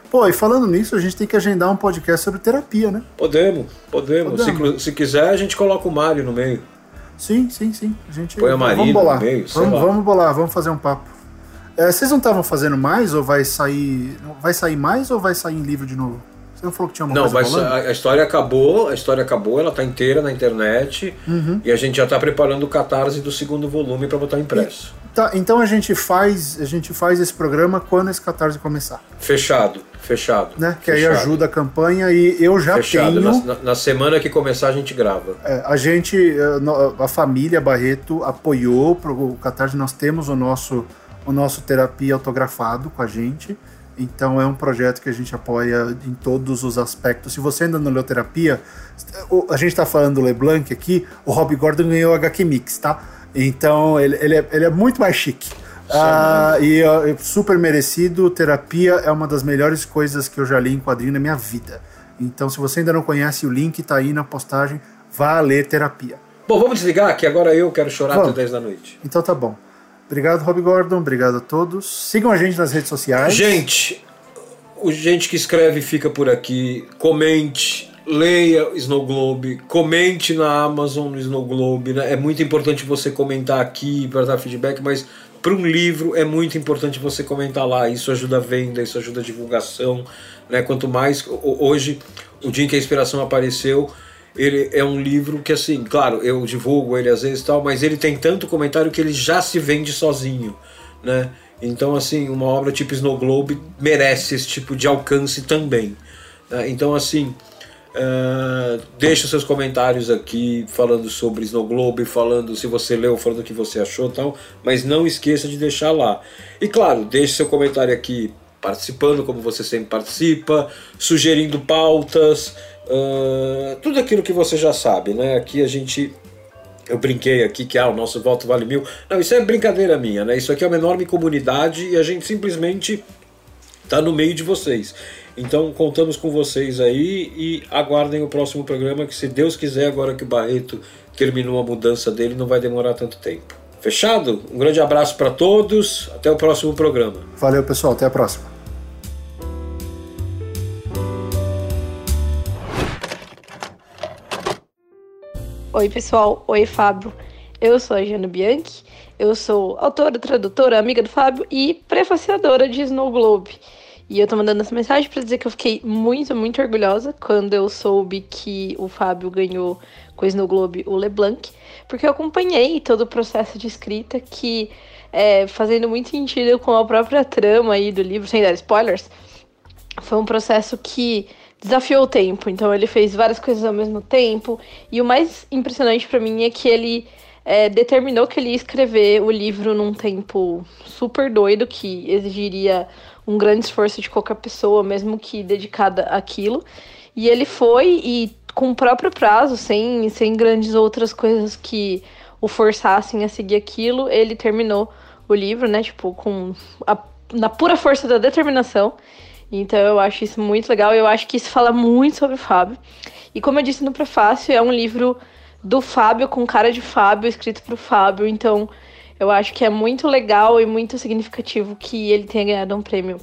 Pô, e falando nisso, a gente tem que agendar um podcast sobre terapia, né? Podemos, podemos. Podemos. Se, se quiser, a gente coloca o Mário no meio. Sim, sim, sim. A gente Põe a Marina vamos bolar. no meio, vamos, vamos bolar, vamos fazer um papo. É, vocês não estavam fazendo mais ou vai sair. Vai sair mais ou vai sair em livro de novo? Você não falou que tinha uma Não, mas a, a história acabou, a história acabou, ela tá inteira na internet Uhum. e a gente já tá preparando o catarse do segundo volume para botar impresso. Tá, então a gente faz, a gente faz esse programa quando esse catarse começar, Fechado, fechado. né? Que aí fechado, ajuda a campanha e eu já Fechado. tenho. Na, na- na semana que começar a gente grava. É, a gente, eh, a família Barreto apoiou pro o Catarse, nós temos o nosso, o nosso terapia autografado com a gente. Então é um projeto que a gente apoia em todos os aspectos. Se você ainda não leu terapia, a gente está falando do LeBlanc aqui, o Rob Gordon ganhou HQ Mix, tá? Então ele, ele, é, ele é muito mais chique. Ah, e é super merecido. Terapia é uma das melhores coisas que eu já li em quadrinho na minha vida. Então, se você ainda não conhece, o link tá aí na postagem. Vá ler terapia. Bom, vamos desligar, que agora eu quero chorar Vamos. até 10 da noite. Então tá bom. Obrigado, Rob Gordon. Obrigado a todos. Sigam a gente nas redes sociais. Gente, o gente que escreve fica por aqui. Comente, leia Snow Globe, comente na Amazon no Snow Globe. Né? É muito importante você comentar aqui para dar feedback, mas para um livro é muito importante você comentar lá. Isso ajuda a venda, isso ajuda a divulgação. Né? Quanto mais. ho- Hoje, o dia em que a inspiração apareceu. Ele é um livro que, assim, claro, eu divulgo ele às vezes e tal, mas ele tem tanto comentário que ele já se vende sozinho, né? Então, assim, uma obra tipo Snow Globe merece esse tipo de alcance também. né? Então, assim, uh, deixa seus comentários aqui falando sobre Snow Globe, falando se você leu, falando o que você achou tal, mas não esqueça de deixar lá. E claro, deixe seu comentário aqui participando, como você sempre participa, sugerindo pautas, uh, tudo aquilo que você já sabe, né? Aqui a gente eu brinquei aqui que ah, o nosso voto vale mil. Não, isso é brincadeira minha, né? Isso aqui é uma enorme comunidade e a gente simplesmente tá no meio de vocês. Então contamos com vocês aí e aguardem o próximo programa que se Deus quiser, agora que o Barreto terminou a mudança dele, não vai demorar tanto tempo. Fechado? Um grande abraço para todos, até o próximo programa. Valeu, pessoal. Até a próxima. Oi, pessoal. Oi, Fábio. Eu sou a Jana Bianchi. Eu sou autora, tradutora, amiga do Fábio e prefaciadora de Snow Globe. E eu tô mandando essa mensagem para dizer que eu fiquei muito, muito orgulhosa quando eu soube que o Fábio ganhou com o Snow Globe o LeBlanc, porque eu acompanhei todo o processo de escrita que, é, fazendo muito sentido com a própria trama aí do livro, sem dar spoilers, foi um processo que desafiou o tempo. Então ele fez várias coisas ao mesmo tempo. E o mais impressionante para mim é que ele é, determinou que ele ia escrever o livro num tempo super doido, que exigiria um grande esforço de qualquer pessoa, mesmo que dedicada àquilo. E ele foi e com o próprio prazo, sem, sem grandes outras coisas que o forçassem a seguir aquilo, ele terminou o livro, né? Tipo, com a, na pura força da determinação. Então eu acho isso muito legal. Eu acho que isso fala muito sobre o Fábio. E como eu disse no prefácio, é um livro do Fábio, com cara de Fábio, escrito pro Fábio. Então eu acho que é muito legal e muito significativo que ele tenha ganhado um prêmio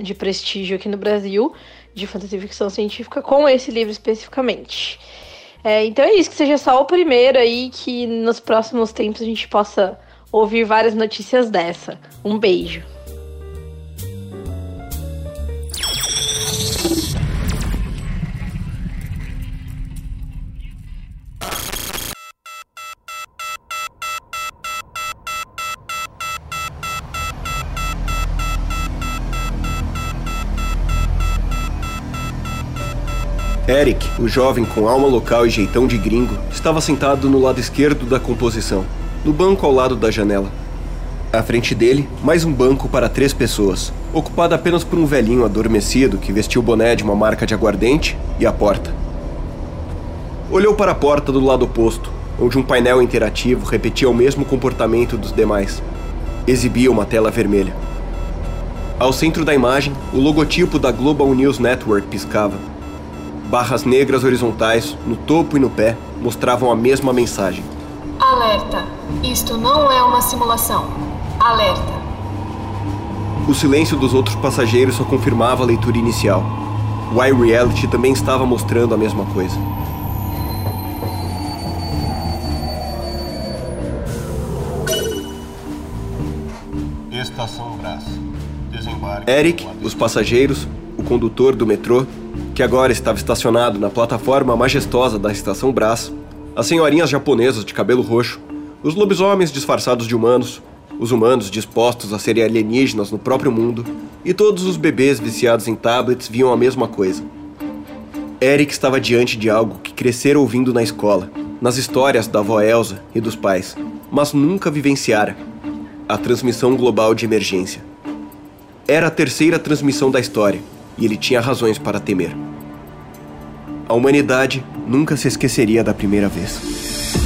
de prestígio aqui no Brasil, de fantasia e ficção científica, com esse livro especificamente. É, então é isso, que seja só o primeiro aí, que nos próximos tempos a gente possa ouvir várias notícias dessa. Um beijo. Eric, o jovem com alma local e jeitão de gringo, estava sentado no lado esquerdo da composição. no banco ao lado da janela. À frente dele, mais um banco para três pessoas, ocupado apenas por um velhinho adormecido que vestiu o boné de uma marca de aguardente e a porta. Olhou para a porta do lado oposto, onde um painel interativo repetia o mesmo comportamento dos demais. Exibia uma tela vermelha. Ao centro da imagem, o logotipo da Global News Network piscava. Barras negras horizontais, no topo e no pé, mostravam a mesma mensagem. Alerta! Isto não é uma simulação. Alerta! O silêncio dos outros passageiros só confirmava a leitura inicial. O iReality também estava mostrando a mesma coisa. Estação Brás. Desembarque. Eric, os passageiros, o condutor do metrô, que agora estava estacionado na plataforma majestosa da estação Brás, as senhorinhas japonesas de cabelo roxo, os lobisomens disfarçados de humanos, os humanos dispostos a serem alienígenas no próprio mundo, e todos os bebês viciados em tablets viam a mesma coisa. Eric estava diante de algo que crescera ouvindo na escola, nas histórias da avó Elsa e dos pais, mas nunca vivenciara a transmissão global de emergência. Era a terceira transmissão da história e ele tinha razões para temer. A humanidade nunca se esqueceria da primeira vez.